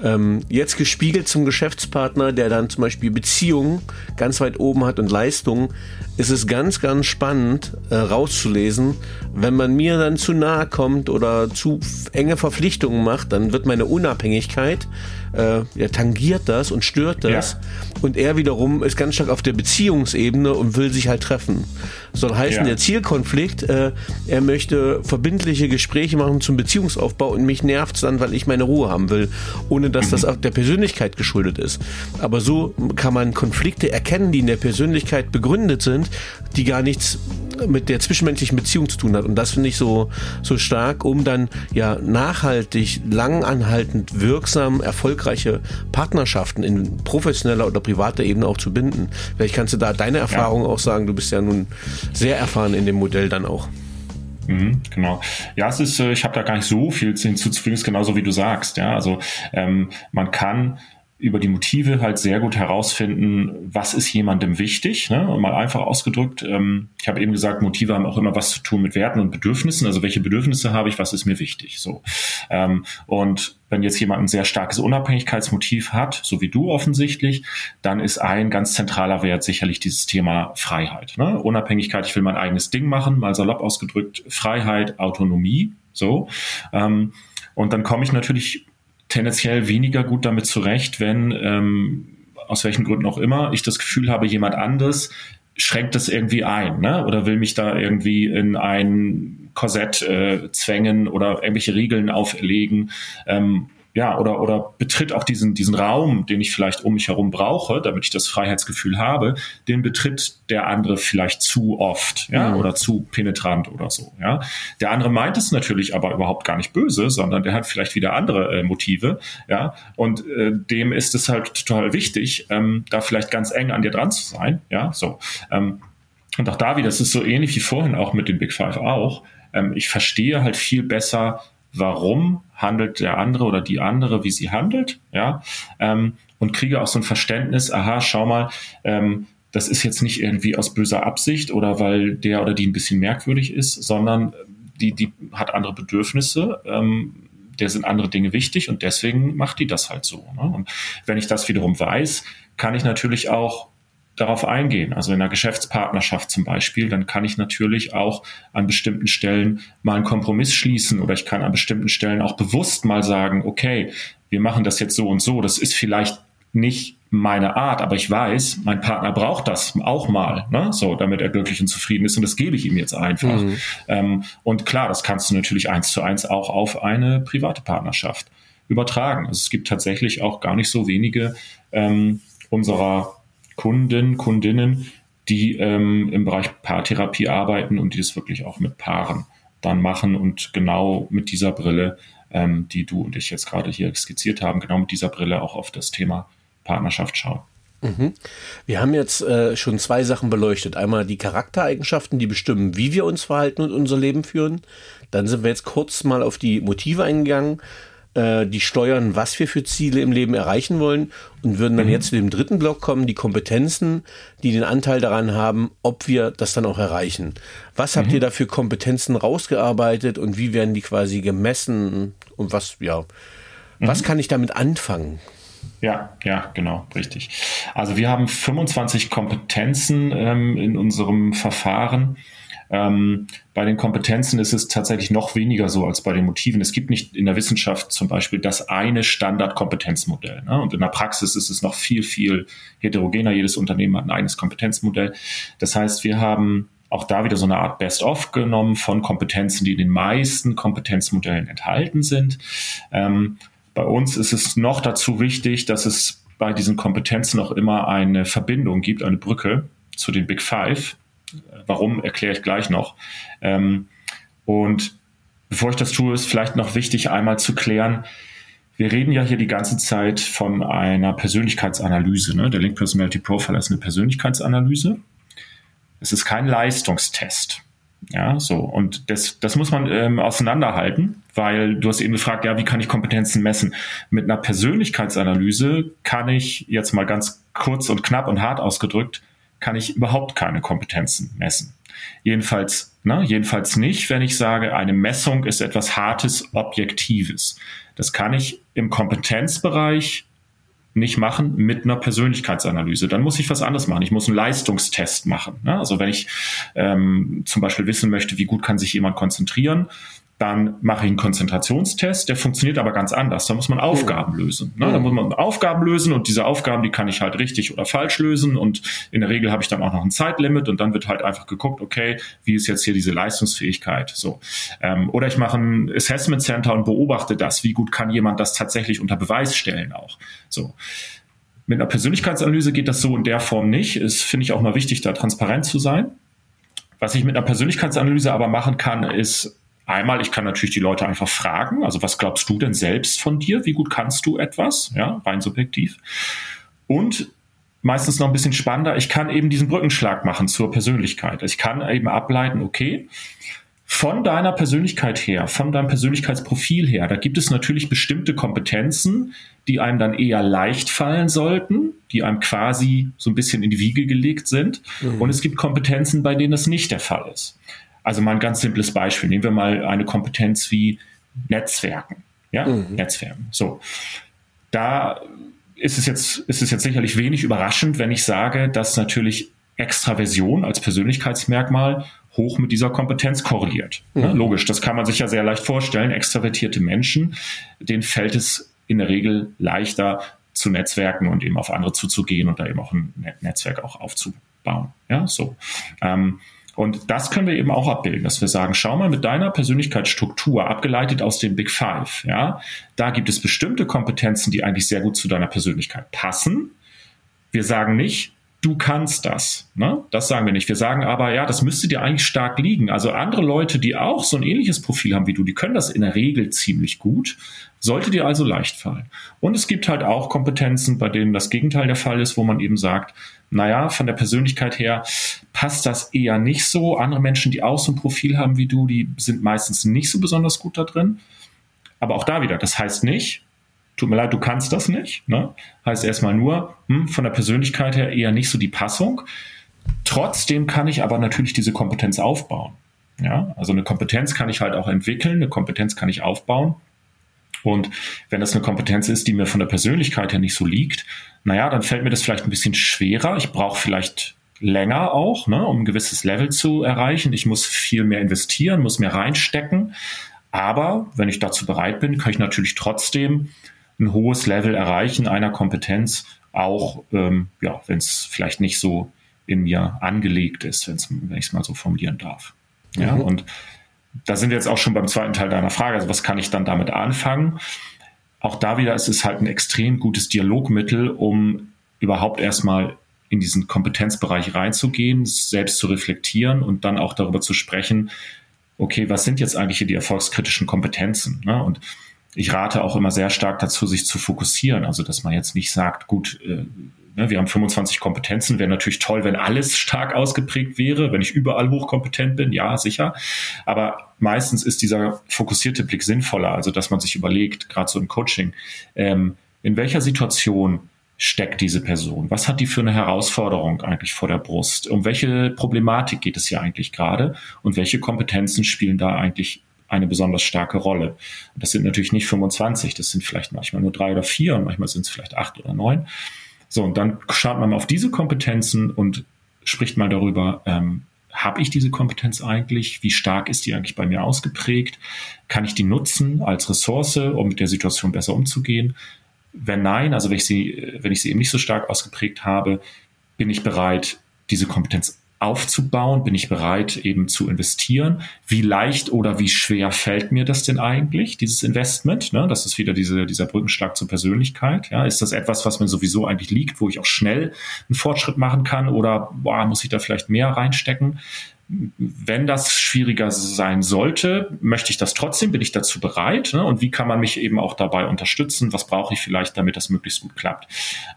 Speaker 3: ähm, jetzt gespiegelt zum Geschäftspartner, der dann zum Beispiel Beziehungen ganz weit oben hat und Leistungen, ist es ganz, ganz spannend äh, rauszulesen. Wenn man mir dann zu nahe kommt oder zu enge Verpflichtungen macht, dann wird meine Unabhängigkeit, äh, er tangiert das und stört das. Ja. Und er wiederum ist ganz stark auf der Beziehungsebene und will sich halt treffen. Soll heißen, ja. der Zielkonflikt, äh, er möchte verbindliche Gespräche machen zum Beziehungsaufbau und mich nervt dann, weil ich meine Ruhe haben will, ohne dass das auch der Persönlichkeit geschuldet ist. Aber so kann man Konflikte erkennen, die in der Persönlichkeit begründet sind, die gar nichts mit der zwischenmenschlichen Beziehung zu tun hat. Und das finde ich so, so stark, um dann ja nachhaltig, langanhaltend, wirksam, erfolgreiche Partnerschaften in professioneller oder privater Ebene auch zu binden. Vielleicht kannst du da deine Erfahrung ja. auch sagen. Du bist ja nun sehr erfahren in dem Modell dann auch.
Speaker 2: Mhm, genau. Ja, es ist, äh, ich habe da gar nicht so viel hinzuzufügen, ist genauso wie du sagst. Ja, also ähm, man kann über die Motive halt sehr gut herausfinden, was ist jemandem wichtig. Ne? Und mal einfach ausgedrückt, ähm, ich habe eben gesagt, Motive haben auch immer was zu tun mit Werten und Bedürfnissen. Also welche Bedürfnisse habe ich, was ist mir wichtig? So. Ähm, und wenn jetzt jemand ein sehr starkes Unabhängigkeitsmotiv hat, so wie du offensichtlich, dann ist ein ganz zentraler Wert sicherlich dieses Thema Freiheit. Ne? Unabhängigkeit, ich will mein eigenes Ding machen, mal salopp ausgedrückt, Freiheit, Autonomie. So. Ähm, und dann komme ich natürlich tendenziell weniger gut damit zurecht, wenn ähm, aus welchen Gründen auch immer ich das Gefühl habe, jemand anderes schränkt das irgendwie ein, ne? Oder will mich da irgendwie in ein Korsett äh, zwängen oder irgendwelche Regeln auferlegen. Ähm, ja, oder, oder betritt auch diesen, diesen Raum, den ich vielleicht um mich herum brauche, damit ich das Freiheitsgefühl habe, den betritt der andere vielleicht zu oft, ja, mhm. oder zu penetrant oder so, ja. Der andere meint es natürlich aber überhaupt gar nicht böse, sondern der hat vielleicht wieder andere äh, Motive, ja, und äh, dem ist es halt total wichtig, ähm, da vielleicht ganz eng an dir dran zu sein, ja, so. Ähm, und auch da wieder, das ist so ähnlich wie vorhin auch mit den Big Five auch, ähm, ich verstehe halt viel besser, warum handelt der andere oder die andere, wie sie handelt, ja, ähm, und kriege auch so ein Verständnis, aha, schau mal, ähm, das ist jetzt nicht irgendwie aus böser Absicht oder weil der oder die ein bisschen merkwürdig ist, sondern die, die hat andere Bedürfnisse, ähm, der sind andere Dinge wichtig und deswegen macht die das halt so. Ne? Und wenn ich das wiederum weiß, kann ich natürlich auch darauf eingehen. Also in einer Geschäftspartnerschaft zum Beispiel, dann kann ich natürlich auch an bestimmten Stellen mal einen Kompromiss schließen oder ich kann an bestimmten Stellen auch bewusst mal sagen, okay, wir machen das jetzt so und so. Das ist vielleicht nicht meine Art, aber ich weiß, mein Partner braucht das auch mal, ne? so, damit er glücklich und zufrieden ist und das gebe ich ihm jetzt einfach. Mhm. Ähm, und klar, das kannst du natürlich eins zu eins auch auf eine private Partnerschaft übertragen. Also es gibt tatsächlich auch gar nicht so wenige ähm, unserer Kunden, Kundinnen, die ähm, im Bereich Paartherapie arbeiten und die das wirklich auch mit Paaren dann machen und genau mit dieser Brille, ähm, die du und ich jetzt gerade hier skizziert haben, genau mit dieser Brille auch auf das Thema Partnerschaft schauen.
Speaker 3: Mhm. Wir haben jetzt äh, schon zwei Sachen beleuchtet. Einmal die Charaktereigenschaften, die bestimmen, wie wir uns verhalten und unser Leben führen. Dann sind wir jetzt kurz mal auf die Motive eingegangen äh, die steuern, was wir für Ziele im Leben erreichen wollen und würden dann mhm. jetzt zu dem dritten Block kommen, die Kompetenzen, die den Anteil daran haben, ob wir das dann auch erreichen. Was habt mhm. ihr da für Kompetenzen rausgearbeitet und wie werden die quasi gemessen und was, ja, mhm. was kann ich damit anfangen?
Speaker 2: Ja, ja, genau, richtig. Also wir haben 25 Kompetenzen ähm, in unserem Verfahren. Ähm, bei den Kompetenzen ist es tatsächlich noch weniger so als bei den Motiven. Es gibt nicht in der Wissenschaft zum Beispiel das eine Standardkompetenzmodell. Ne? Und in der Praxis ist es noch viel, viel heterogener. Jedes Unternehmen hat ein eigenes Kompetenzmodell. Das heißt, wir haben auch da wieder so eine Art Best-of genommen von Kompetenzen, die in den meisten Kompetenzmodellen enthalten sind. Ähm, bei uns ist es noch dazu wichtig, dass es bei diesen Kompetenzen auch immer eine Verbindung gibt, eine Brücke zu den Big Five. Warum erkläre ich gleich noch. Ähm, und bevor ich das tue, ist vielleicht noch wichtig, einmal zu klären, wir reden ja hier die ganze Zeit von einer Persönlichkeitsanalyse. Ne? Der Link Personality Profile ist eine Persönlichkeitsanalyse. Es ist kein Leistungstest. Ja, so. Und das, das muss man ähm, auseinanderhalten, weil du hast eben gefragt, ja, wie kann ich Kompetenzen messen? Mit einer Persönlichkeitsanalyse kann ich jetzt mal ganz kurz und knapp und hart ausgedrückt kann ich überhaupt keine Kompetenzen messen. Jedenfalls, ne, jedenfalls nicht, wenn ich sage, eine Messung ist etwas Hartes, Objektives. Das kann ich im Kompetenzbereich nicht machen mit einer Persönlichkeitsanalyse. Dann muss ich was anderes machen. Ich muss einen Leistungstest machen. Ne? Also wenn ich ähm, zum Beispiel wissen möchte, wie gut kann sich jemand konzentrieren, dann mache ich einen Konzentrationstest, der funktioniert aber ganz anders. Da muss man Aufgaben lösen. Ne? Da muss man Aufgaben lösen und diese Aufgaben, die kann ich halt richtig oder falsch lösen und in der Regel habe ich dann auch noch ein Zeitlimit und dann wird halt einfach geguckt, okay, wie ist jetzt hier diese Leistungsfähigkeit? So. Ähm, oder ich mache ein Assessment Center und beobachte das, wie gut kann jemand das tatsächlich unter Beweis stellen auch. So. Mit einer Persönlichkeitsanalyse geht das so in der Form nicht. Es finde ich auch mal wichtig, da transparent zu sein Was ich mit einer Persönlichkeitsanalyse aber machen kann, ist einmal, ich kann natürlich die Leute einfach fragen, also was glaubst du denn selbst von dir? Wie gut kannst du etwas? Ja, rein subjektiv. Und meistens noch ein bisschen spannender, ich kann eben diesen Brückenschlag machen zur Persönlichkeit. Ich kann eben ableiten, okay, von deiner Persönlichkeit her, von deinem Persönlichkeitsprofil her, da gibt es natürlich bestimmte Kompetenzen, die einem dann eher leicht fallen sollten, die einem quasi so ein bisschen in die Wiege gelegt sind. Mhm. Und es gibt Kompetenzen, bei denen das nicht der Fall ist. Also mal ein ganz simples Beispiel. Nehmen wir mal eine Kompetenz wie Netzwerken. Ja, mhm. Netzwerken. So. Da ist es jetzt, ist es jetzt sicherlich wenig überraschend, wenn ich sage, dass natürlich Extraversion als Persönlichkeitsmerkmal hoch mit dieser Kompetenz korreliert. Mhm. Logisch, das kann man sich ja sehr leicht vorstellen. Extravertierte Menschen, denen fällt es in der Regel leichter zu Netzwerken und eben auf andere zuzugehen und da eben auch ein Netzwerk auch aufzubauen. Ja, so. Ähm, und das können wir eben auch abbilden, dass wir sagen, schau mal mit deiner Persönlichkeitsstruktur, abgeleitet aus dem Big Five, ja, da gibt es bestimmte Kompetenzen, die eigentlich sehr gut zu deiner Persönlichkeit passen. Wir sagen nicht, du kannst das. Ne? Das sagen wir nicht. Wir sagen aber, ja, das müsste dir eigentlich stark liegen. Also andere Leute, die auch so ein ähnliches Profil haben wie du, die können das in der Regel ziemlich gut. Sollte dir also leicht fallen. Und es gibt halt auch Kompetenzen, bei denen das Gegenteil der Fall ist, wo man eben sagt, naja, von der Persönlichkeit her passt das eher nicht so. Andere Menschen, die auch so ein Profil haben wie du, die sind meistens nicht so besonders gut da drin. Aber auch da wieder, das heißt nicht, tut mir leid, du kannst das nicht. Ne? Heißt erstmal nur, hm, von der Persönlichkeit her eher nicht so die Passung. Trotzdem kann ich aber natürlich diese Kompetenz aufbauen. Ja, also eine Kompetenz kann ich halt auch entwickeln, eine Kompetenz kann ich aufbauen. Und wenn das eine Kompetenz ist, die mir von der Persönlichkeit her nicht so liegt, naja, dann fällt mir das vielleicht ein bisschen schwerer. Ich brauche vielleicht länger auch, ne, um ein gewisses Level zu erreichen. Ich muss viel mehr investieren, muss mehr reinstecken. Aber wenn ich dazu bereit bin, kann ich natürlich trotzdem ein hohes Level erreichen einer Kompetenz, auch ähm, ja, wenn es vielleicht nicht so in mir angelegt ist, wenn's, wenn ich es mal so formulieren darf. Ja, mhm. und da sind wir jetzt auch schon beim zweiten Teil deiner Frage. Also was kann ich dann damit anfangen? Auch da wieder ist es halt ein extrem gutes Dialogmittel, um überhaupt erstmal in diesen Kompetenzbereich reinzugehen, selbst zu reflektieren und dann auch darüber zu sprechen, okay, was sind jetzt eigentlich hier die erfolgskritischen Kompetenzen? Ne? Und ich rate auch immer sehr stark dazu, sich zu fokussieren. Also, dass man jetzt nicht sagt, gut, äh, ne, wir haben 25 Kompetenzen, wäre natürlich toll, wenn alles stark ausgeprägt wäre, wenn ich überall hochkompetent bin, ja, sicher. Aber meistens ist dieser fokussierte Blick sinnvoller, also dass man sich überlegt, gerade so im Coaching, ähm, in welcher Situation steckt diese Person? Was hat die für eine Herausforderung eigentlich vor der Brust? Um welche Problematik geht es hier eigentlich gerade? Und welche Kompetenzen spielen da eigentlich eine besonders starke Rolle. das sind natürlich nicht 25, das sind vielleicht manchmal nur drei oder vier und manchmal sind es vielleicht acht oder neun. So, und dann schaut man mal auf diese Kompetenzen und spricht mal darüber, ähm, habe ich diese Kompetenz eigentlich? Wie stark ist die eigentlich bei mir ausgeprägt? Kann ich die nutzen als Ressource, um mit der Situation besser umzugehen? Wenn nein, also wenn ich sie, wenn ich sie eben nicht so stark ausgeprägt habe, bin ich bereit, diese Kompetenz aufzubauen? Bin ich bereit, eben zu investieren? Wie leicht oder wie schwer fällt mir das denn eigentlich, dieses Investment? Ne? Das ist wieder diese, dieser Brückenschlag zur Persönlichkeit. Ja? Ist das etwas, was mir sowieso eigentlich liegt, wo ich auch schnell einen Fortschritt machen kann? Oder boah, muss ich da vielleicht mehr reinstecken? Wenn das schwieriger sein sollte, möchte ich das trotzdem, bin ich dazu bereit? Ne? Und wie kann man mich eben auch dabei unterstützen? Was brauche ich vielleicht, damit das möglichst gut klappt?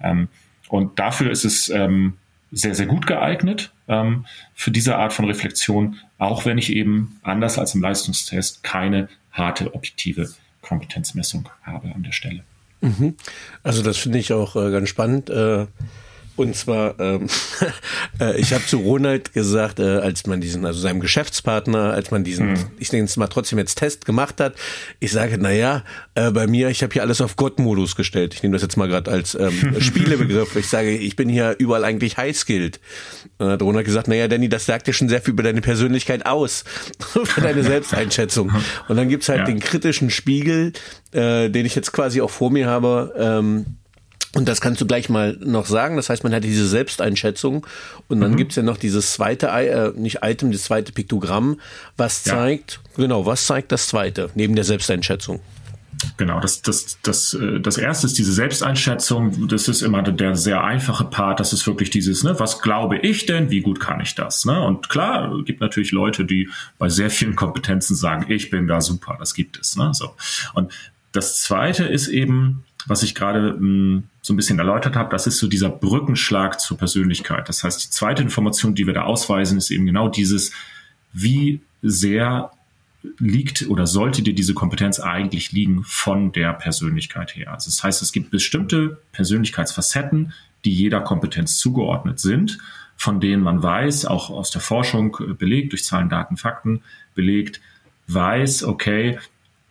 Speaker 2: Ähm, und dafür ist es ähm, sehr, sehr gut geeignet ähm, für diese Art von Reflexion, auch wenn ich eben anders als im Leistungstest keine harte objektive Kompetenzmessung habe an der Stelle.
Speaker 3: Mhm. Also das finde ich auch äh, ganz spannend. Äh und zwar, ähm, [laughs] äh, ich habe zu Ronald gesagt, äh, als man diesen, also seinem Geschäftspartner, als man diesen, mhm. ich nenne es mal trotzdem jetzt Test gemacht hat, ich sage, naja, äh, bei mir, ich habe hier alles auf Gott-Modus gestellt. Ich nehme das jetzt mal gerade als ähm, [laughs] Spielebegriff. Ich sage, ich bin hier überall eigentlich high-skilled. Äh, hat Ronald gesagt, naja, Danny, das sagt ja schon sehr viel über deine Persönlichkeit aus, [laughs] über deine Selbsteinschätzung. Und dann gibt's halt ja. den kritischen Spiegel, äh, den ich jetzt quasi auch vor mir habe, ähm, und das kannst du gleich mal noch sagen. Das heißt, man hat diese Selbsteinschätzung und dann mhm. gibt's ja noch dieses zweite, äh, nicht Item, das zweite Piktogramm, was zeigt, ja. genau, was zeigt das zweite neben der Selbsteinschätzung?
Speaker 2: Genau, das, das, das, äh, das erste ist diese Selbsteinschätzung. Das ist immer der sehr einfache Part. Das ist wirklich dieses, ne, was glaube ich denn? Wie gut kann ich das? Ne? Und klar, gibt natürlich Leute, die bei sehr vielen Kompetenzen sagen, ich bin da super. Das gibt es. Ne? So. Und das zweite ist eben, was ich gerade hm, so ein bisschen erläutert habe, das ist so dieser Brückenschlag zur Persönlichkeit. Das heißt, die zweite Information, die wir da ausweisen, ist eben genau dieses, wie sehr liegt oder sollte dir diese Kompetenz eigentlich liegen von der Persönlichkeit her. Also das heißt, es gibt bestimmte Persönlichkeitsfacetten, die jeder Kompetenz zugeordnet sind, von denen man weiß, auch aus der Forschung äh, belegt, durch Zahlen, Daten, Fakten belegt, weiß, okay,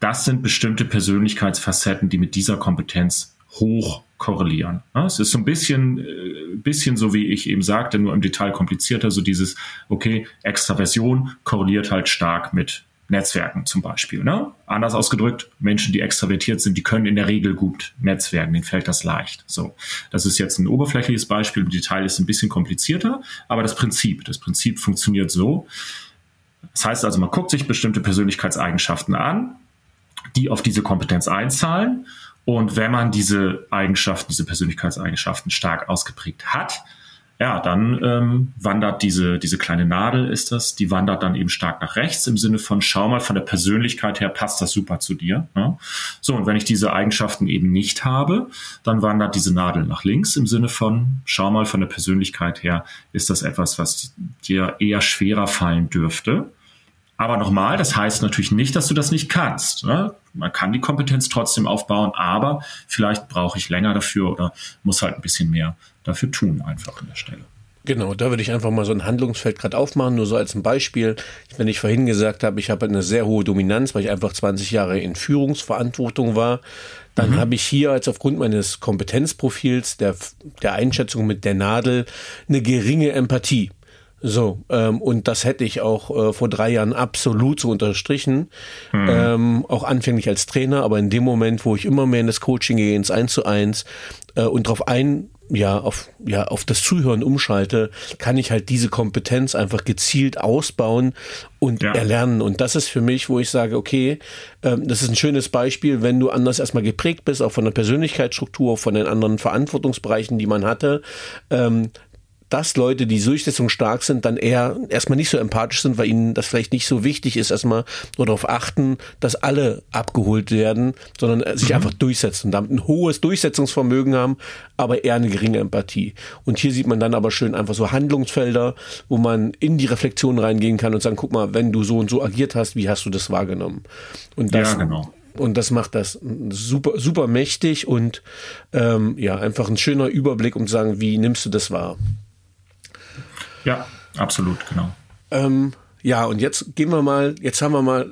Speaker 2: das sind bestimmte Persönlichkeitsfacetten, die mit dieser Kompetenz hoch korrelieren. Es ist so ein bisschen, äh, bisschen so, wie ich eben sagte, nur im Detail komplizierter, so dieses, okay, Extraversion korreliert halt stark mit Netzwerken zum Beispiel. Ne? Anders ausgedrückt, Menschen, die extravertiert sind, die können in der Regel gut netzwerken, denen fällt das leicht. So, das ist jetzt ein oberflächliches Beispiel, im Detail ist ein bisschen komplizierter, aber das Prinzip, das Prinzip funktioniert so. Das heißt also, man guckt sich bestimmte Persönlichkeitseigenschaften an, die auf diese Kompetenz einzahlen. Und wenn man diese Eigenschaften, diese Persönlichkeitseigenschaften stark ausgeprägt hat, ja, dann ähm, wandert diese, diese kleine Nadel ist das, die wandert dann eben stark nach rechts im Sinne von, schau mal, von der Persönlichkeit her passt das super zu dir. Ne? So, und wenn ich diese Eigenschaften eben nicht habe, dann wandert diese Nadel nach links im Sinne von, schau mal, von der Persönlichkeit her ist das etwas, was dir eher schwerer fallen dürfte. Aber nochmal, das heißt natürlich nicht, dass du das nicht kannst. Ne? Man kann die Kompetenz trotzdem aufbauen, aber vielleicht brauche ich länger dafür oder muss halt ein bisschen mehr dafür tun, einfach an der Stelle.
Speaker 3: Genau, da würde ich einfach mal so ein Handlungsfeld gerade aufmachen, nur so als ein Beispiel. Wenn ich vorhin gesagt habe, ich habe eine sehr hohe Dominanz, weil ich einfach 20 Jahre in Führungsverantwortung war, dann mhm. habe ich hier als aufgrund meines Kompetenzprofils, der, der Einschätzung mit der Nadel, eine geringe Empathie. So, ähm, und das hätte ich auch äh, vor drei Jahren absolut so unterstrichen, mhm. ähm, auch anfänglich als Trainer, aber in dem Moment, wo ich immer mehr in das Coaching gehe, ins Eins zu eins äh, und darauf ein, ja, auf, ja, auf das Zuhören umschalte, kann ich halt diese Kompetenz einfach gezielt ausbauen und ja. erlernen. Und das ist für mich, wo ich sage, okay, ähm, das ist ein schönes Beispiel, wenn du anders erstmal geprägt bist, auch von der Persönlichkeitsstruktur, von den anderen Verantwortungsbereichen, die man hatte, ähm, dass Leute, die durchsetzungsstark sind, dann eher erstmal nicht so empathisch sind, weil ihnen das vielleicht nicht so wichtig ist, erstmal nur darauf achten, dass alle abgeholt werden, sondern sich mhm. einfach durchsetzen, damit ein hohes Durchsetzungsvermögen haben, aber eher eine geringe Empathie. Und hier sieht man dann aber schön einfach so Handlungsfelder, wo man in die Reflexion reingehen kann und sagen, guck mal, wenn du so und so agiert hast, wie hast du das wahrgenommen? Und das,
Speaker 2: ja, genau.
Speaker 3: Und das macht das super, super mächtig und ähm, ja, einfach ein schöner Überblick, um zu sagen, wie nimmst du das wahr?
Speaker 2: Ja, absolut, genau.
Speaker 3: Ähm, ja, und jetzt gehen wir mal, jetzt haben wir mal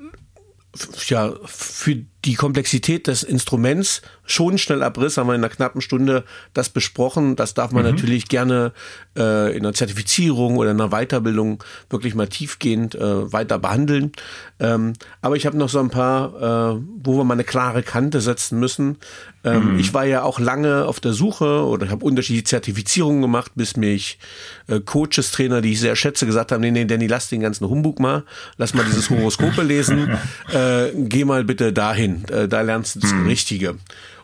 Speaker 3: ja, für die Komplexität des Instruments schon schnell Abriss, haben wir in einer knappen Stunde das besprochen. Das darf man mhm. natürlich gerne äh, in einer Zertifizierung oder in einer Weiterbildung wirklich mal tiefgehend äh, weiter behandeln. Ähm, aber ich habe noch so ein paar, äh, wo wir mal eine klare Kante setzen müssen. Ähm, mhm. Ich war ja auch lange auf der Suche oder habe unterschiedliche Zertifizierungen gemacht, bis mich äh, Coaches, Trainer, die ich sehr schätze, gesagt haben, nee, nee, Danny, lass den ganzen Humbug mal, lass mal dieses Horoskope lesen, [laughs] äh, geh mal bitte dahin, äh, da lernst du das mhm. Richtige.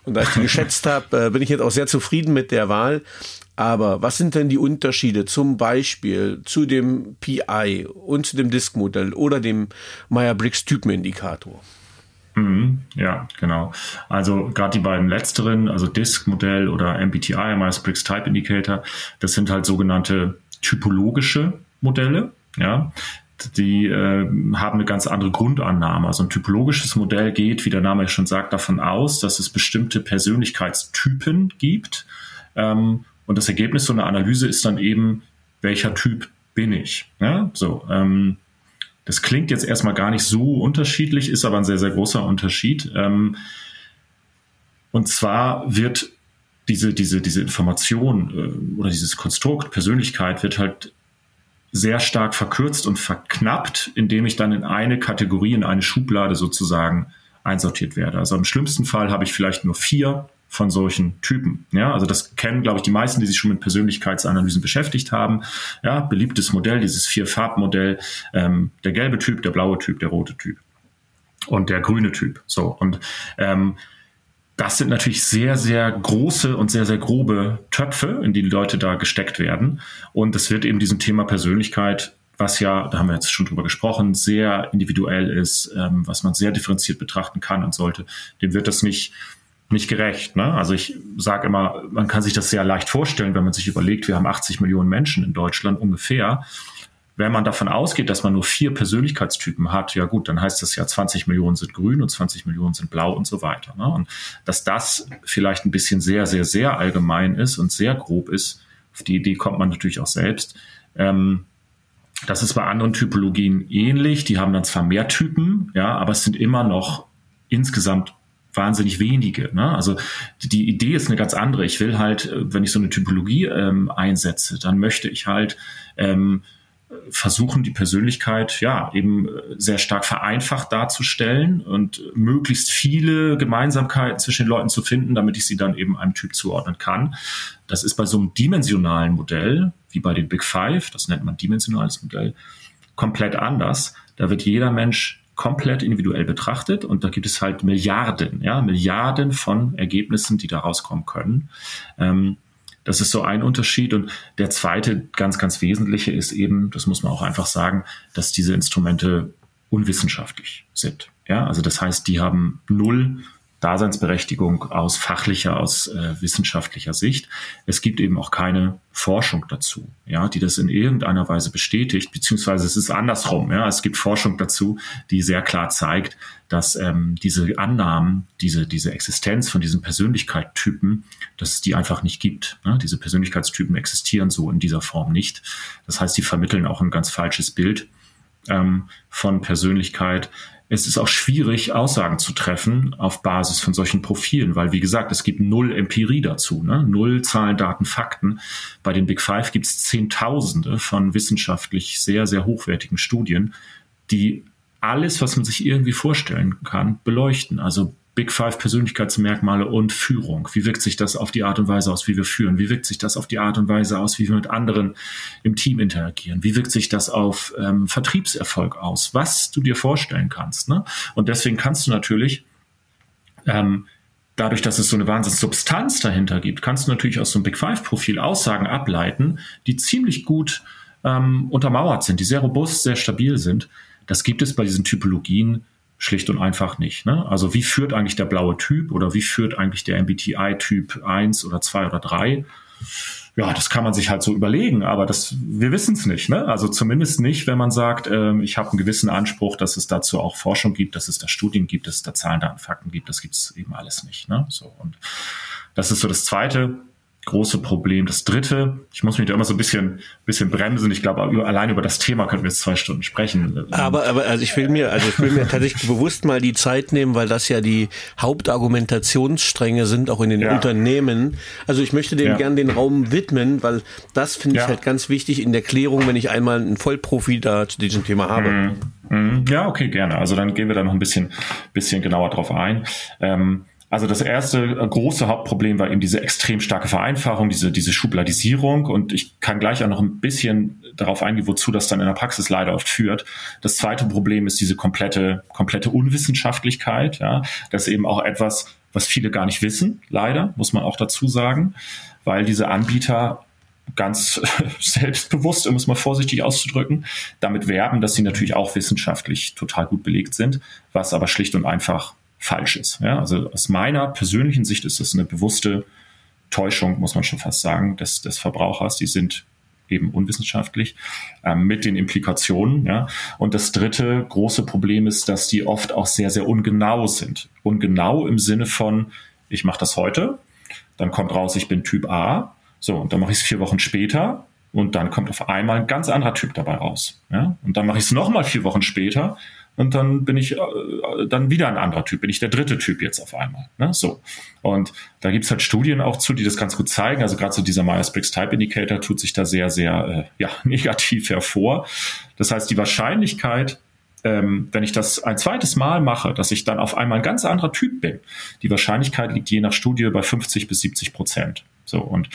Speaker 3: Und da ich die geschätzt habe, äh, bin ich jetzt auch sehr zufrieden mit der Wahl. Aber was sind denn die Unterschiede zum Beispiel zu dem PI und zu dem Disk-Modell oder dem Meyer-Briggs-Typenindikator?
Speaker 2: Mhm, ja, genau. Also gerade die beiden letzteren, also Disk-Modell oder MBTI, Myers-Briggs Type Indicator, das sind halt sogenannte typologische Modelle. Ja, die äh, haben eine ganz andere Grundannahme. Also ein typologisches Modell geht, wie der Name schon sagt, davon aus, dass es bestimmte Persönlichkeitstypen gibt. Ähm, und das Ergebnis so einer Analyse ist dann eben, welcher Typ bin ich? Ja, so. Ähm, das klingt jetzt erstmal gar nicht so unterschiedlich, ist aber ein sehr, sehr großer Unterschied. Ähm, und zwar wird diese, diese, diese Information äh, oder dieses Konstrukt Persönlichkeit wird halt sehr stark verkürzt und verknappt, indem ich dann in eine Kategorie, in eine Schublade sozusagen einsortiert werde. Also im schlimmsten Fall habe ich vielleicht nur vier von solchen Typen. Ja, also das kennen, glaube ich, die meisten, die sich schon mit Persönlichkeitsanalysen beschäftigt haben. Ja, beliebtes Modell, dieses Vier-Farb-Modell, ähm, der gelbe Typ, der blaue Typ, der rote Typ. und der grüne Typ. So und ähm, das sind natürlich sehr, sehr große und sehr, sehr grobe Töpfe, in die Leute da gesteckt werden. Und es wird eben diesem Thema Persönlichkeit, was ja, da haben wir jetzt schon drüber gesprochen, sehr individuell ist, ähm, was man sehr differenziert betrachten kann und sollte, dem wird das nicht, nicht gerecht. Ne? Also ich sage immer, man kann sich das sehr leicht vorstellen, wenn man sich überlegt, wir haben 80 Millionen Menschen in Deutschland ungefähr wenn man davon ausgeht, dass man nur vier Persönlichkeitstypen hat, ja gut, dann heißt das ja 20 Millionen sind grün und 20 Millionen sind blau und so weiter. Ne? Und dass das vielleicht ein bisschen sehr, sehr, sehr allgemein ist und sehr grob ist, auf die Idee kommt man natürlich auch selbst. Ähm, das ist bei anderen Typologien ähnlich. Die haben dann zwar mehr Typen, ja, aber es sind immer noch insgesamt wahnsinnig wenige. Ne? Also die Idee ist eine ganz andere. Ich will halt, wenn ich so eine Typologie ähm, einsetze, dann möchte ich halt ähm, versuchen, die Persönlichkeit ja eben äh, sehr stark vereinfacht darzustellen und möglichst viele Gemeinsamkeiten zwischen den Leuten zu finden, damit ich sie dann eben einem Typ zuordnen kann. Das ist bei so einem dimensionalen Modell, wie bei den Big Five, das nennt man dimensionales Modell, komplett anders. Da wird jeder Mensch komplett individuell betrachtet und da gibt es halt Milliarden, ja, Milliarden von Ergebnissen, die da rauskommen können. Ähm, das ist so ein Unterschied. Und der zweite ganz, ganz wesentliche ist eben, das muss man auch einfach sagen, dass diese Instrumente unwissenschaftlich sind. Ja, also das heißt, die haben null Daseinsberechtigung aus fachlicher, aus äh, wissenschaftlicher Sicht. Es gibt eben auch keine Forschung dazu, ja, die das in irgendeiner Weise bestätigt, beziehungsweise es ist andersrum. Ja, es gibt Forschung dazu, die sehr klar zeigt, dass ähm, diese Annahmen, diese diese Existenz von diesen Persönlichkeitstypen, dass es die einfach nicht gibt. Ne? Diese Persönlichkeitstypen existieren so in dieser Form nicht. Das heißt, die vermitteln auch ein ganz falsches Bild ähm, von Persönlichkeit es ist auch schwierig, Aussagen zu treffen auf Basis von solchen Profilen, weil, wie gesagt, es gibt null Empirie dazu, ne? null Zahlen, Daten, Fakten. Bei den Big Five gibt es Zehntausende von wissenschaftlich sehr, sehr hochwertigen Studien, die alles, was man sich irgendwie vorstellen kann, beleuchten. Also Big Five Persönlichkeitsmerkmale und Führung. Wie wirkt sich das auf die Art und Weise aus, wie wir führen? Wie wirkt sich das auf die Art und Weise aus, wie wir mit anderen im Team interagieren? Wie wirkt sich das auf ähm, Vertriebserfolg aus? Was du dir vorstellen kannst. Ne? Und deswegen kannst du natürlich ähm, dadurch, dass es so eine Wahnsinnssubstanz dahinter gibt, kannst du natürlich aus so einem Big Five-Profil Aussagen ableiten, die ziemlich gut ähm, untermauert sind, die sehr robust, sehr stabil sind. Das gibt es bei diesen Typologien schlicht und einfach nicht. Ne? Also wie führt eigentlich der blaue Typ oder wie führt eigentlich der MBTI-Typ 1 oder 2 oder 3? Ja, das kann man sich halt so überlegen, aber das, wir wissen es nicht. Ne? Also zumindest nicht, wenn man sagt, ähm, ich habe einen gewissen Anspruch, dass es dazu auch Forschung gibt, dass es da Studien gibt, dass es da Zahlen, Daten, Fakten gibt. Das gibt es eben alles nicht. Ne? So und das ist so das Zweite große Problem. Das dritte, ich muss mich da immer so ein bisschen, bisschen bremsen. Ich glaube, allein über das Thema könnten wir jetzt zwei Stunden sprechen.
Speaker 3: Aber, aber also ich will mir, also ich will mir [laughs] tatsächlich bewusst mal die Zeit nehmen, weil das ja die Hauptargumentationsstränge sind, auch in den ja. Unternehmen. Also ich möchte dem ja. gern den Raum widmen, weil das finde ich ja. halt ganz wichtig in der Klärung, wenn ich einmal einen Vollprofi da zu diesem Thema habe. Mhm.
Speaker 2: Mhm. Ja, okay, gerne. Also dann gehen wir da noch ein bisschen, bisschen genauer drauf ein. Ähm, also das erste große Hauptproblem war eben diese extrem starke Vereinfachung, diese, diese Schubladisierung. Und ich kann gleich auch noch ein bisschen darauf eingehen, wozu das dann in der Praxis leider oft führt. Das zweite Problem ist diese komplette, komplette Unwissenschaftlichkeit. Ja, das ist eben auch etwas, was viele gar nicht wissen, leider, muss man auch dazu sagen, weil diese Anbieter ganz [laughs] selbstbewusst, um es mal vorsichtig auszudrücken, damit werben, dass sie natürlich auch wissenschaftlich total gut belegt sind, was aber schlicht und einfach falsch ist. Ja, also aus meiner persönlichen Sicht ist das eine bewusste Täuschung, muss man schon fast sagen, des, des Verbrauchers. Die sind eben unwissenschaftlich ähm, mit den Implikationen. Ja. Und das dritte große Problem ist, dass die oft auch sehr, sehr ungenau sind. Ungenau im Sinne von, ich mache das heute, dann kommt raus, ich bin Typ A, so, und dann mache ich es vier Wochen später und dann kommt auf einmal ein ganz anderer Typ dabei raus. Ja. Und dann mache ich es nochmal vier Wochen später und dann bin ich äh, dann wieder ein anderer Typ, bin ich der dritte Typ jetzt auf einmal. Ne? So. Und da gibt's halt Studien auch zu, die das ganz gut zeigen. Also gerade so dieser Myers-Briggs Type Indicator tut sich da sehr, sehr äh, ja, [laughs] negativ hervor. Das heißt, die Wahrscheinlichkeit, ähm, wenn ich das ein zweites Mal mache, dass ich dann auf einmal ein ganz anderer Typ bin, die Wahrscheinlichkeit liegt je nach Studie bei 50 bis 70 Prozent. So und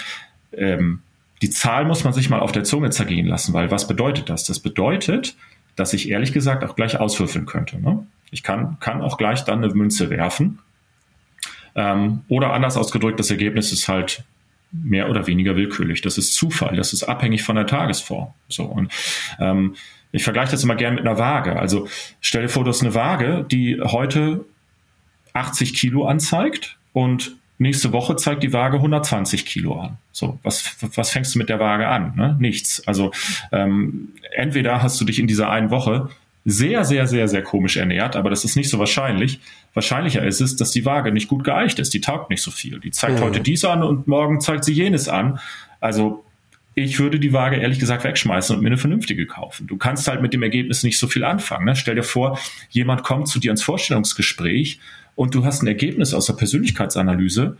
Speaker 2: ähm, die Zahl muss man sich mal auf der Zunge zergehen lassen, weil was bedeutet das? Das bedeutet, dass ich ehrlich gesagt auch gleich auswürfeln könnte. Ne? Ich kann, kann auch gleich dann eine Münze werfen. Ähm, oder anders ausgedrückt, das Ergebnis ist halt mehr oder weniger willkürlich. Das ist Zufall, das ist abhängig von der Tagesform. So und ähm, ich vergleiche das immer gerne mit einer Waage. Also stell dir vor, du hast eine Waage, die heute 80 Kilo anzeigt und nächste Woche zeigt die Waage 120 Kilo an. So, was, was fängst du mit der Waage an? Ne? Nichts. Also ähm, entweder hast du dich in dieser einen Woche sehr, sehr, sehr, sehr komisch ernährt, aber das ist nicht so wahrscheinlich. Wahrscheinlicher ist es, dass die Waage nicht gut geeicht ist. Die taugt nicht so viel. Die zeigt mhm. heute dies an und morgen zeigt sie jenes an. Also ich würde die Waage ehrlich gesagt wegschmeißen und mir eine vernünftige kaufen. Du kannst halt mit dem Ergebnis nicht so viel anfangen. Ne? Stell dir vor, jemand kommt zu dir ins Vorstellungsgespräch und du hast ein Ergebnis aus der Persönlichkeitsanalyse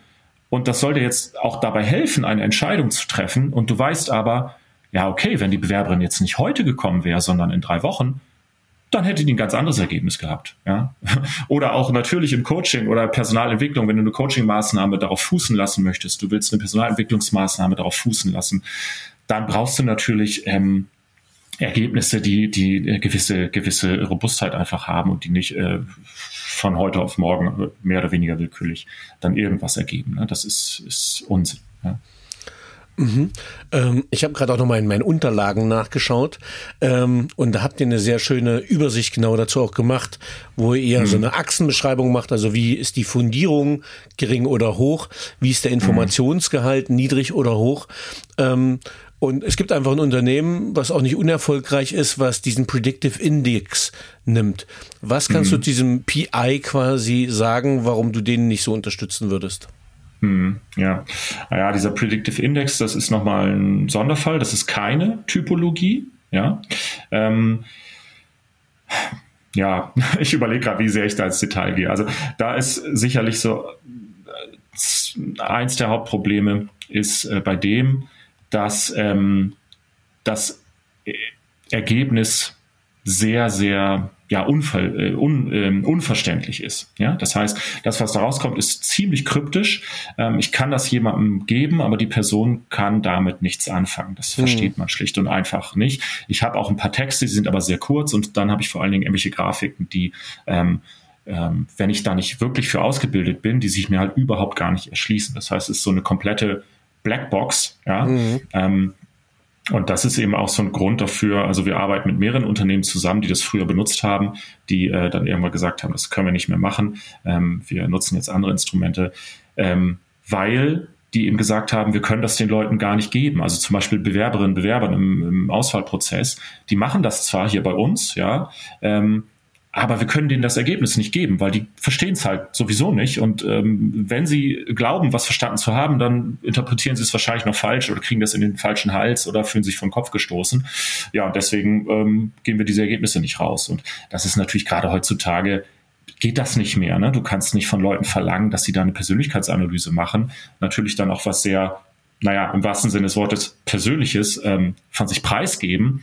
Speaker 2: und das soll dir jetzt auch dabei helfen, eine Entscheidung zu treffen und du weißt aber, ja, okay, wenn die Bewerberin jetzt nicht heute gekommen wäre, sondern in drei Wochen, dann hätte die ein ganz anderes Ergebnis gehabt. Ja? [laughs] Oder auch natürlich im Coaching oder Personalentwicklung, wenn du eine Coaching-Maßnahme darauf fußen lassen möchtest, du willst eine Personalentwicklungsmaßnahme darauf fußen lassen, dann brauchst du natürlich ähm, Ergebnisse, die, die gewisse, gewisse Robustheit einfach haben und die nicht äh, von heute auf morgen mehr oder weniger willkürlich dann irgendwas ergeben. Ne? Das ist, ist Unsinn. Ja?
Speaker 3: Mhm. Ähm, ich habe gerade auch nochmal in meinen Unterlagen nachgeschaut ähm, und da habt ihr eine sehr schöne Übersicht genau dazu auch gemacht, wo ihr mhm. so eine Achsenbeschreibung macht, also wie ist die Fundierung gering oder hoch, wie ist der mhm. Informationsgehalt niedrig oder hoch. Ähm, und es gibt einfach ein Unternehmen, was auch nicht unerfolgreich ist, was diesen Predictive Index nimmt. Was kannst mhm. du diesem PI quasi sagen, warum du den nicht so unterstützen würdest?
Speaker 2: Hm, ja. ja, dieser Predictive Index, das ist nochmal ein Sonderfall. Das ist keine Typologie. Ja. Ähm, ja, [laughs] ich überlege gerade, wie sehr ich da ins Detail gehe. Also da ist sicherlich so äh, eins der Hauptprobleme ist äh, bei dem, dass ähm, das Ergebnis sehr, sehr ja, unver, äh, un, äh, unverständlich ist. Ja? Das heißt, das, was da rauskommt, ist ziemlich kryptisch. Ähm, ich kann das jemandem geben, aber die Person kann damit nichts anfangen. Das mhm. versteht man schlicht und einfach nicht. Ich habe auch ein paar Texte, die sind aber sehr kurz und dann habe ich vor allen Dingen irgendwelche Grafiken, die ähm, ähm, wenn ich da nicht wirklich für ausgebildet bin, die sich mir halt überhaupt gar nicht erschließen. Das heißt, es ist so eine komplette Blackbox, ja. Mhm. Ähm, und das ist eben auch so ein Grund dafür. Also wir arbeiten mit mehreren Unternehmen zusammen, die das früher benutzt haben, die äh, dann irgendwann gesagt haben, das können wir nicht mehr machen. Ähm, wir nutzen jetzt andere Instrumente, ähm, weil die eben gesagt haben, wir können das den Leuten gar nicht geben. Also zum Beispiel Bewerberinnen, Bewerbern im, im Auswahlprozess, die machen das zwar hier bei uns, ja, ähm, aber wir können denen das Ergebnis nicht geben, weil die verstehen es halt sowieso nicht. Und ähm, wenn sie glauben, was verstanden zu haben, dann interpretieren sie es wahrscheinlich noch falsch oder kriegen das in den falschen Hals oder fühlen sich vom Kopf gestoßen. Ja, und deswegen ähm, geben wir diese Ergebnisse nicht raus. Und das ist natürlich gerade heutzutage geht das nicht mehr. Ne? Du kannst nicht von Leuten verlangen, dass sie da eine Persönlichkeitsanalyse machen. Natürlich dann auch was sehr, naja, im wahrsten Sinne des Wortes Persönliches ähm, von sich preisgeben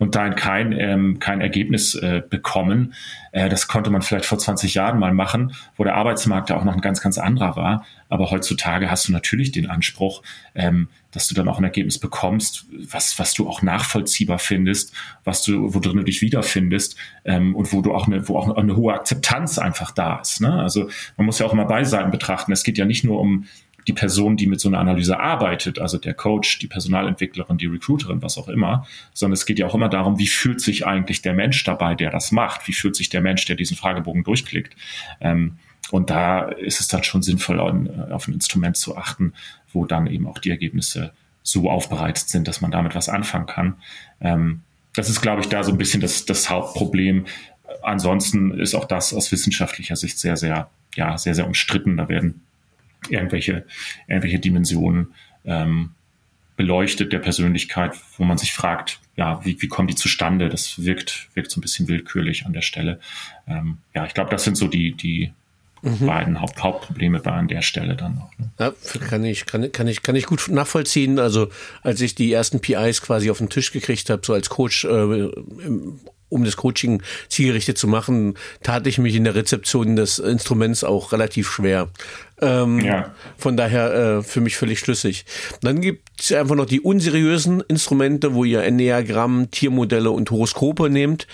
Speaker 2: und dann kein, ähm, kein Ergebnis äh, bekommen. Äh, das konnte man vielleicht vor 20 Jahren mal machen, wo der Arbeitsmarkt ja auch noch ein ganz, ganz anderer war. Aber heutzutage hast du natürlich den Anspruch, ähm, dass du dann auch ein Ergebnis bekommst, was, was du auch nachvollziehbar findest, was du, wo drin du dich wiederfindest ähm, und wo du auch eine, wo auch eine hohe Akzeptanz einfach da ist. Ne? Also man muss ja auch immer beide Seiten betrachten. Es geht ja nicht nur um die Person, die mit so einer Analyse arbeitet, also der Coach, die Personalentwicklerin, die Recruiterin, was auch immer, sondern es geht ja auch immer darum, wie fühlt sich eigentlich der Mensch dabei, der das macht? Wie fühlt sich der Mensch, der diesen Fragebogen durchklickt? Ähm, und da ist es dann schon sinnvoll, auf ein Instrument zu achten, wo dann eben auch die Ergebnisse so aufbereitet sind, dass man damit was anfangen kann. Ähm, das ist, glaube ich, da so ein bisschen das, das Hauptproblem. Ansonsten ist auch das aus wissenschaftlicher Sicht sehr, sehr, ja, sehr, sehr umstritten. Da werden irgendwelche, irgendwelche Dimensionen ähm, beleuchtet der Persönlichkeit, wo man sich fragt, ja, wie, wie kommen die zustande? Das wirkt, wirkt so ein bisschen willkürlich an der Stelle. Ähm, ja, ich glaube, das sind so die, die mhm. beiden Haupt, Hauptprobleme bei an der Stelle dann noch.
Speaker 3: Ne? Ja, kann ich, kann, kann ich, kann ich gut nachvollziehen. Also als ich die ersten PIs quasi auf den Tisch gekriegt habe, so als Coach äh, um das Coaching zielgerichtet zu machen, tat ich mich in der Rezeption des Instruments auch relativ schwer. Ähm, ja. Von daher äh, für mich völlig schlüssig. Dann gibt es einfach noch die unseriösen Instrumente, wo ihr Enneagramm, Tiermodelle und Horoskope nehmt.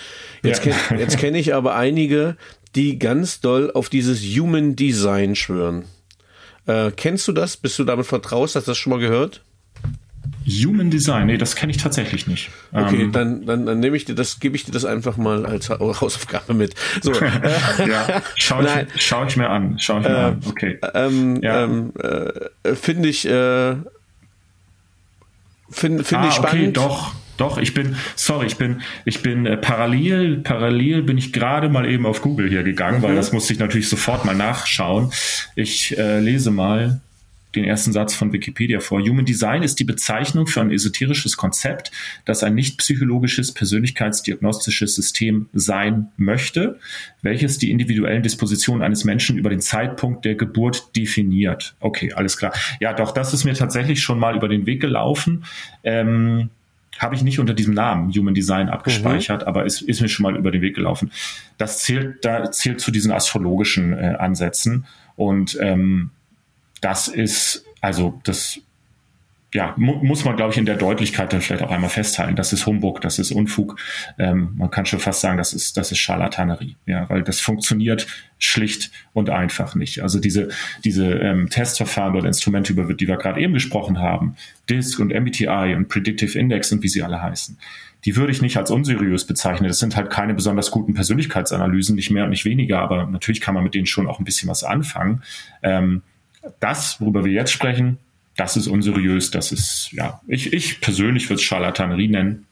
Speaker 3: Jetzt ja. kenne kenn ich aber einige, die ganz doll auf dieses Human Design schwören. Äh, kennst du das? Bist du damit vertraut? Hast du das schon mal gehört?
Speaker 2: Human Design, nee, das kenne ich tatsächlich nicht.
Speaker 3: Okay, ähm, dann, dann, dann nehme ich dir das, gebe ich dir das einfach mal als Hausaufgabe mit. So, [laughs]
Speaker 2: ja, schau ich, schau ich mir an, schau ich mir äh, an. Okay.
Speaker 3: Ähm, ja. ähm, äh, finde ich, äh, finde find ah, ich spannend. Okay,
Speaker 2: doch. Doch, ich bin, sorry, ich bin, ich bin äh, parallel, parallel bin ich gerade mal eben auf Google hier gegangen, mhm. weil das musste ich natürlich sofort mal nachschauen. Ich äh, lese mal den ersten Satz von Wikipedia vor. Human Design ist die Bezeichnung für ein esoterisches Konzept, das ein nicht psychologisches persönlichkeitsdiagnostisches System sein möchte, welches die individuellen Dispositionen eines Menschen über den Zeitpunkt der Geburt definiert. Okay, alles klar. Ja, doch, das ist mir tatsächlich schon mal über den Weg gelaufen. Ähm, habe ich nicht unter diesem Namen Human Design abgespeichert, mhm. aber ist, ist mir schon mal über den Weg gelaufen. Das zählt, da zählt zu diesen astrologischen äh, Ansätzen und ähm, das ist, also das ja, mu muss man, glaube ich, in der Deutlichkeit dann vielleicht auch einmal festhalten. Das ist Humbug, das ist Unfug. Ähm, man kann schon fast sagen, das ist, das ist Scharlatanerie. Ja, weil das funktioniert schlicht und einfach nicht. Also diese, diese ähm, Testverfahren oder Instrumente, über die wir gerade eben gesprochen haben, DISC und MBTI und Predictive Index und wie sie alle heißen, die würde ich nicht als unseriös bezeichnen. Das sind halt keine besonders guten Persönlichkeitsanalysen, nicht mehr und nicht weniger, aber natürlich kann man mit denen schon auch ein bisschen was anfangen. Ähm, das, worüber wir jetzt sprechen, das ist unseriös, das ist, ja, ich, ich persönlich würde es Charlatanerie nennen.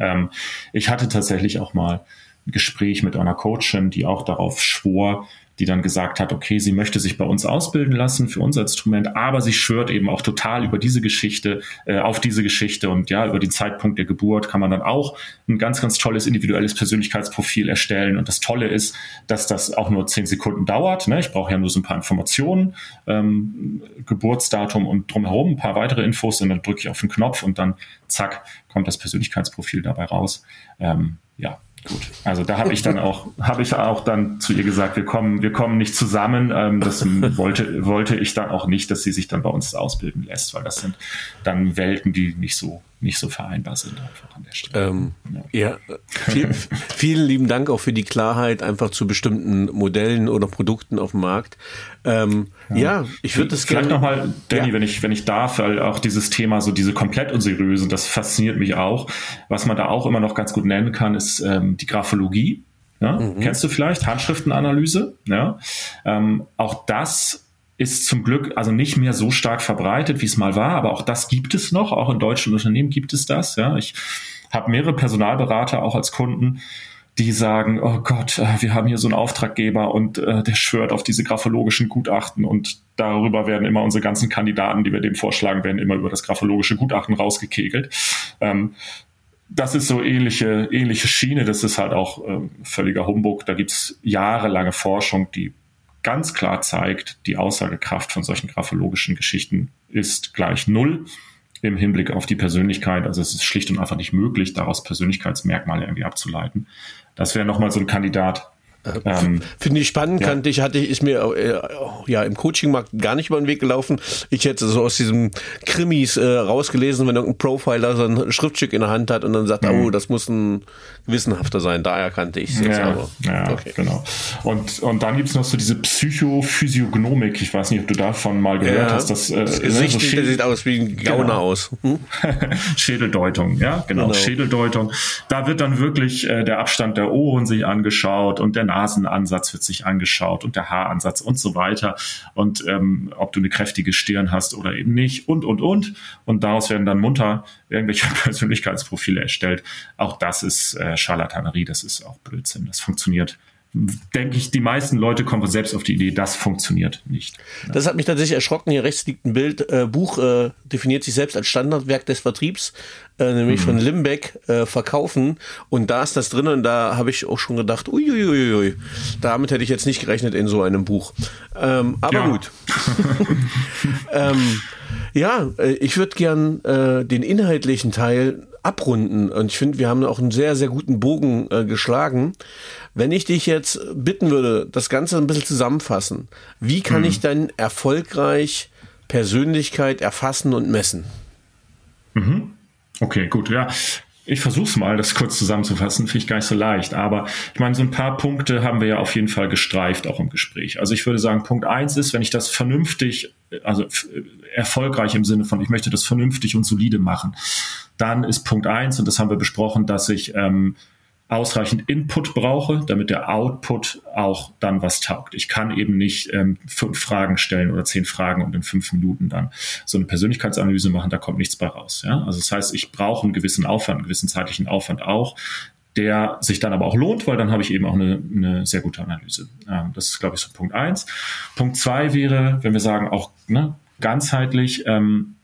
Speaker 2: Ähm, ich hatte tatsächlich auch mal ein Gespräch mit einer Coachin, die auch darauf schwor, die dann gesagt hat, okay, sie möchte sich bei uns ausbilden lassen für unser Instrument, aber sie schwört eben auch total über diese Geschichte, äh, auf diese Geschichte und ja, über den Zeitpunkt der Geburt kann man dann auch ein ganz, ganz tolles individuelles Persönlichkeitsprofil erstellen. Und das Tolle ist, dass das auch nur zehn Sekunden dauert. Ne? Ich brauche ja nur so ein paar Informationen, ähm, Geburtsdatum und drumherum ein paar weitere Infos und dann drücke ich auf den Knopf und dann zack, kommt das Persönlichkeitsprofil dabei raus. Ähm, ja, Gut, also da habe ich dann auch, habe ich auch dann zu ihr gesagt, wir kommen, wir kommen nicht zusammen. Ähm, das wollte, wollte ich dann auch nicht, dass sie sich dann bei uns ausbilden lässt, weil das sind dann Welten, die nicht so nicht so vereinbar sind einfach an der Stelle.
Speaker 3: Ähm, ja, ja viel, [laughs] vielen lieben Dank auch für die Klarheit einfach zu bestimmten Modellen oder Produkten auf dem Markt. Ähm, ja. ja. ich würde das
Speaker 2: Vielleicht nochmal, Danny, ja. wenn ich, wenn ich darf, weil auch dieses Thema, so diese komplett unseriösen, das fasziniert mich auch. Was man da auch immer noch ganz gut nennen kann, ist ähm, die Graphologie. Ja? Mhm. Kennst du vielleicht? Handschriftenanalyse. Ja? Ähm, auch das ist zum Glück also nicht mehr so stark verbreitet, wie es mal war, aber auch das gibt es noch, auch in deutschen Unternehmen gibt es das. Ja, ich habe mehrere Personalberater auch als Kunden, die sagen, oh Gott, äh, wir haben hier so einen Auftraggeber und äh, der schwört auf diese graphologischen Gutachten und darüber werden immer unsere ganzen Kandidaten, die wir dem vorschlagen, werden immer über das graphologische Gutachten rausgekegelt. Ähm, das ist so ähnliche, ähnliche Schiene, das ist halt auch äh, völliger Humbug. Da gibt's jahrelange Forschung, die ganz klar zeigt, die Aussagekraft von solchen graphologischen Geschichten ist gleich null im Hinblick auf die Persönlichkeit. Also es ist schlicht und einfach nicht möglich, daraus Persönlichkeitsmerkmale irgendwie abzuleiten. Das wäre nochmal so ein Kandidat,
Speaker 3: ähm, Finde ich spannend, ja. kannte ich, hatte ich, ist mir äh, ja im Coaching-Markt gar nicht über den Weg gelaufen. Ich hätte so aus diesem Krimis äh, rausgelesen, wenn irgendein Profiler so ein Schriftstück in der Hand hat und dann sagt, mhm. oh, das muss ein gewissenhafter sein. Daher kannte ich es
Speaker 2: jetzt ja, aber. Ja, okay. genau. Und, und dann gibt's noch so diese Psychophysiognomik. Ich weiß nicht, ob du davon mal gehört ja, hast. Das,
Speaker 3: äh, das Gesicht so sieht aus wie ein Gauner genau. aus. Hm? [laughs]
Speaker 2: Schädeldeutung, ja, genau, genau. Schädeldeutung. Da wird dann wirklich äh, der Abstand der Ohren sich angeschaut und der Nasenansatz wird sich angeschaut und der Haaransatz und so weiter und ähm, ob du eine kräftige Stirn hast oder eben nicht und, und, und. Und daraus werden dann munter irgendwelche [laughs] Persönlichkeitsprofile erstellt. Auch das ist äh, Scharlatanerie, das ist auch Blödsinn. Das funktioniert denke ich, die meisten Leute kommen selbst auf die Idee, das funktioniert nicht.
Speaker 3: Das hat mich tatsächlich erschrocken. Hier rechts liegt ein Bild. Äh, Buch äh, definiert sich selbst als Standardwerk des Vertriebs, äh, nämlich mhm. von Limbeck äh, verkaufen. Und da ist das drin und da habe ich auch schon gedacht, uiuiui, damit hätte ich jetzt nicht gerechnet in so einem Buch. Ähm, aber ja. gut. [laughs] ähm, ja, äh, ich würde gern äh, den inhaltlichen Teil abrunden. Und ich finde, wir haben auch einen sehr, sehr guten Bogen geschlagen. Wenn ich dich jetzt bitten würde, das Ganze ein bisschen zusammenfassen, wie kann mhm. ich denn erfolgreich Persönlichkeit erfassen und messen?
Speaker 2: Mhm. Okay, gut, ja. ich versuche es mal, das kurz zusammenzufassen, finde ich gar nicht so leicht. Aber ich meine, so ein paar Punkte haben wir ja auf jeden Fall gestreift, auch im Gespräch. Also ich würde sagen, Punkt eins ist, wenn ich das vernünftig, also erfolgreich im Sinne von, ich möchte das vernünftig und solide machen, dann ist Punkt eins, und das haben wir besprochen, dass ich ähm, ausreichend Input brauche, damit der Output auch dann was taugt. Ich kann eben nicht ähm, fünf Fragen stellen oder zehn Fragen und in fünf Minuten dann so eine Persönlichkeitsanalyse machen, da kommt nichts bei raus. Ja? Also das heißt, ich brauche einen gewissen Aufwand, einen gewissen zeitlichen Aufwand auch, der sich dann aber auch lohnt, weil dann habe ich eben auch eine, eine sehr gute Analyse. Ähm, das ist, glaube ich, so Punkt eins. Punkt zwei wäre, wenn wir sagen, auch ne, ganzheitlich, ähm,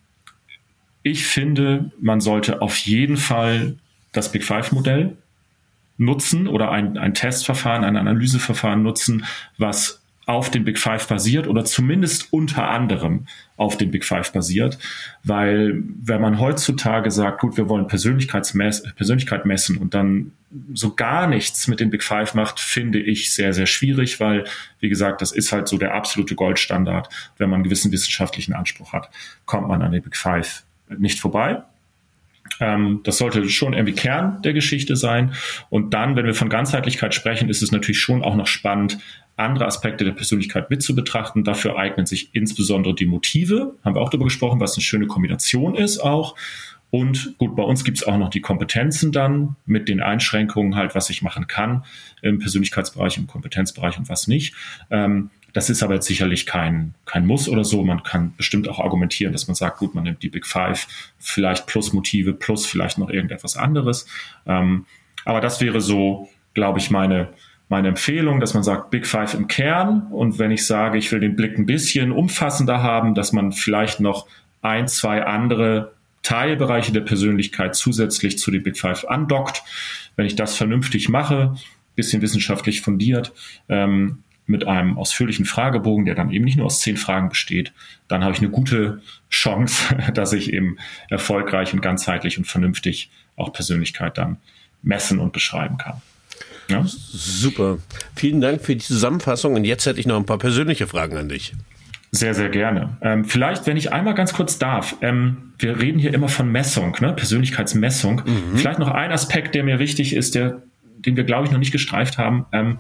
Speaker 2: ich finde, man sollte auf jeden Fall das Big Five Modell nutzen oder ein, ein Testverfahren, ein Analyseverfahren nutzen, was auf den Big Five basiert oder zumindest unter anderem auf den Big Five basiert. Weil wenn man heutzutage sagt, gut, wir wollen Persönlichkeitsmess Persönlichkeit messen und dann so gar nichts mit den Big Five macht, finde ich sehr, sehr schwierig, weil, wie gesagt, das ist halt so der absolute Goldstandard. Wenn man einen gewissen wissenschaftlichen Anspruch hat, kommt man an den Big Five nicht vorbei. Ähm, das sollte schon irgendwie Kern der Geschichte sein. Und dann, wenn wir von Ganzheitlichkeit sprechen, ist es natürlich schon auch noch spannend, andere Aspekte der Persönlichkeit mit zu betrachten. Dafür eignen sich insbesondere die Motive, haben wir auch darüber gesprochen, was eine schöne Kombination ist auch. Und gut, bei uns gibt es auch noch die Kompetenzen dann mit den Einschränkungen halt, was ich machen kann im Persönlichkeitsbereich, im Kompetenzbereich und was nicht. Ähm, das ist aber jetzt sicherlich kein, kein Muss oder so. Man kann bestimmt auch argumentieren, dass man sagt, gut, man nimmt die Big Five, vielleicht plus Motive, plus vielleicht noch irgendetwas anderes. Ähm, aber das wäre so, glaube ich, meine, meine Empfehlung, dass man sagt Big Five im Kern. Und wenn ich sage, ich will den Blick ein bisschen umfassender haben, dass man vielleicht noch ein, zwei andere Teilbereiche der Persönlichkeit zusätzlich zu den Big Five andockt. Wenn ich das vernünftig mache, bisschen wissenschaftlich fundiert, ähm, mit einem ausführlichen Fragebogen, der dann eben nicht nur aus zehn Fragen besteht, dann habe ich eine gute Chance, [laughs] dass ich eben erfolgreich und ganzheitlich und vernünftig auch Persönlichkeit dann messen und beschreiben kann.
Speaker 3: Ja? Super. Vielen Dank für die Zusammenfassung. Und jetzt hätte ich noch ein paar persönliche Fragen an dich.
Speaker 2: Sehr, sehr gerne. Ähm, vielleicht, wenn ich einmal ganz kurz darf, ähm, wir reden hier immer von Messung, ne? Persönlichkeitsmessung. Mhm. Vielleicht noch ein Aspekt, der mir wichtig ist, der, den wir, glaube ich, noch nicht gestreift haben. Ähm,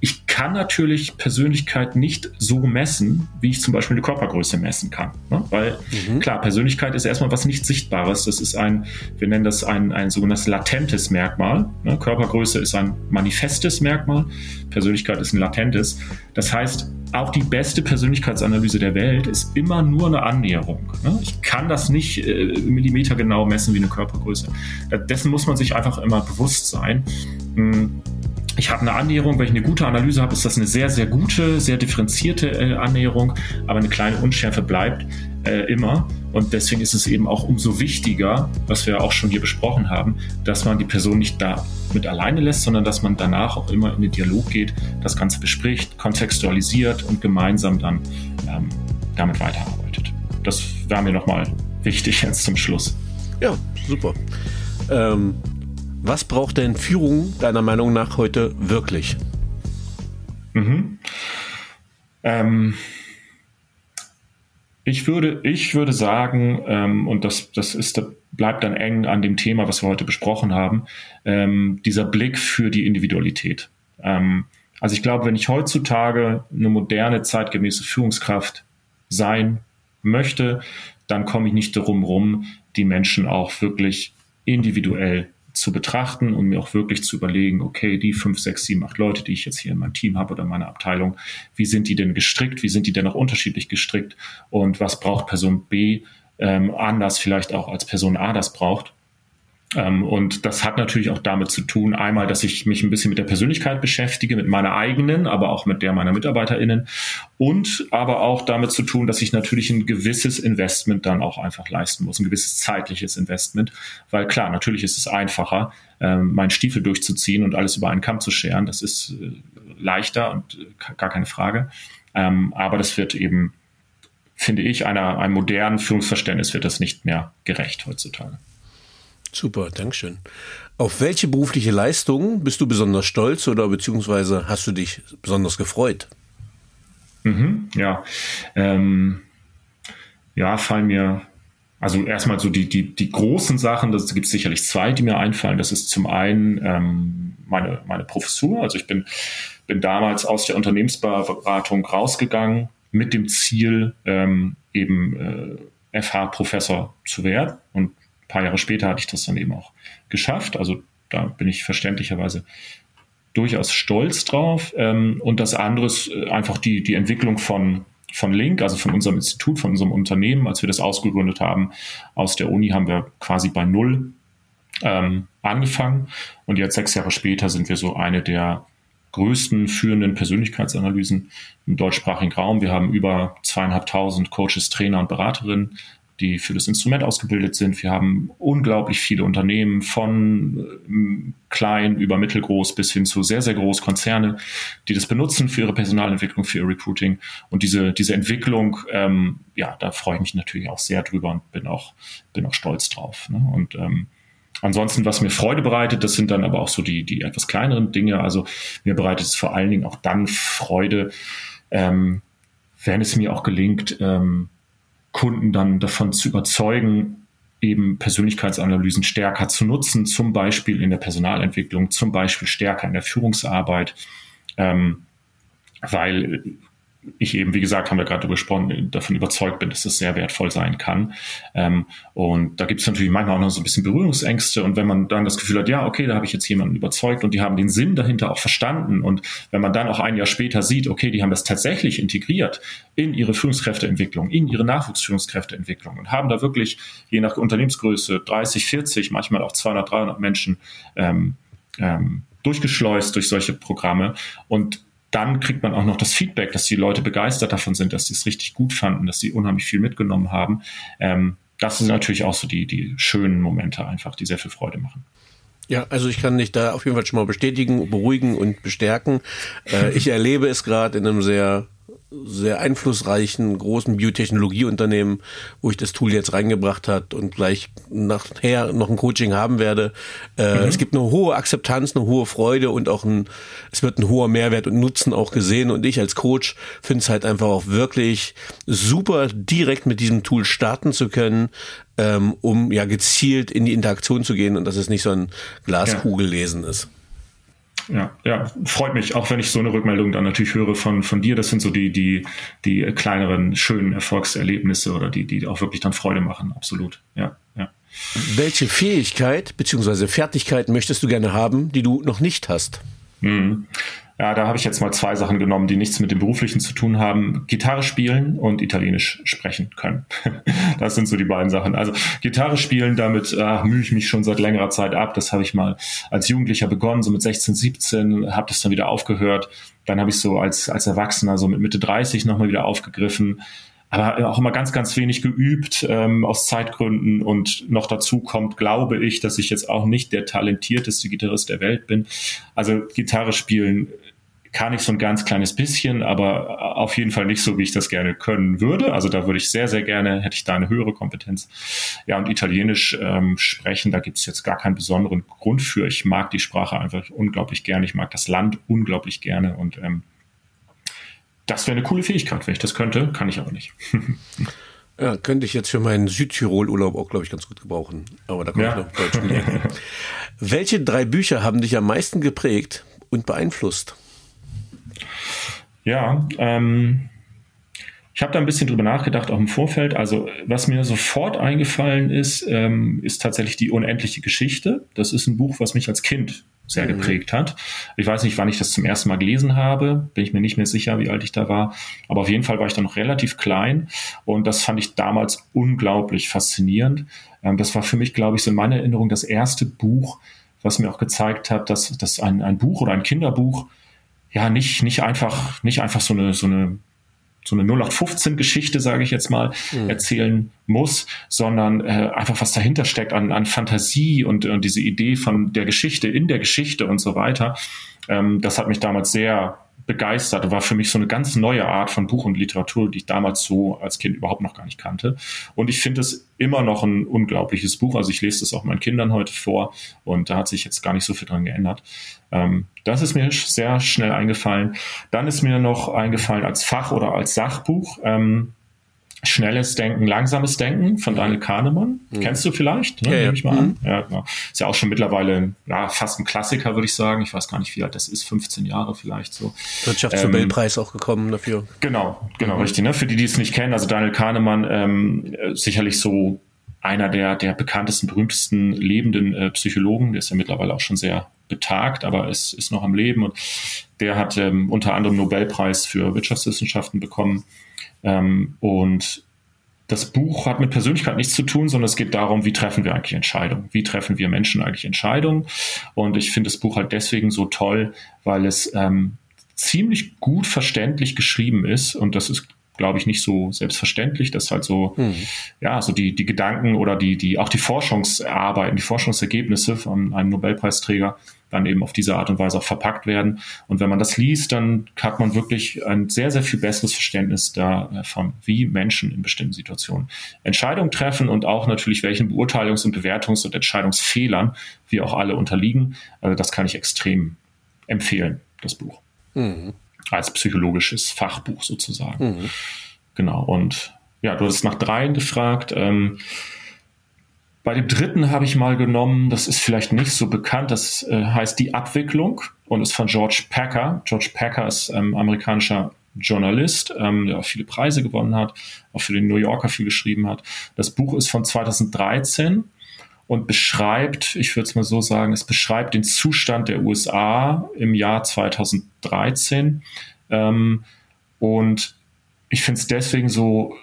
Speaker 2: ich kann natürlich Persönlichkeit nicht so messen, wie ich zum Beispiel eine Körpergröße messen kann. Ne? Weil mhm. klar, Persönlichkeit ist erstmal was nicht Sichtbares. Das ist ein, wir nennen das ein, ein sogenanntes latentes Merkmal. Ne? Körpergröße ist ein manifestes Merkmal. Persönlichkeit ist ein latentes. Das heißt, auch die beste Persönlichkeitsanalyse der Welt ist immer nur eine Annäherung. Ne? Ich kann das nicht äh, millimetergenau messen wie eine Körpergröße. Dessen muss man sich einfach immer bewusst sein. Hm ich habe eine Annäherung, wenn ich eine gute Analyse habe, ist das eine sehr, sehr gute, sehr differenzierte äh, Annäherung, aber eine kleine Unschärfe bleibt äh, immer. Und deswegen ist es eben auch umso wichtiger, was wir auch schon hier besprochen haben, dass man die Person nicht da mit alleine lässt, sondern dass man danach auch immer in den Dialog geht, das Ganze bespricht, kontextualisiert und gemeinsam dann ähm, damit weiterarbeitet. Das war mir nochmal wichtig [laughs] jetzt zum Schluss.
Speaker 3: Ja, super. Ähm was braucht denn Führung deiner Meinung nach heute wirklich?
Speaker 2: Mhm. Ähm, ich würde, ich würde sagen, ähm, und das, das ist, bleibt dann eng an dem Thema, was wir heute besprochen haben, ähm, dieser Blick für die Individualität. Ähm, also ich glaube, wenn ich heutzutage eine moderne, zeitgemäße Führungskraft sein möchte, dann komme ich nicht darum rum, die Menschen auch wirklich individuell zu betrachten und mir auch wirklich zu überlegen, okay, die fünf, sechs, sieben, acht Leute, die ich jetzt hier in meinem Team habe oder in meiner Abteilung, wie sind die denn gestrickt? Wie sind die denn auch unterschiedlich gestrickt? Und was braucht Person B ähm, anders vielleicht auch als Person A das braucht? Ähm, und das hat natürlich auch damit zu tun, einmal, dass ich mich ein bisschen mit der Persönlichkeit beschäftige, mit meiner eigenen, aber auch mit der meiner MitarbeiterInnen. Und aber auch damit zu tun, dass ich natürlich ein gewisses Investment dann auch einfach leisten muss, ein gewisses zeitliches Investment. Weil klar, natürlich ist es einfacher, ähm, meinen Stiefel durchzuziehen und alles über einen Kamm zu scheren. Das ist äh, leichter und äh, gar keine Frage. Ähm, aber das wird eben, finde ich, einer, einem modernen Führungsverständnis wird das nicht mehr gerecht heutzutage.
Speaker 3: Super, Dankeschön. Auf welche berufliche Leistung bist du besonders stolz oder beziehungsweise hast du dich besonders gefreut?
Speaker 2: Mhm, ja, ähm, ja, fallen mir also erstmal so die, die, die großen Sachen, das gibt es sicherlich zwei, die mir einfallen. Das ist zum einen ähm, meine, meine Professur. Also ich bin, bin damals aus der Unternehmensberatung rausgegangen mit dem Ziel, ähm, eben äh, FH-Professor zu werden. Und ein paar Jahre später hatte ich das dann eben auch geschafft. Also da bin ich verständlicherweise durchaus stolz drauf. Ähm, und das andere ist äh, einfach die, die Entwicklung von, von Link, also von unserem Institut, von unserem Unternehmen. Als wir das ausgegründet haben aus der Uni, haben wir quasi bei Null ähm, angefangen. Und jetzt sechs Jahre später sind wir so eine der größten führenden Persönlichkeitsanalysen im deutschsprachigen Raum. Wir haben über zweieinhalbtausend Coaches, Trainer und Beraterinnen die für das Instrument ausgebildet sind. Wir haben unglaublich viele Unternehmen von äh, klein über mittelgroß bis hin zu sehr, sehr groß Konzerne, die das benutzen für ihre Personalentwicklung, für ihr Recruiting. Und diese, diese Entwicklung, ähm, ja, da freue ich mich natürlich auch sehr drüber und bin auch, bin auch stolz drauf. Ne? Und ähm, Ansonsten, was mir Freude bereitet, das sind dann aber auch so die, die etwas kleineren Dinge. Also mir bereitet es vor allen Dingen auch dann Freude, ähm, wenn es mir auch gelingt, ähm, Kunden dann davon zu überzeugen, eben Persönlichkeitsanalysen stärker zu nutzen, zum Beispiel in der Personalentwicklung, zum Beispiel stärker in der Führungsarbeit, ähm, weil ich eben, wie gesagt, haben wir gerade gesprochen, davon überzeugt bin, dass das sehr wertvoll sein kann. Ähm, und da gibt es natürlich manchmal auch noch so ein bisschen Berührungsängste. Und wenn man dann das Gefühl hat, ja, okay, da habe ich jetzt jemanden überzeugt und die haben den Sinn dahinter auch verstanden. Und wenn man dann auch ein Jahr später sieht, okay, die haben das tatsächlich integriert in ihre Führungskräfteentwicklung, in ihre Nachwuchsführungskräfteentwicklung und haben da wirklich je nach Unternehmensgröße 30, 40, manchmal auch 200, 300 Menschen ähm, ähm, durchgeschleust durch solche Programme. Und dann kriegt man auch noch das Feedback, dass die Leute begeistert davon sind, dass sie es richtig gut fanden, dass sie unheimlich viel mitgenommen haben. Ähm, das sind natürlich auch so die, die schönen Momente einfach, die sehr viel Freude machen.
Speaker 3: Ja, also ich kann dich da auf jeden Fall schon mal bestätigen, beruhigen und bestärken. Äh, ich erlebe es gerade in einem sehr sehr einflussreichen großen Biotechnologieunternehmen, wo ich das Tool jetzt reingebracht hat und gleich nachher noch ein Coaching haben werde. Äh, mhm. Es gibt eine hohe Akzeptanz, eine hohe Freude und auch ein, es wird ein hoher Mehrwert und Nutzen auch gesehen. Und ich als Coach finde es halt einfach auch wirklich super, direkt mit diesem Tool starten zu können, ähm, um ja gezielt in die Interaktion zu gehen und dass es nicht so ein Glaskugellesen ja. ist
Speaker 2: ja, ja, freut mich, auch wenn ich so eine Rückmeldung dann natürlich höre von, von dir. Das sind so die, die, die kleineren, schönen Erfolgserlebnisse oder die, die auch wirklich dann Freude machen. Absolut. Ja, ja.
Speaker 3: Welche Fähigkeit bzw. Fertigkeit möchtest du gerne haben, die du noch nicht hast?
Speaker 2: Mhm. Ja, da habe ich jetzt mal zwei Sachen genommen, die nichts mit dem Beruflichen zu tun haben. Gitarre spielen und Italienisch sprechen können. [laughs] das sind so die beiden Sachen. Also Gitarre spielen, damit ach, mühe ich mich schon seit längerer Zeit ab. Das habe ich mal als Jugendlicher begonnen, so mit 16, 17, habe das dann wieder aufgehört. Dann habe ich so als, als Erwachsener, so mit Mitte 30 nochmal wieder aufgegriffen aber auch immer ganz, ganz wenig geübt ähm, aus Zeitgründen und noch dazu kommt, glaube ich, dass ich jetzt auch nicht der talentierteste Gitarrist der Welt bin. Also Gitarre spielen kann ich so ein ganz kleines bisschen, aber auf jeden Fall nicht so, wie ich das gerne können würde. Also da würde ich sehr, sehr gerne, hätte ich da eine höhere Kompetenz. Ja, und Italienisch ähm, sprechen, da gibt es jetzt gar keinen besonderen Grund für. Ich mag die Sprache einfach unglaublich gerne. Ich mag das Land unglaublich gerne und ähm, das wäre eine coole Fähigkeit, wenn ich das könnte, kann ich aber nicht. [laughs]
Speaker 3: ja, könnte ich jetzt für meinen Südtirol-Urlaub auch, glaube ich, ganz gut gebrauchen. Aber da komme ja. ich noch Deutsch. [laughs] Welche drei Bücher haben dich am meisten geprägt und beeinflusst?
Speaker 2: Ja, ähm, ich habe da ein bisschen drüber nachgedacht, auch im Vorfeld. Also, was mir sofort eingefallen ist, ähm, ist tatsächlich die unendliche Geschichte. Das ist ein Buch, was mich als Kind sehr mhm. geprägt hat. Ich weiß nicht, wann ich das zum ersten Mal gelesen habe, bin ich mir nicht mehr sicher, wie alt ich da war, aber auf jeden Fall war ich da noch relativ klein und das fand ich damals unglaublich faszinierend. Ähm, das war für mich, glaube ich, so in meiner Erinnerung das erste Buch, was mir auch gezeigt hat, dass, dass ein, ein Buch oder ein Kinderbuch ja nicht, nicht einfach, nicht einfach so eine, so eine so eine 0815-Geschichte, sage ich jetzt mal, mhm. erzählen muss, sondern äh, einfach was dahinter steckt an, an Fantasie und, und diese Idee von der Geschichte in der Geschichte und so weiter. Ähm, das hat mich damals sehr begeistert. War für mich so eine ganz neue Art von Buch und Literatur, die ich damals so als Kind überhaupt noch gar nicht kannte. Und ich finde es immer noch ein unglaubliches Buch. Also ich lese das auch meinen Kindern heute vor und da hat sich jetzt gar nicht so viel dran geändert. Ähm, das ist mir sehr schnell eingefallen. Dann ist mir noch eingefallen als Fach- oder als Sachbuch. Ähm, Schnelles Denken, langsames Denken von Daniel Kahnemann. Mhm. Kennst du vielleicht?
Speaker 3: Ne? Ja,
Speaker 2: Nehme ich mal an. Mhm. Ja, genau. Ist ja auch schon mittlerweile ja, fast ein Klassiker, würde ich sagen. Ich weiß gar nicht, wie alt das ist, 15 Jahre vielleicht so.
Speaker 3: Wirtschaftsnobelpreis ähm, auch gekommen dafür.
Speaker 2: Genau, genau, mhm. richtig. Ne? Für die, die es nicht kennen, also Daniel Kahnemann, ähm, sicherlich so einer der, der bekanntesten, berühmtesten lebenden äh, Psychologen. Der ist ja mittlerweile auch schon sehr betagt, aber ist, ist noch am Leben. Und der hat ähm, unter anderem Nobelpreis für Wirtschaftswissenschaften bekommen. Ähm, und das Buch hat mit Persönlichkeit nichts zu tun, sondern es geht darum, wie treffen wir eigentlich Entscheidungen? Wie treffen wir Menschen eigentlich Entscheidungen? Und ich finde das Buch halt deswegen so toll, weil es ähm, ziemlich gut verständlich geschrieben ist. Und das ist, glaube ich, nicht so selbstverständlich, dass halt so, mhm. ja, so die, die Gedanken oder die, die, auch die Forschungsarbeiten, die Forschungsergebnisse von einem Nobelpreisträger dann eben auf diese Art und Weise auch verpackt werden. Und wenn man das liest, dann hat man wirklich ein sehr, sehr viel besseres Verständnis davon, wie Menschen in bestimmten Situationen Entscheidungen treffen und auch natürlich welchen Beurteilungs- und Bewertungs- und Entscheidungsfehlern wir auch alle unterliegen. Also das kann ich extrem empfehlen, das Buch. Mhm als psychologisches Fachbuch sozusagen. Mhm. Genau. Und ja, du hast nach dreien gefragt. Ähm, bei dem dritten habe ich mal genommen, das ist vielleicht nicht so bekannt, das äh, heißt Die Abwicklung und ist von George Packer. George Packer ist ähm, amerikanischer Journalist, ähm, der auch viele Preise gewonnen hat, auch für den New Yorker viel geschrieben hat. Das Buch ist von 2013 und beschreibt, ich würde es mal so sagen, es beschreibt den Zustand der USA im Jahr 2013. Ähm, und ich finde es deswegen so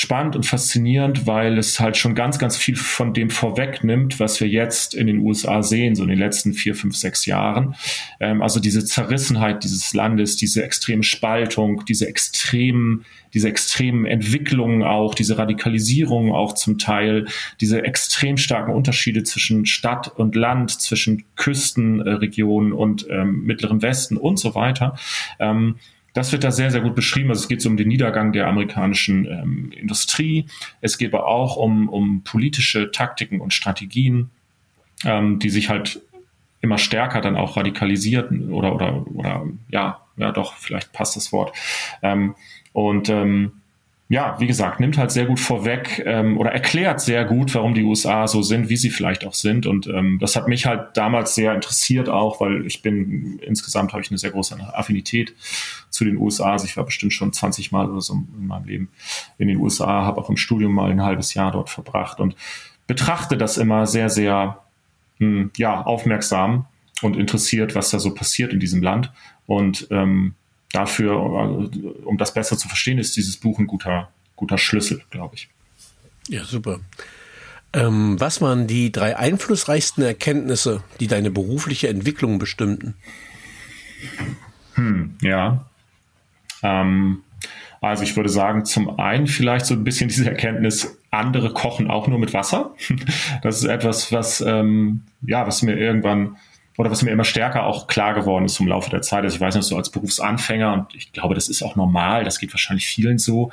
Speaker 2: spannend und faszinierend, weil es halt schon ganz, ganz viel von dem vorwegnimmt, was wir jetzt in den USA sehen, so in den letzten vier, fünf, sechs Jahren. Ähm, also diese Zerrissenheit dieses Landes, diese extreme Spaltung, diese extremen, diese extremen Entwicklungen auch, diese Radikalisierung auch zum Teil, diese extrem starken Unterschiede zwischen Stadt und Land, zwischen Küstenregionen und ähm, Mittleren Westen und so weiter. Ähm, das wird da sehr, sehr gut beschrieben. Also es geht so um den Niedergang der amerikanischen ähm, Industrie. Es geht aber auch um, um politische Taktiken und Strategien, ähm, die sich halt immer stärker dann auch radikalisiert oder, oder, oder ja, ja doch, vielleicht passt das Wort. Ähm, und ähm, ja, wie gesagt, nimmt halt sehr gut vorweg ähm, oder erklärt sehr gut, warum die USA so sind, wie sie vielleicht auch sind. Und ähm, das hat mich halt damals sehr interessiert auch, weil ich bin insgesamt habe ich eine sehr große Affinität zu den USA. Also ich war bestimmt schon 20 Mal oder so in meinem Leben in den USA, habe auch im Studium mal ein halbes Jahr dort verbracht und betrachte das immer sehr, sehr hm, ja, aufmerksam und interessiert, was da so passiert in diesem Land. Und ähm, dafür, um das besser zu verstehen, ist dieses Buch ein guter, guter Schlüssel, glaube ich.
Speaker 3: Ja, super. Ähm, was waren die drei einflussreichsten Erkenntnisse, die deine berufliche Entwicklung bestimmten?
Speaker 2: Hm, ja. Ähm, also ich würde sagen, zum einen vielleicht so ein bisschen diese Erkenntnis, andere kochen auch nur mit Wasser. [laughs] Das ist etwas, was, ähm, ja, was mir irgendwann oder was mir immer stärker auch klar geworden ist im Laufe der Zeit. Also ich weiß nicht, so als Berufsanfänger, und ich glaube, das ist auch normal, das geht wahrscheinlich vielen so,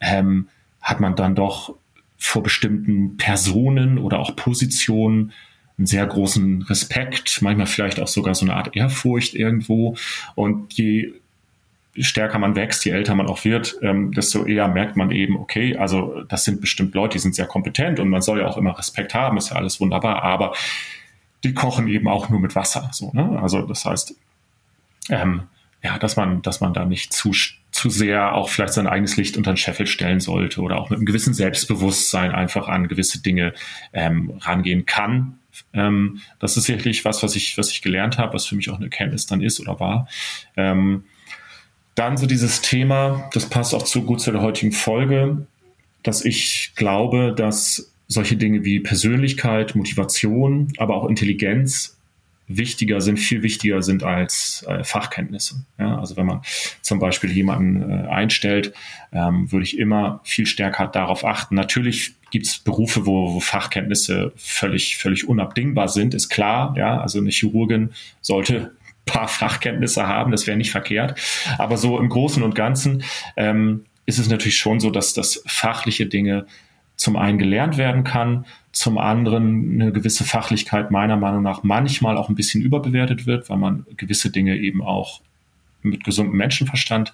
Speaker 2: ähm, hat man dann doch vor bestimmten Personen oder auch Positionen einen sehr großen Respekt, manchmal vielleicht auch sogar so eine Art Ehrfurcht irgendwo. Und je stärker man wächst, je älter man auch wird, ähm, desto eher merkt man eben, okay, also das sind bestimmt Leute, die sind sehr kompetent und man soll ja auch immer Respekt haben, ist ja alles wunderbar, aber die kochen eben auch nur mit Wasser. So, ne? Also das heißt, ähm, ja, dass man, dass man da nicht zu, zu sehr auch vielleicht sein eigenes Licht unter den Scheffel stellen sollte oder auch mit einem gewissen Selbstbewusstsein einfach an gewisse Dinge ähm, rangehen kann. Ähm, das ist sicherlich was, was ich, was ich gelernt habe, was für mich auch eine Erkenntnis dann ist oder war. Ähm, dann so dieses Thema, das passt auch zu gut zu der heutigen Folge, dass ich glaube, dass solche Dinge wie Persönlichkeit, Motivation, aber auch Intelligenz wichtiger sind, viel wichtiger sind als äh, Fachkenntnisse. Ja, also wenn man zum Beispiel jemanden äh, einstellt, ähm, würde ich immer viel stärker darauf achten. Natürlich gibt es Berufe, wo, wo, Fachkenntnisse völlig, völlig unabdingbar sind, ist klar. Ja, also eine Chirurgin sollte paar Fachkenntnisse haben, das wäre nicht verkehrt. Aber so im Großen und Ganzen ähm, ist es natürlich schon so, dass das fachliche Dinge zum einen gelernt werden kann, zum anderen eine gewisse Fachlichkeit meiner Meinung nach manchmal auch ein bisschen überbewertet wird, weil man gewisse Dinge eben auch mit gesundem Menschenverstand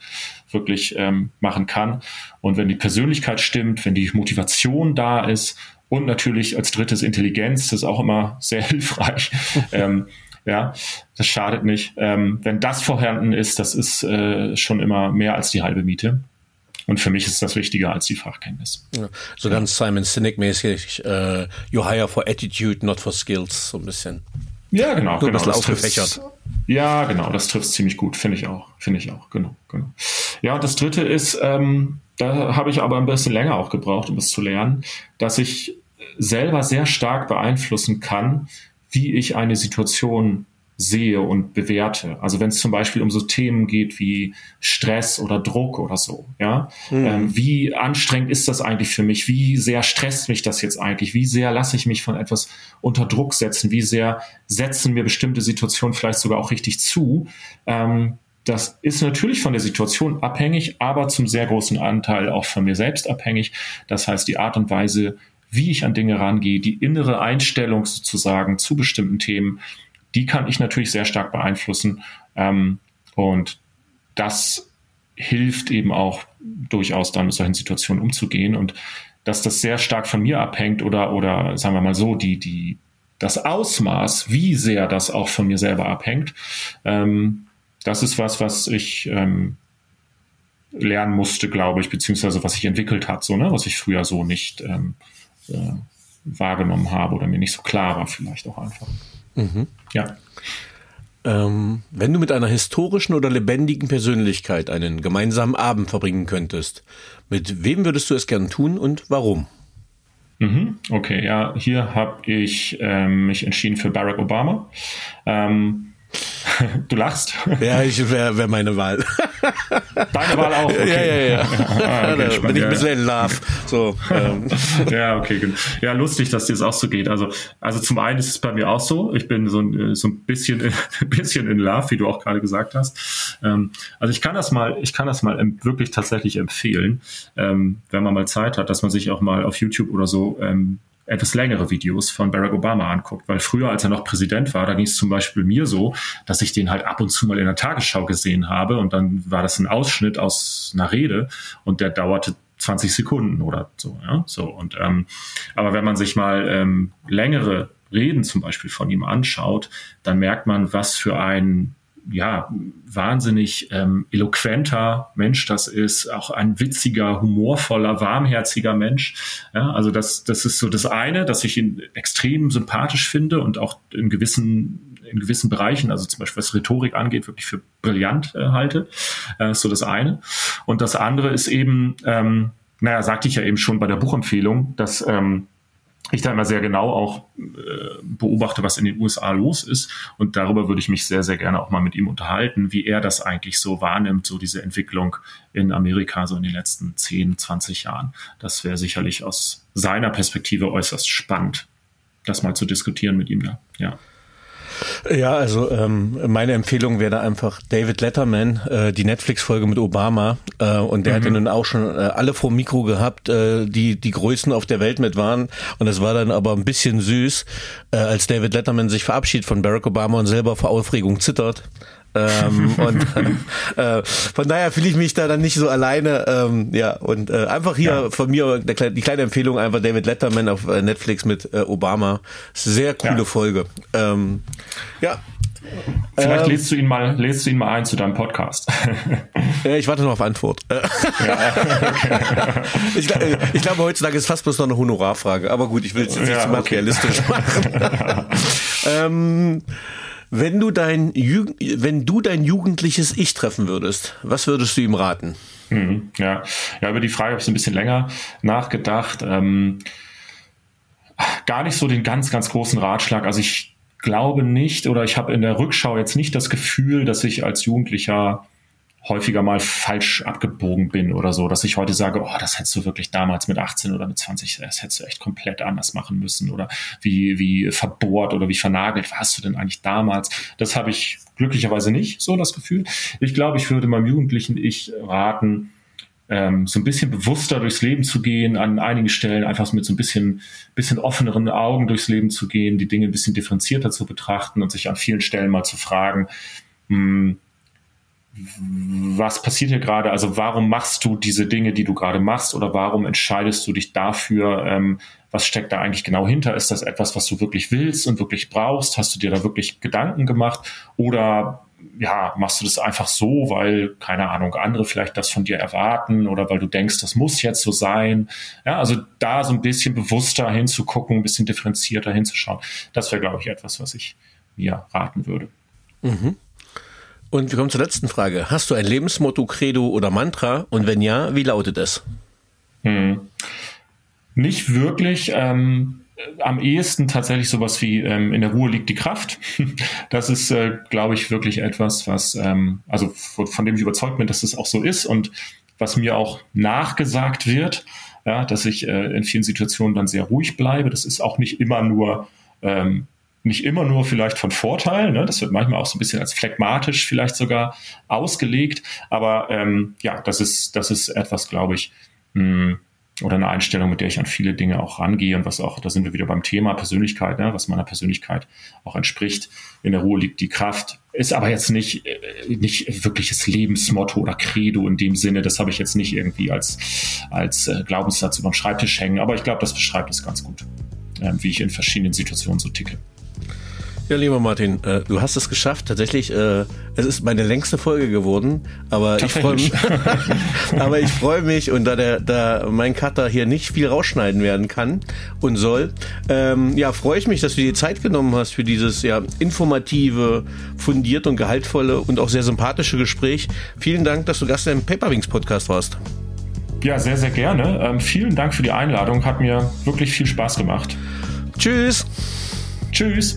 Speaker 2: wirklich ähm, machen kann. Und wenn die Persönlichkeit stimmt, wenn die Motivation da ist und natürlich als drittes Intelligenz, das ist auch immer sehr [laughs] hilfreich. ähm, ja, das schadet nicht. Ähm, wenn das vorhanden ist, das ist äh, schon immer mehr als die halbe Miete. Und für mich ist das wichtiger als die Fachkenntnis.
Speaker 3: Ja, so ganz Simon Sinek-mäßig, äh, you hire for attitude, not for skills, so ein bisschen.
Speaker 2: Ja, genau.
Speaker 3: Nur
Speaker 2: genau,
Speaker 3: ein aufgefächert.
Speaker 2: Ja, genau, das trifft ziemlich gut, finde ich auch. Finde ich auch, genau, genau. Ja, und das dritte ist, ähm, da habe ich aber ein bisschen länger auch gebraucht, um es zu lernen, dass ich selber sehr stark beeinflussen kann, wie ich eine Situation sehe und bewerte. Also wenn es zum Beispiel um so Themen geht wie Stress oder Druck oder so, ja, mhm. ähm, wie anstrengend ist das eigentlich für mich? Wie sehr stresst mich das jetzt eigentlich? Wie sehr lasse ich mich von etwas unter Druck setzen? Wie sehr setzen mir bestimmte Situationen vielleicht sogar auch richtig zu? Ähm, das ist natürlich von der Situation abhängig, aber zum sehr großen Anteil auch von mir selbst abhängig. Das heißt, die Art und Weise, wie ich an Dinge rangehe, die innere Einstellung sozusagen zu bestimmten Themen, die kann ich natürlich sehr stark beeinflussen. Ähm, und das hilft eben auch durchaus dann mit solchen Situationen umzugehen und dass das sehr stark von mir abhängt oder, oder sagen wir mal so, die, die, das Ausmaß, wie sehr das auch von mir selber abhängt, ähm, das ist was, was ich ähm, lernen musste, glaube ich, beziehungsweise was sich entwickelt hat, so, ne, was ich früher so nicht ähm, äh, wahrgenommen habe oder mir nicht so klar war, vielleicht auch einfach. Mhm. Ja.
Speaker 3: Ähm, wenn du mit einer historischen oder lebendigen Persönlichkeit einen gemeinsamen Abend verbringen könntest, mit wem würdest du es gern tun und warum?
Speaker 2: Mhm, okay, ja, hier habe ich ähm, mich entschieden für Barack Obama. Ähm, Du lachst?
Speaker 3: Ja, ich wäre wär meine Wahl.
Speaker 2: Deine Wahl auch? Okay.
Speaker 3: Ja, ja, ja. ah, okay, da bin ich ein bisschen in Love. So,
Speaker 2: ähm. Ja, okay. Ja, lustig, dass dir das auch so geht. Also, also zum einen ist es bei mir auch so. Ich bin so, ein, so ein bisschen, [laughs] ein bisschen in Love, wie du auch gerade gesagt hast. Ähm, also ich kann das mal, ich kann das mal wirklich tatsächlich empfehlen, ähm, wenn man mal Zeit hat, dass man sich auch mal auf YouTube oder so etwas längere Videos von Barack Obama anguckt, weil früher, als er noch Präsident war, da ging es zum Beispiel mir so, dass ich den halt ab und zu mal in der Tagesschau gesehen habe und dann war das ein Ausschnitt aus einer Rede und der dauerte 20 Sekunden oder so, ja, so. Und ähm, aber wenn man sich mal ähm, längere Reden zum Beispiel von ihm anschaut, dann merkt man, was für ein ja, wahnsinnig ähm, eloquenter Mensch das ist, auch ein witziger, humorvoller, warmherziger Mensch. Ja, also das, das ist so das eine, dass ich ihn extrem sympathisch finde und auch in gewissen, in gewissen Bereichen, also zum Beispiel was Rhetorik angeht, wirklich für brillant äh, halte. Äh, ist so das eine. Und das andere ist eben, ähm, naja, sagte ich ja eben schon bei der Buchempfehlung, dass ähm, ich da immer sehr genau auch äh, beobachte, was in den USA los ist. Und darüber würde ich mich sehr, sehr gerne auch mal mit ihm unterhalten, wie er das eigentlich so wahrnimmt, so diese Entwicklung in Amerika so in den letzten 10, 20 Jahren. Das wäre sicherlich aus seiner Perspektive äußerst spannend, das mal zu diskutieren mit ihm da. Ja.
Speaker 3: Ja, also ähm, meine Empfehlung wäre da einfach David Letterman, äh, die Netflix-Folge mit Obama. Äh, und der mhm. hat ja nun auch schon äh, alle vor Mikro gehabt, äh, die die Größten auf der Welt mit waren. Und es war dann aber ein bisschen süß, äh, als David Letterman sich verabschiedet von Barack Obama und selber vor Aufregung zittert. Ähm, [laughs] und äh, von daher fühle ich mich da dann nicht so alleine. Ähm, ja, und äh, einfach hier ja. von mir der, die kleine Empfehlung einfach David Letterman auf äh, Netflix mit äh, Obama. Sehr coole ja. Folge. Ähm, ja.
Speaker 2: Vielleicht ähm, lädst du ihn mal, lädst du ihn mal ein zu deinem Podcast. [laughs]
Speaker 3: ich warte noch auf Antwort. Ja, okay. [laughs] ich, ich, glaube, heutzutage ist fast bloß noch eine Honorarfrage. Aber gut, ich will es jetzt nicht zu materialistisch okay. machen. ähm, wenn du dein, wenn du dein jugendliches Ich treffen würdest, was würdest du ihm raten?
Speaker 2: Hm, ja. ja, über die Frage habe ich ein bisschen länger nachgedacht. Ähm, gar nicht so den ganz, ganz großen Ratschlag. Also ich glaube nicht oder ich habe in der Rückschau jetzt nicht das Gefühl, dass ich als Jugendlicher häufiger mal falsch abgebogen bin oder so, dass ich heute sage, oh, das hättest du wirklich damals mit 18 oder mit 20, das hättest du echt komplett anders machen müssen oder wie, wie verbohrt oder wie vernagelt warst du denn eigentlich damals? Das habe ich glücklicherweise nicht so das Gefühl. Ich glaube, ich würde meinem Jugendlichen Ich raten, ähm, so ein bisschen bewusster durchs Leben zu gehen, an einigen Stellen einfach mit so ein bisschen, bisschen offeneren Augen durchs Leben zu gehen, die Dinge ein bisschen differenzierter zu betrachten und sich an vielen Stellen mal zu fragen, mh, hm, was passiert hier gerade? Also warum machst du diese Dinge, die du gerade machst oder warum entscheidest du dich dafür? Ähm, was steckt da eigentlich genau hinter? Ist das etwas, was du wirklich willst und wirklich brauchst? Hast du dir da wirklich Gedanken gemacht? Oder ja, machst du das einfach so, weil, keine Ahnung, andere vielleicht das von dir erwarten oder weil du denkst, das muss jetzt so sein. Ja, also da so ein bisschen bewusster hinzugucken, ein bisschen differenzierter hinzuschauen. Das wäre, glaube ich, etwas, was ich mir raten würde.
Speaker 3: Mhm. Und wir kommen zur letzten Frage. Hast du ein Lebensmotto, Credo oder Mantra? Und wenn ja, wie lautet es?
Speaker 2: Hm. Nicht wirklich. Ähm, am ehesten tatsächlich sowas wie ähm, in der Ruhe liegt die Kraft. [laughs] Das ist, äh, glaube ich, wirklich etwas, was, ähm, also von, dem ich überzeugt bin, dass es das auch so ist und was mir auch nachgesagt wird, ja, dass ich äh, in vielen Situationen dann sehr ruhig bleibe. Das ist auch nicht immer nur ähm, nicht immer nur vielleicht von Vorteil. Ne? Das wird manchmal auch so ein bisschen als phlegmatisch vielleicht sogar ausgelegt. Aber ähm, ja, das ist, das ist etwas, glaube ich, mh, hm, oder eine Einstellung, mit der ich an viele Dinge auch rangehe und was auch, da sind wir wieder beim Thema Persönlichkeit, ne? was meiner Persönlichkeit auch entspricht. In der Ruhe liegt die Kraft. Ist aber jetzt nicht, äh, nicht wirkliches Lebensmotto oder Credo in dem Sinne. Das habe ich jetzt nicht irgendwie als, als äh, Glaubenssatz über den Schreibtisch hängen. Aber ich glaube, das beschreibt es ganz gut, äh, wie ich in verschiedenen Situationen so ticke.
Speaker 3: Ja, lieber Martin, äh, du hast es geschafft. Tatsächlich, äh, es ist meine längste Folge geworden, aber ich freue mich. [laughs] aber ich freue mich und da der, da mein Cutter hier nicht viel rausschneiden werden kann und soll, ähm, ja, freue ich mich, dass du dir Zeit genommen hast für dieses ja informative, fundierte und gehaltvolle und auch sehr sympathische Gespräch. Vielen Dank, dass du Gast im Paperwings Podcast warst.
Speaker 2: Ja, sehr, sehr gerne. Ähm, vielen Dank für die Einladung. Hat mir wirklich viel Spaß gemacht.
Speaker 3: Tschüss.
Speaker 2: Tschüss.